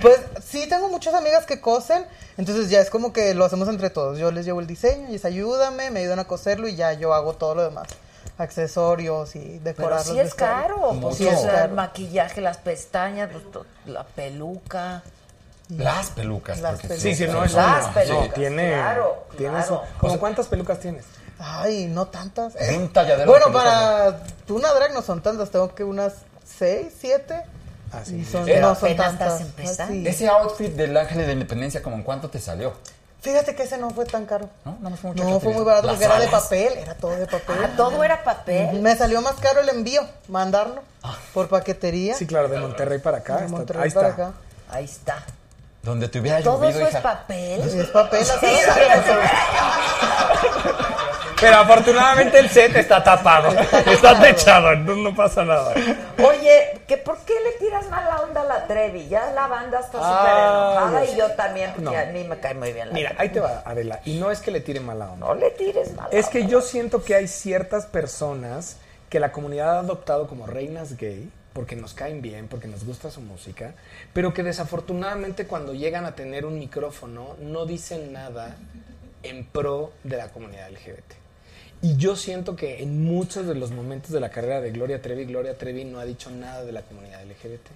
Pues sí, tengo muchas amigas que cosen, entonces ya es como que lo hacemos entre todos. Yo les llevo el diseño y les ayúdame, me ayudan a coserlo y ya yo hago todo lo demás. Accesorios y Pero decorar sí los es caro. Pues, Sí es caro. el maquillaje, las pestañas, pues, la peluca. Las pelucas. Las porque pelucas. Sí, sí, no es Las una. pelucas, No, tiene, claro, tiene claro. eso. ¿Cómo cuántas pelucas tienes? Ay, no tantas. Es un talladero Bueno, para una drag no son tantas, tengo que unas seis, siete. Sí. Y son, Pero no tantas. estás empezando. así. Ese outfit del Ángel de la Independencia, ¿como en cuánto te salió? Fíjate que ese no fue tan caro. No, no fue mucho No, fue muy barato porque era de papel, era todo de papel. Ah, todo era papel. Me salió más caro el envío, mandarlo por paquetería. Sí, claro, de Monterrey para acá. De está- Monterrey ahí para está. acá. Ahí está. Donde te hubiera Todo llovido, eso es hija. papel. Es papel, así. Pero afortunadamente el set está tapado. Está techado, entonces no pasa nada. Oye, ¿que ¿por qué le tiras mala onda a la Trevi? Ya la banda está súper Ah, enojada Dios. y yo también, porque No. a mí me cae muy bien la Mira, Trevi. ahí te va, Adela. Y no es que le tire mala onda. No le tires mala Es que yo siento que hay ciertas personas que la comunidad ha adoptado como reinas gay porque nos caen bien, porque nos gusta su música, pero que desafortunadamente cuando llegan a tener un micrófono no dicen nada en pro de la comunidad LGBT. Y yo siento que en muchos de los momentos de la carrera de Gloria Trevi, Gloria Trevi no ha dicho nada de la comunidad LGBT.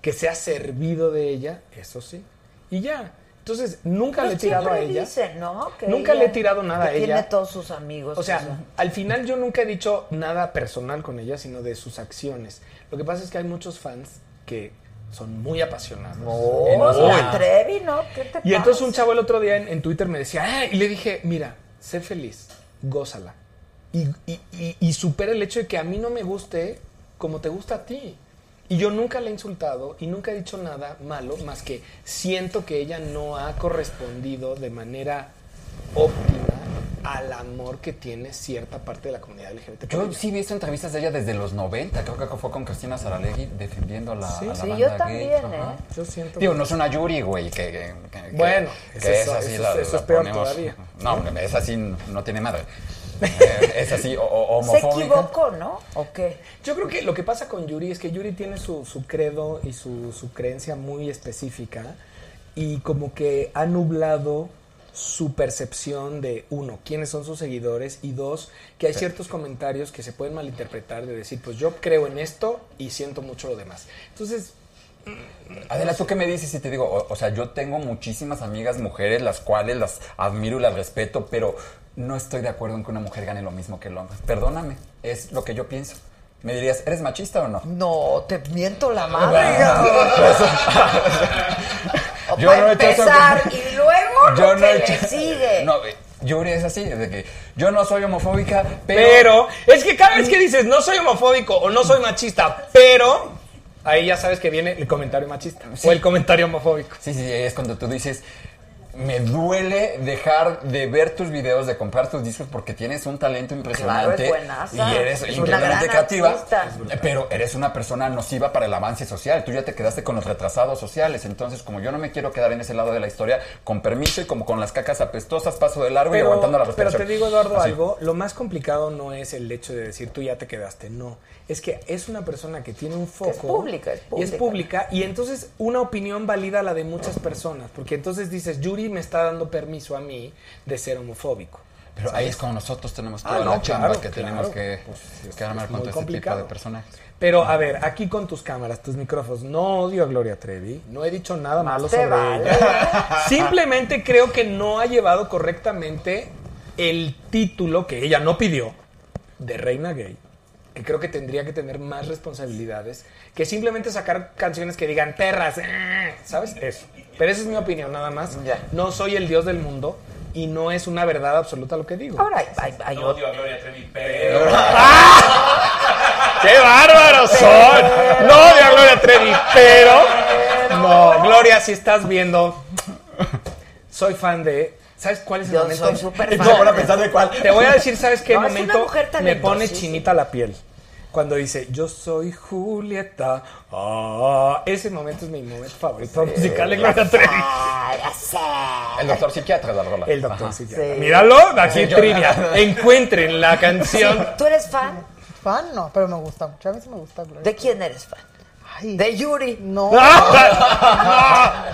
Que se ha servido de ella, eso sí. Y ya. Entonces, nunca Pues le he tirado a ella. dicen, ¿no? Que nunca ella- le he tirado nada a ella. Tiene todos sus amigos. O sea, pues, al final yo nunca he dicho nada personal con ella, sino de sus acciones. Lo que pasa es que hay muchos fans que son muy apasionados. No, Muy. la Trevi, ¿no? ¿Qué te Y entonces pasa? un chavo el otro día en, en Twitter me decía, "Ah", y le dije, mira, sé feliz, gózala. Y, y, y- supera el hecho de que a mí no me guste como te gusta a ti. Y yo nunca la he insultado y nunca he dicho nada malo, más que siento que ella no ha correspondido de manera óptima al amor que tiene cierta parte de la comunidad LGBT. Yo sí he visto entrevistas de ella desde los 90, creo que fue con Cristina Saralegui defendiendo a la, Sí, a la sí, banda yo gay. también, Ajá. ¿eh? Yo siento Digo, que- no es una Yuri, güey, que, que- que- Bueno, que es así, eso la, es- eso la es peor ponemos- todavía. No, es así, no tiene madre. Eh, es así, o- o- Se homofóbica. equivocó, ¿no? ¿O qué? Yo creo que lo que pasa con Yuri es que Yuri tiene su, su credo y su, su creencia muy específica y como que ha nublado su percepción de, uno, quiénes son sus seguidores y dos, que hay ciertos comentarios que se pueden malinterpretar de decir, pues yo creo en esto y siento mucho lo demás. Entonces, Adela, ¿tú qué me dices si te digo? O, o sea, yo tengo muchísimas amigas mujeres, las cuales las admiro y las respeto, pero no estoy de acuerdo en que una mujer gane lo mismo que el hombre. Perdóname, es lo que yo pienso. ¿Me dirías, eres machista o no? No, te miento la madre. O Yo para no he hecho eso Yo no que he le hecho- sigue. No, eh, Yuri es así, es de que yo no soy homofóbica, pero... pero, es que cada vez que dices no soy homofóbico o no soy machista, pero, ahí ya sabes que viene el comentario machista Sí. o el comentario homofóbico. Sí, sí, es cuando tú dices, me duele dejar de ver tus videos, de comprar tus discos, porque tienes un talento impresionante. Claro, y eres Es increíblemente creativa. Pero eres una persona nociva para el avance social. Tú ya te quedaste con los retrasados sociales. Entonces, como yo no me quiero quedar en ese lado de la historia, con permiso y como con las cacas apestosas, paso de largo y aguantando la pero respiración. te digo, Eduardo, Así. algo. Lo más complicado no es el hecho de decir tú ya te quedaste. No. Es que es una persona que tiene un foco. es pública, es Y es pública. pública. Y entonces una opinión valida la de muchas personas. Porque entonces dices, Yuri me está dando permiso a mí de ser homofóbico. Pero ahí ¿sabes? es como nosotros tenemos Ah, toda no, la chamba claro, que claro. tenemos que, Pues, que armar es con muy todo este tipo complicado. de personajes. Pero a ver, aquí con tus cámaras, tus micrófonos, no odio a Gloria Trevi, no he dicho nada malo sobre vale. ella. Simplemente creo que no ha llevado correctamente el título que ella no pidió de reina gay, que creo que tendría que tener más responsabilidades que simplemente sacar canciones que digan perras, eh", ¿sabes? Eso. Pero esa es mi opinión nada más. Ya. No soy el dios del mundo y no es una verdad absoluta lo que digo. Ahora hay, hay- hay No odio a Gloria Trevi, pero... ¡Qué bárbaros son! No odio a Gloria Trevi, pero. No, Gloria, si estás viendo. Soy fan de. ¿Sabes cuál es el Yo momento? soy súper No, fan. van a pensar de cuál. Te voy a decir, ¿sabes qué No, es una momento mujer me pone chinita la piel? Cuando dice, yo soy Julieta. Ah, ese momento es mi momento favorito musical de Gloria Trevi. Ah, ya sé. El doctor psiquiatra la rola. El doctor Ajá. psiquiatra. Sí. Míralo, aquí trivia. Encuentren la canción. ¿Tú eres fan? Fan no, pero me gusta mucho. A mí sí me gusta Gloria. ¿De quién eres fan? Ay, De Yuri. No, ¡Ah!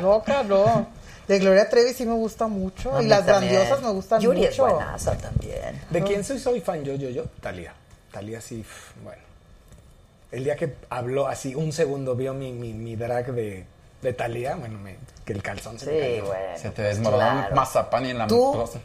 loca, no. De Gloria Trevi sí me gusta mucho. A y las también. grandiosas me gustan Yuri mucho. es buenaza también. ¿De quién soy, soy fan? Yo, yo, yo. Talía. Talía sí, bueno. El día que habló así, un segundo, vio mi, mi, mi drag de, de Talía, bueno, me- que el calzón se me Sí, cayó. bueno. Se te desmoronó Claro. un mazapán y en la ¿Tú? cosa.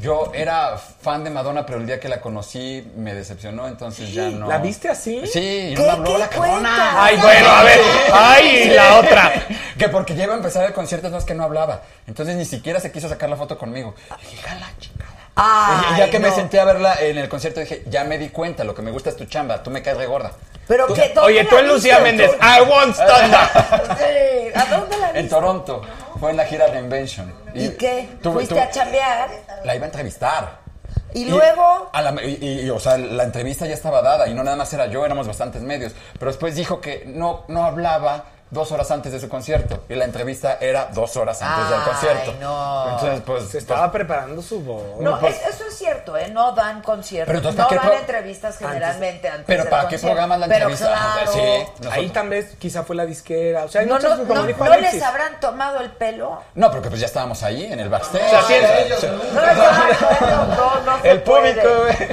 Yo era fan de Madonna, pero el día que la conocí me decepcionó, entonces ya no. ¿La viste así? Sí, y no ¿Qué- me habló la cabrona. Ay, bueno, a ver. Ay, la otra. Que porque ya iba a empezar el concierto, no es que no hablaba. Entonces ni siquiera se quiso sacar la foto conmigo. Dije, "Jala, chingada". Ay, y ya que me senté a verla en el concierto, dije, ya me di cuenta, lo que me gusta es tu chamba, tú me caes re gorda. Pero que, ¿dónde Oye, tú en Lucía? Méndez. ¿Tú- I want stand up. Sí, ¿A dónde la En viste? Toronto, fue en la gira de Invention. ¿Y qué? ¿Fuiste a chambear? La iba a entrevistar. ¿Y luego? a la- y- y, o sea, la entrevista ya estaba dada y no nada más era yo, éramos bastantes medios. Pero después dijo que no, no hablaba dos horas antes de su concierto y la entrevista era dos horas antes del concierto. no. Entonces, pues. Se estaba preparando su voz. No, pues- es- eso es cierto, ¿eh? No dan conciertos. Pero entonces, no ¿para qué dan entrevistas generalmente antes, Pero del ¿para qué programas la Pero entrevista? claro. Sí, Ahí nosotros- también quizá fue la disquera. O sea, hay No, no, no, les habrán tomado el pelo. No, porque pues ya estábamos ahí en el backstage. O sea, sí, Sí. No, exacto, no, no, no se El público, güey.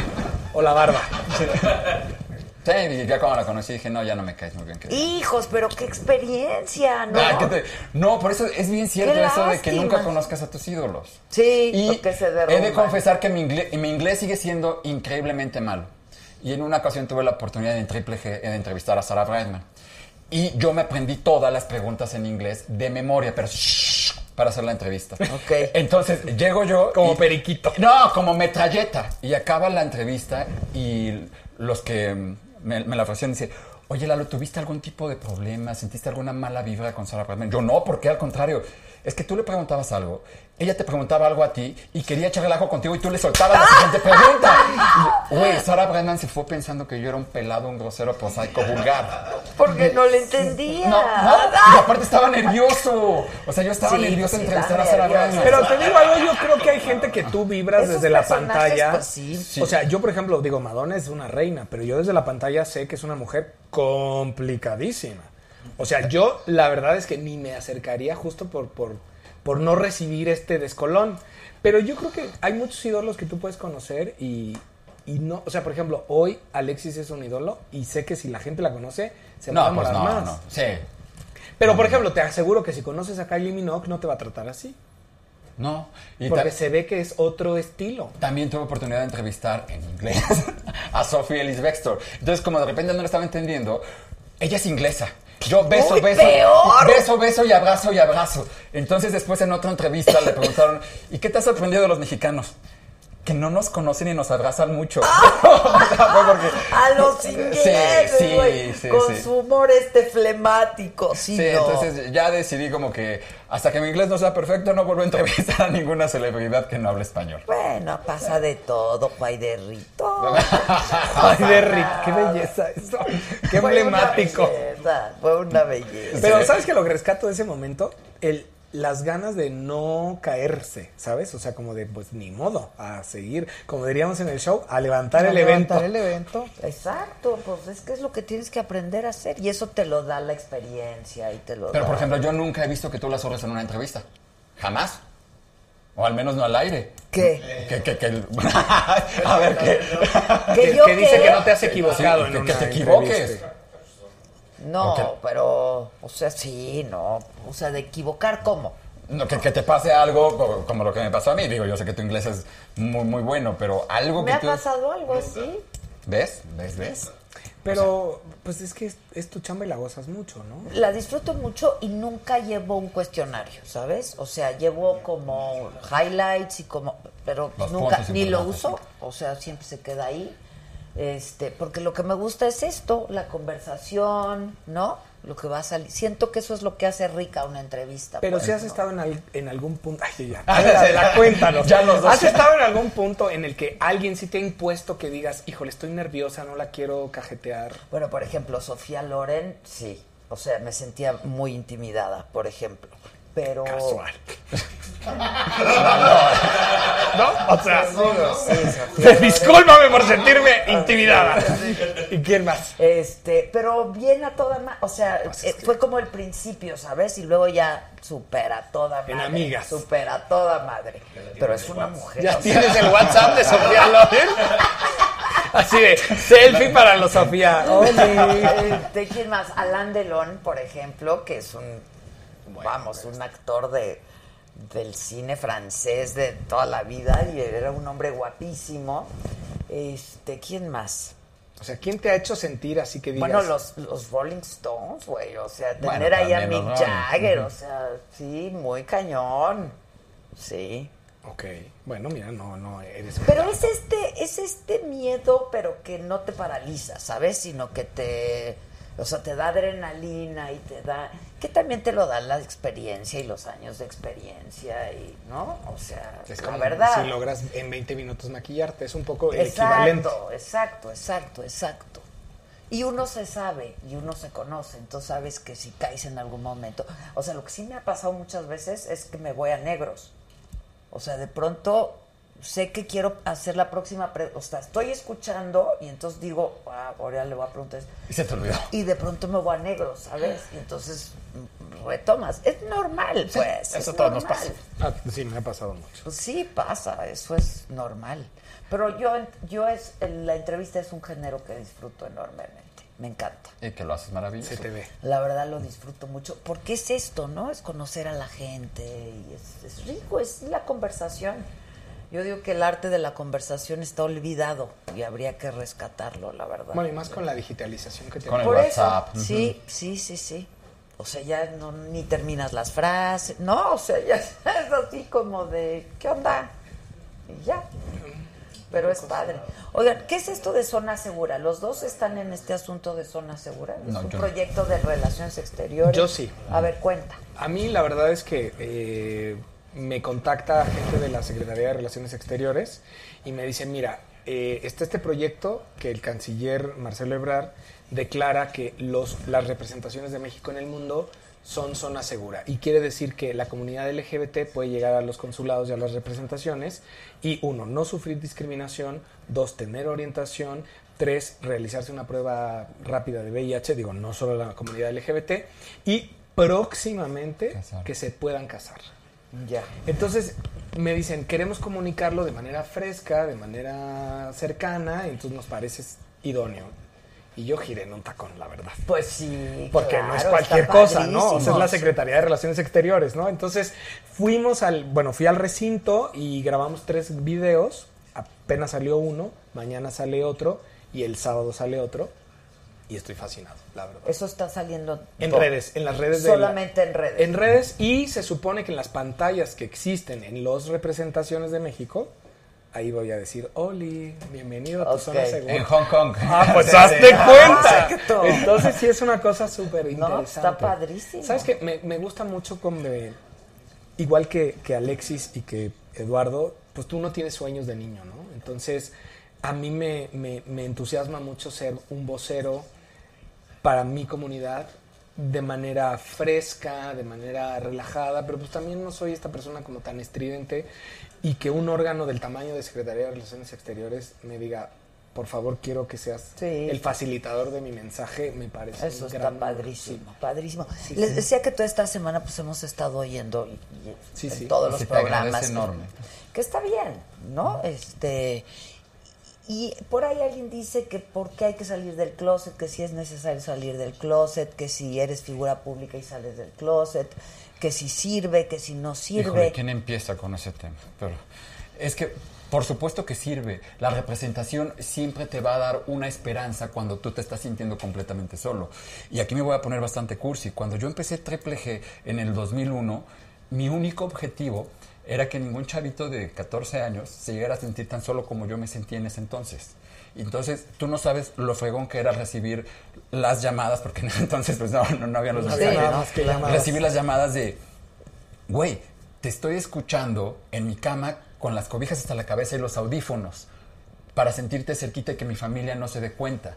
O la barba. Sí, y ya cuando la conocí dije, no, ya no me caes muy bien. querido. Hijos, pero qué experiencia, ¿no? Ah, ¿qué te- No, por eso es bien cierto Qué eso de que nunca conozcas a tus ídolos. Sí, Y porque se he de derrumban. confesar que mi inglés, mi inglés sigue siendo increíblemente malo. Y en una ocasión tuve la oportunidad en Triple G de entrevistar a Sarah Brightman. Y yo me aprendí todas las preguntas en inglés de memoria, pero shh, para hacer la entrevista. Ok. Entonces llego yo. Como y- periquito. No, como metralleta. Y acaba la entrevista y los que me, la ofrecieron dicen. Oye, Lalo, ¿tuviste algún tipo de problema? ¿Sentiste alguna mala vibra con Sarah Brightman? Yo no, porque al contrario. Es que tú le preguntabas algo, ella te preguntaba algo a ti y quería echar relajo contigo y tú le soltabas la siguiente pregunta. Güey, Sarah Brightman se fue pensando que yo era un pelado, un grosero, prosaico, vulgar. Porque no le entendía. No, no, y aparte estaba nervioso. O sea, yo estaba Sí, nervioso sí, de entrevistar a Sarah nervios. Brightman. Pero te digo algo, yo creo que hay gente que tú vibras Esos desde la pantalla. pues, sí. O sea, yo por ejemplo digo, Madonna es una reina, pero yo desde la pantalla sé que es una mujer complicadísima. O sea, yo la verdad es que ni me acercaría justo por, por, por no recibir este descolón. Pero yo creo que hay muchos ídolos que tú puedes conocer y, y no, o sea, por ejemplo, hoy Alexis es un ídolo y sé que si la gente la conoce, se va a no, pues enamorar no, más. no. Sí. Pero por ejemplo, te aseguro que si conoces a Kylie Minogue no te va a tratar así. No. Y Porque se ve que es otro estilo. También tuve oportunidad de entrevistar en inglés a Sophie Ellis Bextor. Entonces, como de repente no lo estaba entendiendo, ella es inglesa. Yo beso, ¡Uy, beso, peor! beso, beso y abrazo y abrazo. Entonces, después en otra entrevista le preguntaron, ¿y qué te ha sorprendido de los mexicanos? Que no nos conocen y nos abrazan mucho. O sea, fue porque- A los ingleses, Sí, sí, sí, con sí. su humor este flemático, sí, Sí, no. entonces ya decidí como que hasta que mi inglés no sea perfecto no vuelvo a entrevistar a ninguna celebridad que no hable español. Bueno, pasa de todo, Juay de Rito. Ay, de Rick, qué belleza eso. Qué Fue emblemático. Una belleza, fue una belleza. Pero. ¿sabes que lo que rescato de ese momento? El, las ganas de no caerse, ¿sabes? O sea, como de, pues ni modo, a seguir, como diríamos en el show, a levantar A el levantar evento. el evento. Exacto, pues es que es lo que tienes que aprender a hacer y eso te lo da la experiencia y te lo Pero da. por ejemplo, yo nunca he visto que tú las zorres en una entrevista. Jamás. O al menos no al aire. ¿Qué? Que, que, que el- a ver, que... Que Que, yo que dice que no te has equivocado Sí, en que- una te equivoques. entrevista. No, pero, o sea, sí, no. O sea, de equivocar, ¿cómo? No, que, que te pase algo co- como lo que me pasó a mí. Digo, yo sé que tu inglés es muy, muy bueno, pero algo ¿Me que ha tú... pasado algo así? ¿Ves? ¿Ves? ¿Ves? Pero, pues es que es, es tu chamba y la gozas mucho, ¿no? La disfruto mucho y nunca llevo un cuestionario, ¿sabes? O sea, llevo como highlights y como, pero Los nunca ni lo uso, o sea, siempre se queda ahí. Este, porque lo que me gusta es esto, la conversación, ¿no? Lo que va a salir. Siento que eso es lo que hace rica una entrevista. Pero pues, si has ¿no? estado en, al- en algún punto. Ay, ya. La cuéntanos. ya los dos. ¿Has estado en algún punto en el que alguien sí te ha impuesto que digas, híjole, estoy nerviosa, no la quiero cajetear? Bueno, por ejemplo, Sofía Loren, sí. O sea, me sentía muy intimidada, por ejemplo. Pero. Casual. ¿No? O sea, discúlpame por sentirme intimidada. ¿Y quién más? Este, pero bien a toda madre, o sea, eh, fue como el principio, ¿sabes? Y luego ya supera toda madre. En amigas. Supera toda madre. Pero es una mujer. ¿Ya o sea, tienes el WhatsApp de Sofía Loren? Así de, selfie para los Sofía. Este, ¿quién más? Alain Delon, por ejemplo, que es un, vamos, un actor de, del cine francés de toda la vida y era un hombre guapísimo. Este, ¿quién más? O sea, ¿quién te ha hecho sentir así que digas? Bueno, los, los Rolling Stones, güey, o sea, tener Bueno, ahí a Mick. Jagger, o sea, sí, muy cañón. Sí. Ok, bueno, mira, no, no eres... Pero es este, es este miedo, pero que no te paraliza, ¿sabes? Sino que te, o sea, te da adrenalina y te da, que también te lo da la experiencia y los años de experiencia y, ¿no? O sea, Es la como verdad. si logras en 20 minutos maquillarte, es un poco el equivalente. Exacto, exacto, exacto, exacto. Y uno se sabe y uno se conoce, entonces sabes que si caes en algún momento. O sea, lo que sí me ha pasado muchas veces es que me voy a negros. O sea, de pronto sé que quiero hacer la próxima. pre- o sea, estoy escuchando y entonces digo, ah, ahora le voy a preguntar. eso". Y se te olvidó. Y de pronto me voy a negros, ¿sabes? Y entonces retomas. Es normal, pues. eso es todos nos normal. pasa. Ah, sí, me ha pasado mucho. Pues sí, pasa, eso es normal. Pero yo, yo es, la entrevista es un género que disfruto enormemente, me encanta. Y que lo haces maravilloso. Se te ve. La verdad lo disfruto mucho, porque es esto, ¿no? Es conocer a la gente y es, es rico, es la conversación. Yo digo que el arte de la conversación está olvidado y habría que rescatarlo, la verdad. Bueno, y más con la digitalización que Con tenemos. el Por WhatsApp, eso, sí, sí, sí, sí. O sea, ya no ni terminas las frases, no, o sea, ya es así como de, ¿qué onda? Y ya. Pero es padre. Oigan, ¿qué es esto de zona segura? ¿Los dos están en este asunto de zona segura? ¿Es No, un yo no. proyecto de relaciones exteriores? Yo sí. A ver, cuenta. A mí la verdad es que eh, me contacta gente de la Secretaría de Relaciones Exteriores y me dice, mira, eh, está este proyecto que el canciller Marcelo Ebrard declara que los, las representaciones de México en el mundo son zona segura y quiere decir que la comunidad LGBT puede llegar a los consulados y a las representaciones y uno, no sufrir discriminación, dos, tener orientación, tres, realizarse una prueba rápida de VIH, digo, no solo la comunidad LGBT y próximamente Casar. que se puedan casar. Ya. Entonces me dicen, queremos comunicarlo de manera fresca, de manera cercana, y entonces nos parece idóneo. Y yo giré en un tacón, la verdad. Pues sí. Porque claro, no es cualquier cosa, ¿no? O sea, es la Secretaría de Relaciones Exteriores, ¿no? Entonces fuimos al, bueno, fui al recinto y grabamos tres videos, apenas salió uno, mañana sale otro y el sábado sale otro y estoy fascinado, la verdad. Eso está saliendo En todo. redes, en las redes de la- Solamente en redes. En redes y se supone que en las pantallas que existen en las representaciones de México, ahí voy a decir, Oli, bienvenido a tu zona segura. En Hong Kong. Ah, pues Sí, hazte sí. cuenta. Exacto. Entonces sí es una cosa súper No, interesante. está padrísimo. ¿Sabes qué? Me, me gusta mucho como de- igual que, que Alexis y que Eduardo, pues tú no tienes sueños de niño, ¿no? Entonces a mí me, me- me entusiasma mucho ser un vocero para mi comunidad de manera fresca, de manera relajada, pero pues también no soy esta persona como tan estridente y que un órgano del tamaño de Secretaría de Relaciones Exteriores me diga, por favor, quiero que seas Sí. el facilitador de mi mensaje, me parece Eso un está gran padrísimo, padrísimo. Sí, Les sí. decía que toda esta semana pues hemos estado oyendo y- y Sí, en sí. todos Y los programas. agradece enorme. Que está bien, ¿no? Este y por ahí alguien dice que por qué hay que salir del closet, que si es necesario salir del closet, que si eres figura pública y sales del closet, que si sirve, que si no sirve. ¿quién empieza con ese tema? Pero es que, por supuesto que sirve. La representación siempre te va a dar una esperanza cuando tú te estás sintiendo completamente solo. Y aquí me voy a poner bastante cursi. Cuando yo empecé Triple G en el 2001, mi único objetivo era que ningún chavito de 14 años se llegara a sentir tan solo como yo me sentía en ese entonces. Y Entonces, tú no sabes lo fregón que era recibir las llamadas, porque en ese entonces pues no, no, no había los que llamadas. Recibir las llamadas de, güey, te estoy escuchando en mi cama con las cobijas hasta la cabeza y los audífonos para sentirte cerquita y que mi familia no se dé cuenta.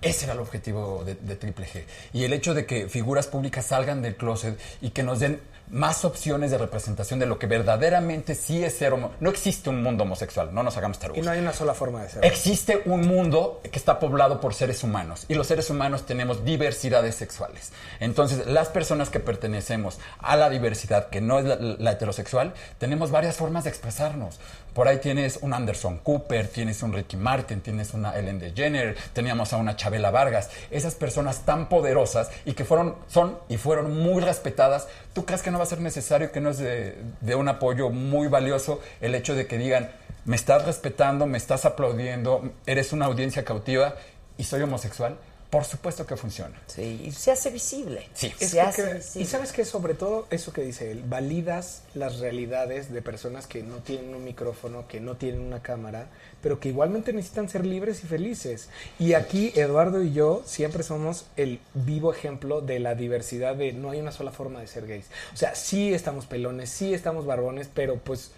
Ese era el objetivo de, de Triple G. Y el hecho de que figuras públicas salgan del closet y que nos den más opciones de representación de lo que verdaderamente sí es ser homo. No existe un mundo homosexual, no nos hagamos tarugos. Y no hay una sola forma de ser. Existe un mundo que está poblado por seres humanos y los seres humanos tenemos diversidades sexuales. Entonces, las personas que pertenecemos a la diversidad, que no es la, la heterosexual, tenemos varias formas de expresarnos. Por ahí tienes un Anderson Cooper, tienes un Ricky Martin, tienes una Ellen DeGeneres, teníamos a una Chabela Vargas, esas personas tan poderosas y que fueron, son y fueron muy respetadas, ¿tú crees que no va a ser necesario, que no es de, de un apoyo muy valioso el hecho de que digan, me estás respetando, me estás aplaudiendo, eres una audiencia cautiva y soy homosexual? Por supuesto que funciona. Sí, y se hace visible. Sí. Es se hace porque- visible. y sabes que sobre todo eso que dice él, validas las realidades de personas que no tienen un micrófono, que no tienen una cámara, pero que igualmente necesitan ser libres y felices. Y aquí Eduardo y yo siempre somos el vivo ejemplo de la diversidad de no hay una sola forma de ser gays. O sea, sí estamos pelones, sí estamos barbones, pero pues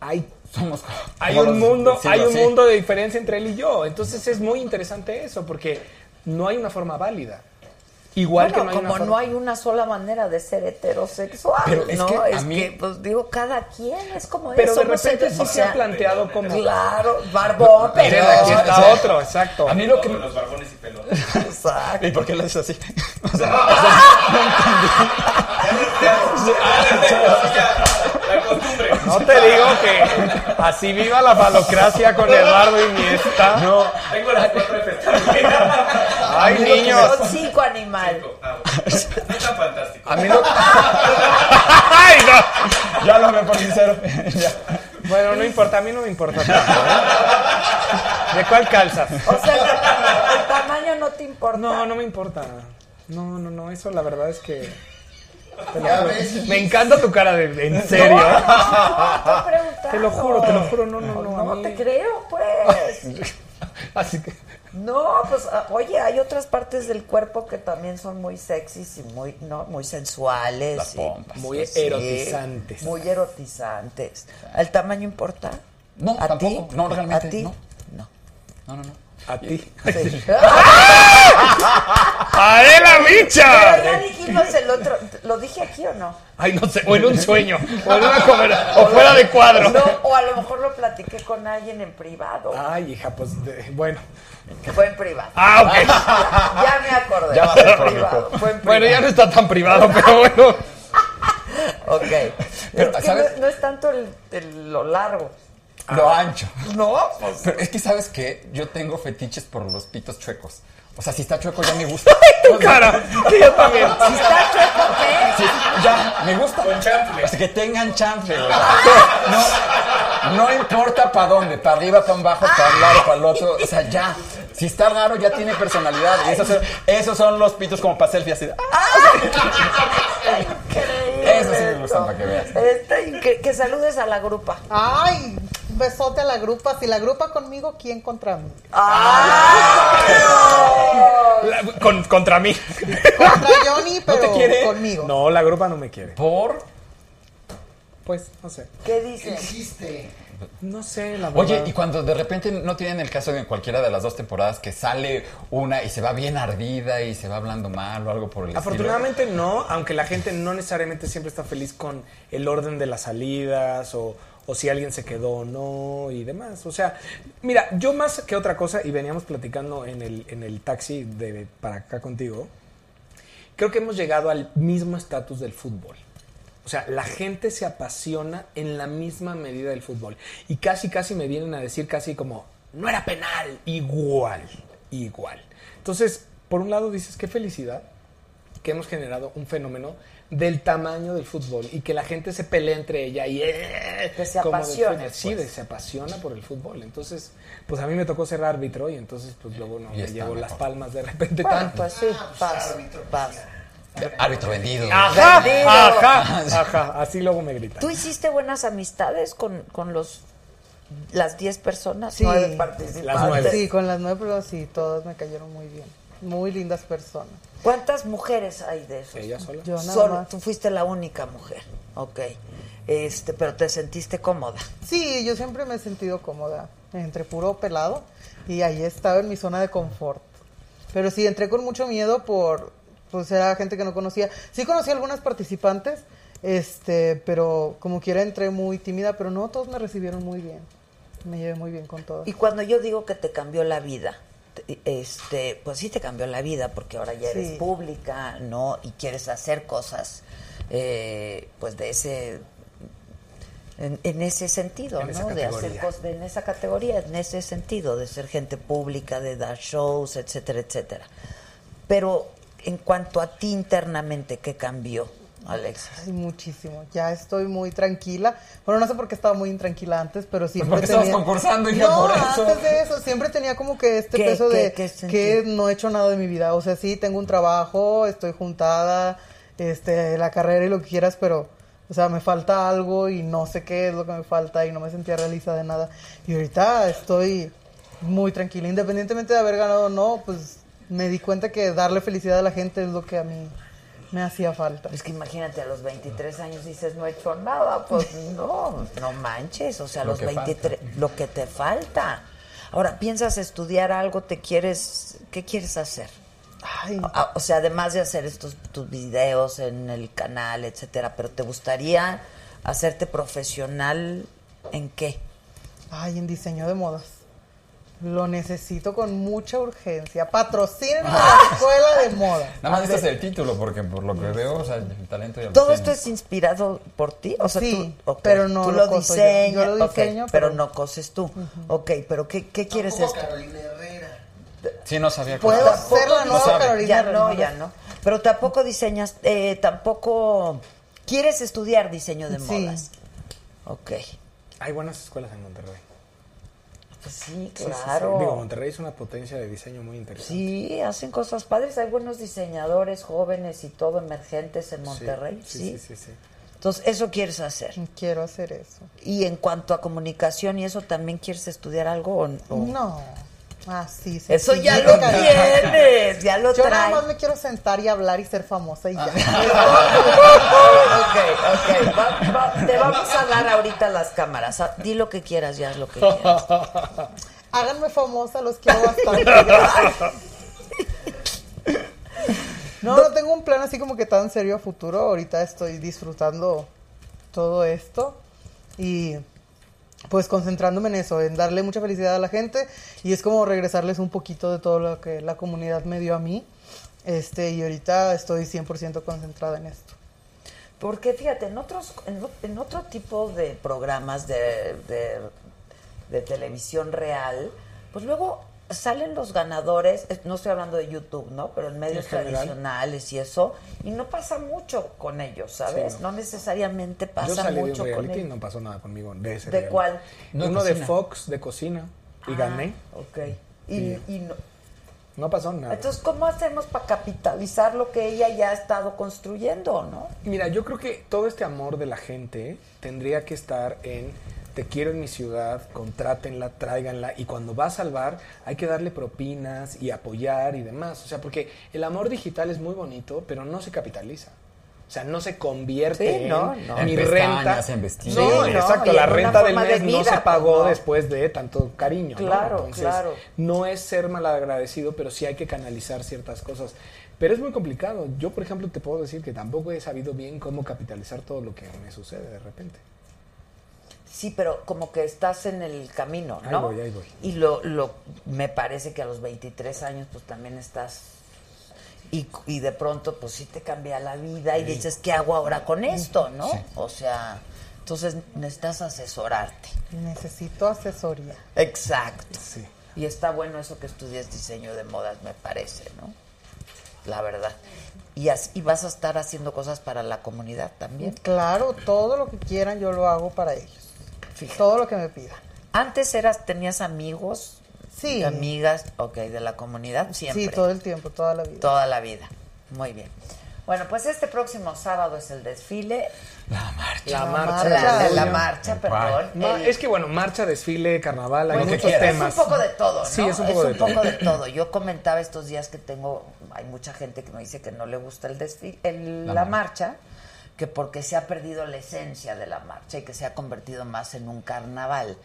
hay Somos hay un los- mundo, decirlo hay un así. mundo de diferencia entre él y yo. Entonces es muy interesante eso, porque no hay una forma válida. Igual Bueno, que no hay como una no hay una sola manera de ser heterosexual, Pero es ¿no? que a es mí- que, pues digo, cada quien es como Pero eso. de no repente sí o se ha planteado como... Claro, barbón, pero... aquí está otro, exacto. A mí lo que... Los barbones y pelones. Exacto. ¿Y por qué lo haces así? O sea, La costumbre. No te digo que así viva la falocracia con Eduardo Iniesta. no, Tengo las cuatro. Ay, niños. Son cinco animales. Ah, bueno. No tan fantástico. A mí no... Ay, no. ya lo me por sincero. Ya. Bueno, no importa, a mí no me importa tanto, ¿eh? ¿De cuál calzas? O sea, el, el tamaño no te importa. No, no me importa. No, no, no, eso la verdad es que... lo. Me encanta tu cara de... ¿En serio? No, estoy preguntando. Te lo juro, te lo juro, no, no, no. No mí- te creo, pues. Así que... No, pues, ah, oye, hay otras partes del cuerpo que también son muy sexys y muy, ¿no? Muy sensuales. Las y-. Muy Sí, erotizantes. Muy erotizantes. ¿El tamaño importa? No, ¿A tampoco. ti? No, realmente, ¿A ti? no. No. No, no, no. A ti. Sí. ¡Adela Pero Micha! ya dijimos el otro. ¿Lo dije aquí o no? Ay, no sé, o en un sueño, o en una comer, o fuera de cuadro. No, o a lo mejor lo platiqué con alguien en privado. Ay, hija, pues de- bueno. Fue en privado. Ah, ok. Ya me acordé. Ya va a ser Fue en privado. Fue en Bueno, ya no está tan privado, pero bueno. Ok. Pero, es que ¿sabes? no, no es tanto el, el- lo largo. Lo ancho. No, pues. Pero es que, ¿sabes qué? Yo tengo fetiches por los pitos chuecos. O sea, si está chueco ya me gusta. Tu cara, sí, yo también. Si está chueco, ¿qué? Sí, ya, me gusta. Con chanfle. O sea, que tengan chanfle. güey. No, no importa para dónde, para arriba, para abajo, para un lado, para el otro. O sea, ya. Si está raro, ya tiene personalidad. Y esos son, esos son los pitos como para selfie así. de, ¡ah! Increíble Eso sí me gusta, para que veas. Está que saludes a la grupa. Ay, besote a la grupa. Si la grupa conmigo, ¿quién contra mí? La- con- contra mí. Contra Johnny, pero te quiere? conmigo. No, la grupa no me quiere. Por. Pues, no sé. ¿Qué ¿Qué dices? hiciste? No sé, la verdad. Oye, y cuando de repente no tienen el caso de en cualquiera de las dos temporadas que sale una y se va bien ardida y se va hablando mal o algo por el estilo. Afortunadamente no, aunque la gente no necesariamente siempre está feliz con el orden de las salidas o, o si alguien se quedó o no y demás. O sea, mira, yo más que otra cosa, y veníamos platicando en el, en el taxi de para acá contigo, creo que hemos llegado al mismo estatus del fútbol. O sea, la gente se apasiona en la misma medida del fútbol. Y casi, casi me vienen a decir casi como, no era penal. Igual, igual. Entonces, por un lado dices, qué felicidad que hemos generado un fenómeno del tamaño del fútbol y que la gente se pelea entre ella y eh, Que se. Sí, pues. de- se apasiona por el fútbol. Entonces, pues a mí me tocó ser árbitro y entonces pues luego no Y me llevo mejor. las palmas de repente Bueno, tanto. pues sí, pasa, pasa. Árbitro vendido. Ajá, Vendido. ajá, ajá, así luego me gritan. ¿Tú hiciste buenas amistades con, con los las 10 personas? Sí. Nueve participantes. Las nueve. Sí, con las nueve, pero sí, todas me cayeron muy bien. Muy lindas personas. ¿Cuántas mujeres hay de esos? Ella sola. Yo nada Solo, más. tú fuiste la única mujer. Ok. Este, pero te sentiste cómoda. Sí, yo siempre me he sentido cómoda entre puro pelado y ahí estaba en mi zona de confort. Pero sí, entré con mucho miedo por, pues era gente que no conocía. Sí conocí a algunas participantes, este, pero como quiera entré muy tímida, pero no, todos me recibieron muy bien. Me llevé muy bien con todos. Y cuando yo digo que te cambió la vida, este, pues sí te cambió la vida porque ahora ya eres Sí. pública, ¿no? Y quieres hacer cosas, eh, pues de ese, En, en ese sentido, En esa ¿no? De hacer categoría. cosas en esa categoría, en ese sentido, de ser gente pública, de dar shows, etcétera, etcétera. Pero en cuanto a ti internamente, ¿qué cambió, Alexis? Ay, muchísimo. Ya estoy muy tranquila. Bueno, no sé por qué estaba muy intranquila antes, pero siempre estabas tenía... concursando, hija, no, por eso. antes de eso, siempre tenía como que este ¿Qué- peso qué- de qué que no he hecho nada de mi vida. O sea, sí, tengo un trabajo, estoy juntada, este, la carrera y lo que quieras, pero... O sea, me falta algo y no sé qué es lo que me falta y no me sentía realizada de nada. Y ahorita estoy muy tranquila. Independientemente de haber ganado o no, pues me di cuenta que darle felicidad a la gente es lo que a mí me hacía falta. Es que imagínate, a los 23 años dices, no he hecho nada, pues no, no manches, o sea, a Lo los que 23, lo que te falta. Ahora, ¿piensas estudiar algo? ¿Te quieres, qué quieres hacer? Ay, Ah, O sea, además de hacer estos tus videos en el canal, etcétera, pero ¿te gustaría hacerte profesional en qué? Ay, en diseño de modas. Lo necesito con mucha urgencia. Patrocinen la escuela de moda. Nada más este es el título, porque por lo que veo, o sea, el talento ya ¿Todo esto es inspirado por ti? O sea, Sí, tú, pero no tú lo lo, coso yo. diseñas, Yo lo ok, diseño, pero, pero- no coses tú. Ok, pero ¿qué, qué quieres esto? Carolina Herrera. Sí, no sabía que Puedo ser la nueva sabe. Carolina Ya no, ya no. Pero tampoco diseñas, eh, tampoco quieres estudiar diseño de Sí. modas. Ok. Hay buenas escuelas en Monterrey. Sí, Sí, sí, sí. claro. Digo, Monterrey es una potencia de diseño muy interesante. Sí, hacen cosas padres. Hay buenos diseñadores jóvenes y todo emergentes en Monterrey. Sí. Sí, sí, sí, sí. Entonces, eso quieres hacer. Quiero hacer eso. Y en cuanto a comunicación y eso, ¿también quieres estudiar algo o o- No. Ah, sí, sí. Eso sí, ya lo cariño. tienes, ya lo Yo nada más me quiero sentar y hablar y ser famosa y ya. ok, ok. Va- va- te vamos a dar ahorita las cámaras. Ah, Di lo que quieras, ya es lo que quieras. Háganme famosa, los quiero bastante. No, no tengo un plan así como que tan serio a futuro. Ahorita estoy disfrutando todo esto y pues concentrándome en eso, en darle mucha felicidad a la gente y es como regresarles un poquito de todo lo que la comunidad me dio a mí. Este, y ahorita estoy 100% concentrada en esto. Porque fíjate, en otros, en, otro tipo de programas de, de, de televisión real, pues luego salen los ganadores, no estoy hablando de YouTube, ¿no? Pero en medios tradicionales y eso, y no pasa mucho con ellos, ¿sabes? Sí, no. necesariamente Yo pasa salí de un mucho con y ellos. no pasó nada conmigo de ese ¿De reality. cuál? No, de Uno de. Fox, de cocina, y Ah, gané. Ok. Y, y no- No pasó nada. Entonces, ¿cómo hacemos para capitalizar lo que ella ya ha estado construyendo, no? Mira, yo creo que todo este amor de la gente tendría que estar en te quiero en mi ciudad, contrátenla, tráiganla y cuando va a salvar hay que darle propinas y apoyar y demás. O sea, porque el amor digital es muy bonito, pero no se capitaliza. O sea, no se convierte Sí, en no, no. mi En renta. pestañas, en vestidos. No, exacto. La renta del de mes no se pagó ¿no? después de tanto cariño. ¿no? Claro, Entonces, claro. no es ser malagradecido, pero sí hay que canalizar ciertas cosas. Pero es muy complicado. Yo, por ejemplo, te puedo decir que tampoco he sabido bien cómo capitalizar todo lo que me sucede de repente. Sí, pero como que estás en el camino, Ahí ¿no? voy, ahí voy. Y lo, lo, me parece que a los 23 años, pues también estás. Y, y de pronto, pues sí te cambia la vida y dices, ¿qué hago ahora con esto, no? O sea, entonces necesitas asesorarte. Necesito asesoría. Exacto. Sí. Y está bueno eso que estudies diseño de modas, me parece, ¿no? La verdad. Y, as- y vas a estar haciendo cosas para la comunidad también. Claro, todo lo que quieran yo lo hago para ellos. Fíjate. Todo lo que me pidan. Antes eras, tenías amigos, Sí. amigas, ok, de la comunidad, siempre. Sí, todo el tiempo, toda la vida. Toda la vida. Muy bien. Bueno, pues este próximo sábado es el desfile. La marcha. La, marcha. La, la marcha, El perdón. Ma- El- es que bueno, marcha, desfile, carnaval, hay muchos es temas. un poco de todo, ¿no? Sí, es un poco de todo. poco de todo. Yo comentaba estos días que tengo, hay mucha gente que me dice que no le gusta el desfile, el- La la, marcha. marcha, que porque se ha perdido la esencia de la marcha y que se ha convertido más en un carnaval.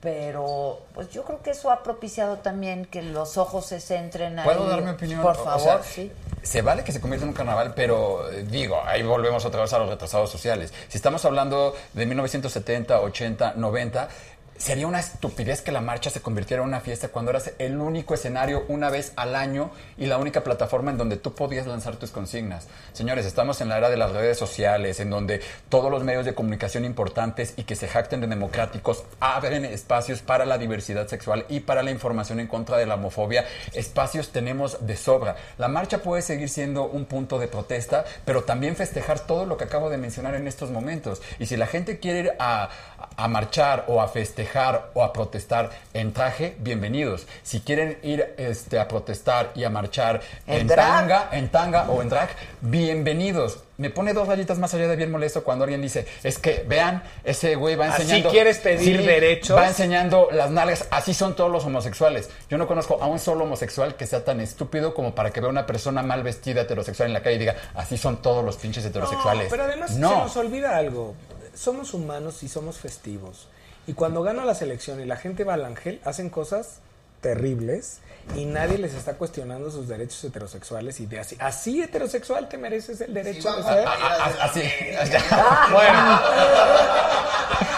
Pero pues yo creo que eso ha propiciado también que los ojos se centren ahí. ¿Puedo dar mi opinión? Por O favor, sea, sí. Se vale que se convierta en un carnaval, pero eh, digo, ahí volvemos otra vez a los retrasados sociales. Si estamos hablando de 1970, 80, 90, Sería una estupidez que la marcha se convirtiera en una fiesta cuando eras el único escenario una vez al año y la única plataforma en donde tú podías lanzar tus consignas. Señores, estamos en la era de las redes sociales, en donde todos los medios de comunicación importantes y que se jacten de democráticos abren espacios para la diversidad sexual y para la información en contra de la homofobia. Espacios tenemos de sobra. La marcha puede seguir siendo un punto de protesta, pero también festejar todo lo que acabo de mencionar en estos momentos. Y si la gente quiere ir a, a marchar o a festejar o a protestar en traje, bienvenidos. Si quieren ir este, a protestar y a marchar ¿En tanga, en tanga o en drag, bienvenidos. Me pone dos rayitas más allá de bien molesto cuando alguien dice, es que vean, ese güey va Así enseñando... quieres pedir derechos. Va enseñando las nalgas, así son todos los homosexuales. Yo no conozco a un solo homosexual que sea tan estúpido como para que vea una persona mal vestida heterosexual en la calle y diga, así son todos los pinches heterosexuales. No, pero además no. se nos olvida algo. Somos humanos y somos festivos. Y cuando gana la selección y la gente va al ángel, hacen cosas terribles y nadie les está cuestionando sus derechos heterosexuales y de así, así heterosexual te mereces el derecho Sí, de ser. a- a- a- así. Bueno.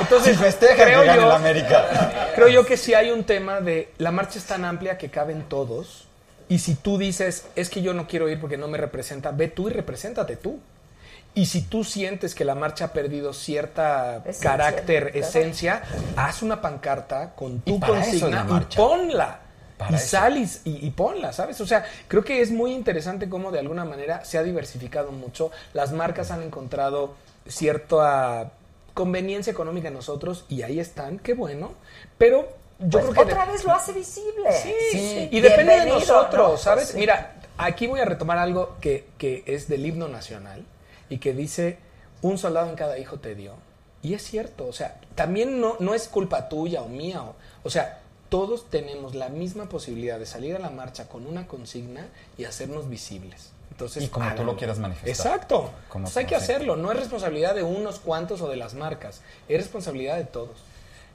Entonces, Si festejan creo que gane yo, la América. creo yo que sí hay un tema de la marcha es tan amplia que caben todos y si tú dices, es que yo no quiero ir porque no me representa, ve tú y represéntate tú. Y si tú sientes que la marcha ha perdido cierta Esencia, carácter, claro. esencia, haz una pancarta con tu consigna y ponla. Para y eso. sal y, ponla, ¿sabes? O sea, creo que es muy interesante cómo de alguna manera se ha diversificado mucho. Las marcas han encontrado cierta conveniencia económica en nosotros y ahí están, qué bueno. Pero yo Pues creo que... otra vez lo hace visible. Sí, y depende de nosotros, ¿no? ¿sabes? Sí. Mira, aquí voy a retomar algo que, que es del himno nacional y que dice, un soldado en cada hijo te dio. Y es cierto, o sea, también no, no es culpa tuya o mía, o, o sea, todos tenemos la misma posibilidad de salir a la marcha con una consigna y hacernos visibles. Entonces, Y como tú háganlo. lo quieras manifestar. Exacto. Como Entonces hay tú, que hacerlo. No es responsabilidad de unos cuantos o de las marcas. Es responsabilidad de todos.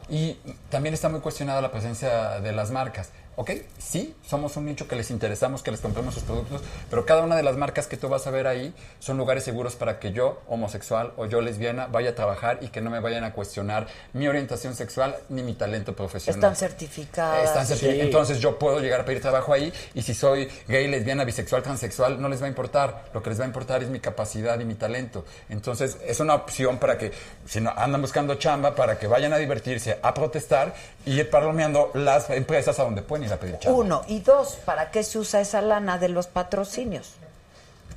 Y también está muy cuestionada la presencia de las marcas. Ok, sí, somos un nicho que les interesamos, que les compremos sus productos, pero cada una de las marcas que tú vas a ver ahí son lugares seguros para que yo, homosexual o yo, lesbiana, vaya a trabajar y que no me vayan a cuestionar mi orientación sexual ni mi talento profesional. Están certificadas. Están certificadas. Sí. Entonces yo puedo llegar a pedir trabajo ahí y si soy gay, lesbiana, bisexual, transexual, no les va a importar. Lo que les va a importar es mi capacidad y mi talento. Entonces es una opción para que, si no andan buscando chamba, para que vayan a divertirse, a protestar y ir palomeando las empresas a donde pueden ir a pedir chamba. Uno. Y dos, ¿para qué se usa esa lana de los patrocinios?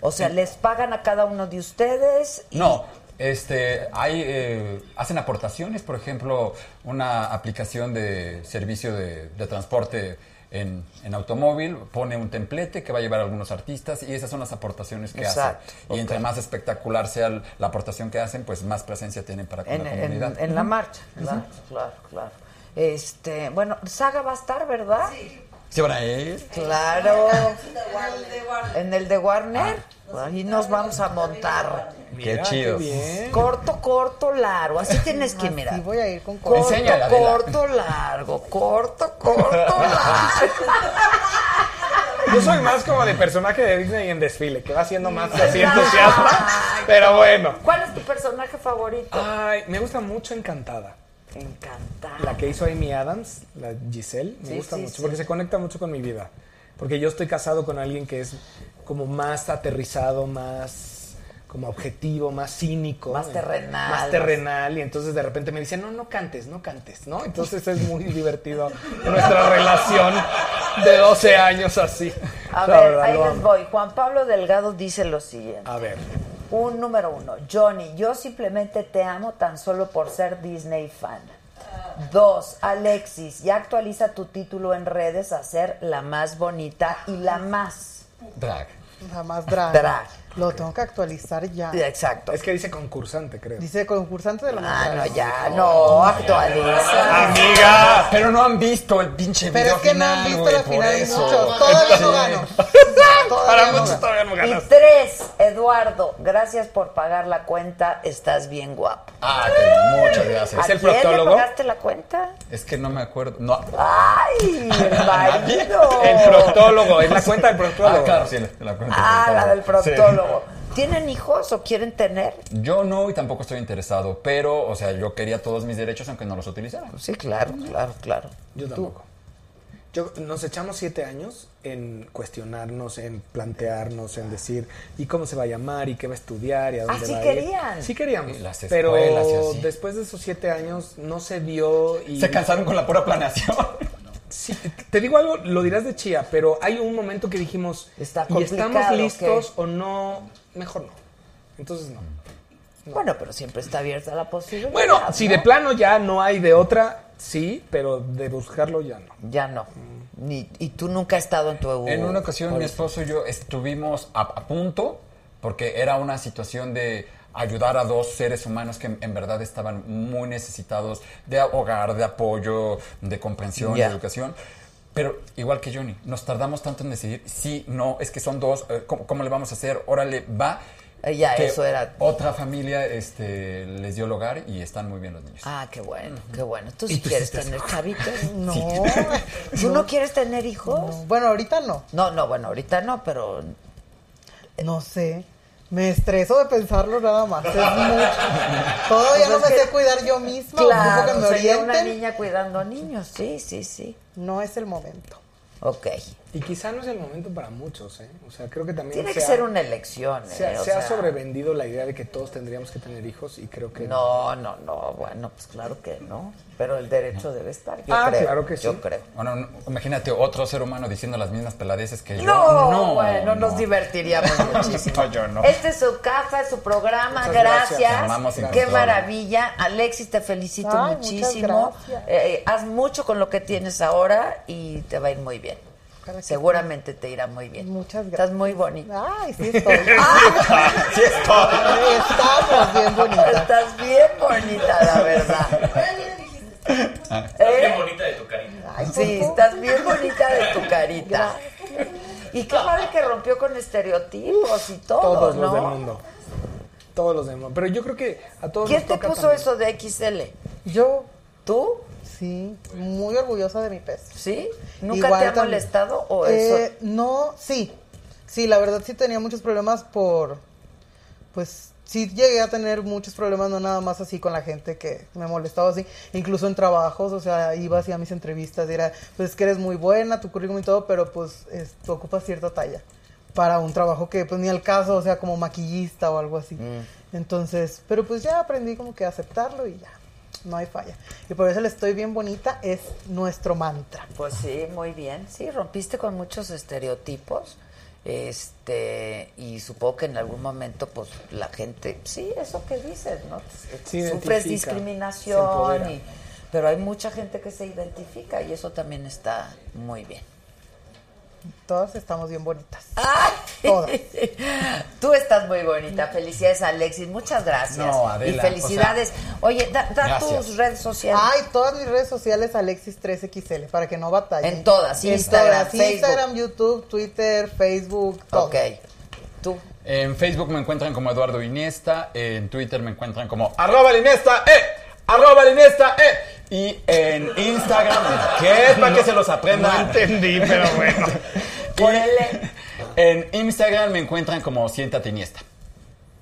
O sea, ¿les pagan a cada uno de ustedes? y- No, este, hay, eh, hacen aportaciones, por ejemplo, una aplicación de servicio de, de transporte en, en automóvil, pone un templete que va a llevar a algunos artistas y esas son las aportaciones que Exacto, hacen. Y entre más espectacular sea la aportación que hacen, pues más presencia tienen para con En, la comunidad. en la marcha. Claro, claro, claro. Este, bueno, Saga va a estar, ¿verdad? ¿Sí van a ir? Claro. En el de Warner. Ahí nos vamos a montar. Qué chido. Corto, corto, largo. Así tienes que mirar. voy a ir con Corto, corto, largo. Corto, corto, largo. Yo soy más como de personaje de Disney en desfile, que va siendo más así entusiasta. Pero bueno. ¿Cuál es tu personaje favorito? Ay, me gusta mucho Encantada. Encantada. La que hizo Amy Adams, la Giselle, me Sí, gusta sí, mucho sí. porque se conecta mucho con mi vida. Porque yo estoy casado con alguien que es como más aterrizado, más como objetivo, más cínico. Más terrenal, Más terrenal. Y entonces de repente me dice, no, no cantes, no cantes, ¿no? Entonces es muy divertido nuestra relación de 12 años así. A La ver, verdad, ahí les voy. Juan Pablo Delgado dice lo siguiente. A ver. Un número uno. Johnny, yo simplemente te amo tan solo por ser Disney fan. Dos, Alexis, ya actualiza tu título en redes a ser la más bonita y la más Drag. La más drag. drag. Lo tengo que actualizar ya. Exacto. Es que dice concursante, creo. Dice concursante de la Ah, no, ya, no, actualiza. Amiga, pero no han visto el pinche Pero video es que no han visto la final eso. muchos. Todavía no gano. Todavía Para no muchos todavía no Y ganas. tres, Eduardo, gracias por pagar la cuenta, estás bien guapo. Ah, que muchas gracias. ¿Es el ¿A quién le proctólogo? pagaste la cuenta? Es que no me acuerdo. No. ¡Ay, el marido! El proctólogo, es la cuenta del proctólogo. Ah, claro, sí, la, la cuenta. Ah, la del proctólogo. ¿Tienen hijos o quieren tener? Yo no y tampoco estoy interesado, pero, o sea, yo quería todos mis derechos aunque no los utilizara. Sí, claro, claro, claro. Yo tampoco. Yo, nos echamos siete años en cuestionarnos, en plantearnos, en decir, ¿y cómo se va a llamar? ¿Y qué va a estudiar? ¿Y a dónde Ah, sí va a ir? querían. Sí queríamos. Las pero escuelas y así. después de esos siete años no se dio y... Se cansaron con la pura planeación. Sí, te digo algo, lo dirás de chía, pero hay un momento que dijimos, Está ¿y estamos listos ¿qué? o no? Mejor no. Entonces no. Bueno, pero siempre está abierta la posibilidad. Bueno, si de plano ya no hay de otra, sí, pero de buscarlo ya no. Ya no. Ni, y tú nunca has estado en tu... En una ocasión por mi esposo y yo estuvimos a, a punto porque era una situación de ayudar a dos seres humanos que en, verdad estaban muy necesitados de hogar, de apoyo, de comprensión, de educación. Pero igual que Johnny, nos tardamos tanto en decidir, sí, no, es que son dos, eh, ¿cómo, cómo le vamos a hacer? Órale, va. Eh, ya, Que eso era- Otra familia este, les dio el hogar y están muy bien los niños. Ah, qué bueno, qué bueno. ¿Tú ¿Y sí tú quieres sí tener chavitos? No. ¿Tú no quieres tener hijos? Bueno, ahorita no. No, no, bueno, ahorita no, pero... No sé. Me estreso de pensarlo nada más. Es mucho. Todavía no Pues me es sé cuidar yo misma. Claro, que me sería una niña cuidando niños, sí, sí, sí. No es el momento. Ok. Y quizá no es el momento para muchos, ¿eh? O sea, creo que también Tiene se que ha- ser una elección, Se, ha- ¿eh? O se ha sea, sobrevendido la idea de que todos tendríamos que tener hijos y creo que No, no, no, bueno, pues claro que no. Pero el derecho debe estar, yo Ah, creo. claro que sí. Yo creo. Bueno, no, imagínate otro ser humano diciendo las mismas peladeces que yo. No, bueno, nos divertiríamos muchísimo. No, yo no. Este es su casa, es su programa, Muchas gracias. gracias. Amamos Qué maravilla. Alexis, te felicito Ay, muchísimo. Eh, haz mucho con lo que tienes ahora y te va a ir muy bien. Seguramente te irá muy bien. Muchas Estás gracias. muy bonita. Ay, sí estoy. Sí, estoy. Estamos bien bonitas. Estás bien bonita, la verdad. Estás ¿Eh? bien bonita de tu carita. Ay, Sí, ¿por estás bien bonita de tu carita. Y qué padre que rompió con estereotipos y todo, todos ¿no? los del mundo. Todos los del mundo. Pero yo creo que a todos ¿Quién nos te puso también. eso de XL? Yo, ¿Tú? Sí, muy orgullosa de mi peso. ¿Sí? ¿Nunca Igual te ha molestado o Eh, eso? No, sí. Sí, la verdad sí tenía muchos problemas por. Pues sí llegué a tener muchos problemas, no nada más así con la gente que me molestaba así. Incluso en trabajos, o sea, iba así a mis entrevistas y era, pues es que eres muy buena, tu currículum y todo, pero pues es- tú ocupas cierta talla para un trabajo que pues ni al caso, o sea, como maquillista o algo así. Entonces, pero pues ya aprendí como que a aceptarlo y ya, no hay falla. Y por eso el estoy bien bonita es nuestro mantra. Pues sí, muy bien. Sí, rompiste con muchos estereotipos. Este, y supongo que en algún momento, pues la gente, sí, eso que dices, ¿no? Sufres discriminación, y, pero hay mucha gente que se identifica y eso también está muy bien. Todas estamos bien bonitas. ¡Ay! Todas. Tú estás muy bonita. Felicidades, Alexis. Muchas gracias. No, Adela, y felicidades. Oye, da, tus redes sociales. Ay, todas mis redes sociales Alexis3XL para que no batallen. En todas, En Instagram, todas, Facebook. Instagram, YouTube, Twitter, Facebook, todo. ok. Tú. En Facebook me encuentran como Eduardo Iniesta, en Twitter me encuentran como arroba Iniesta, eh, arroba la Iniesta, eh. Y en Instagram, que es para que se los aprendan. No entendí, pero bueno. En Instagram me encuentran como Siéntate Iniesta.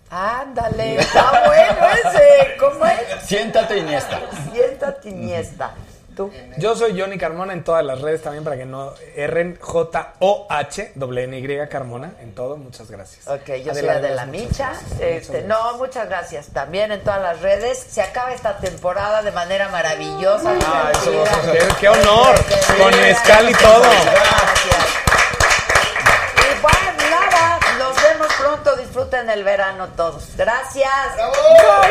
Ándale, está bueno ese. ¿Cómo es? Siéntate Iniesta. Siéntate Iniesta. Tú. Yo soy Johnny Carmona en todas las redes también para que no erren J-O-H, N Y Carmona en todo. Muchas gracias. Ok, yo soy Adela, de Adela veras, muchas Micha. Este, Muchas no, muchas gracias. También en todas las redes. Se acaba esta temporada de manera maravillosa. Ah, eso, qué- qué honor, Este, con mezcal y todo. Gracias. Y bueno, nada, nos vemos pronto. Disfruten el verano todos. Gracias. A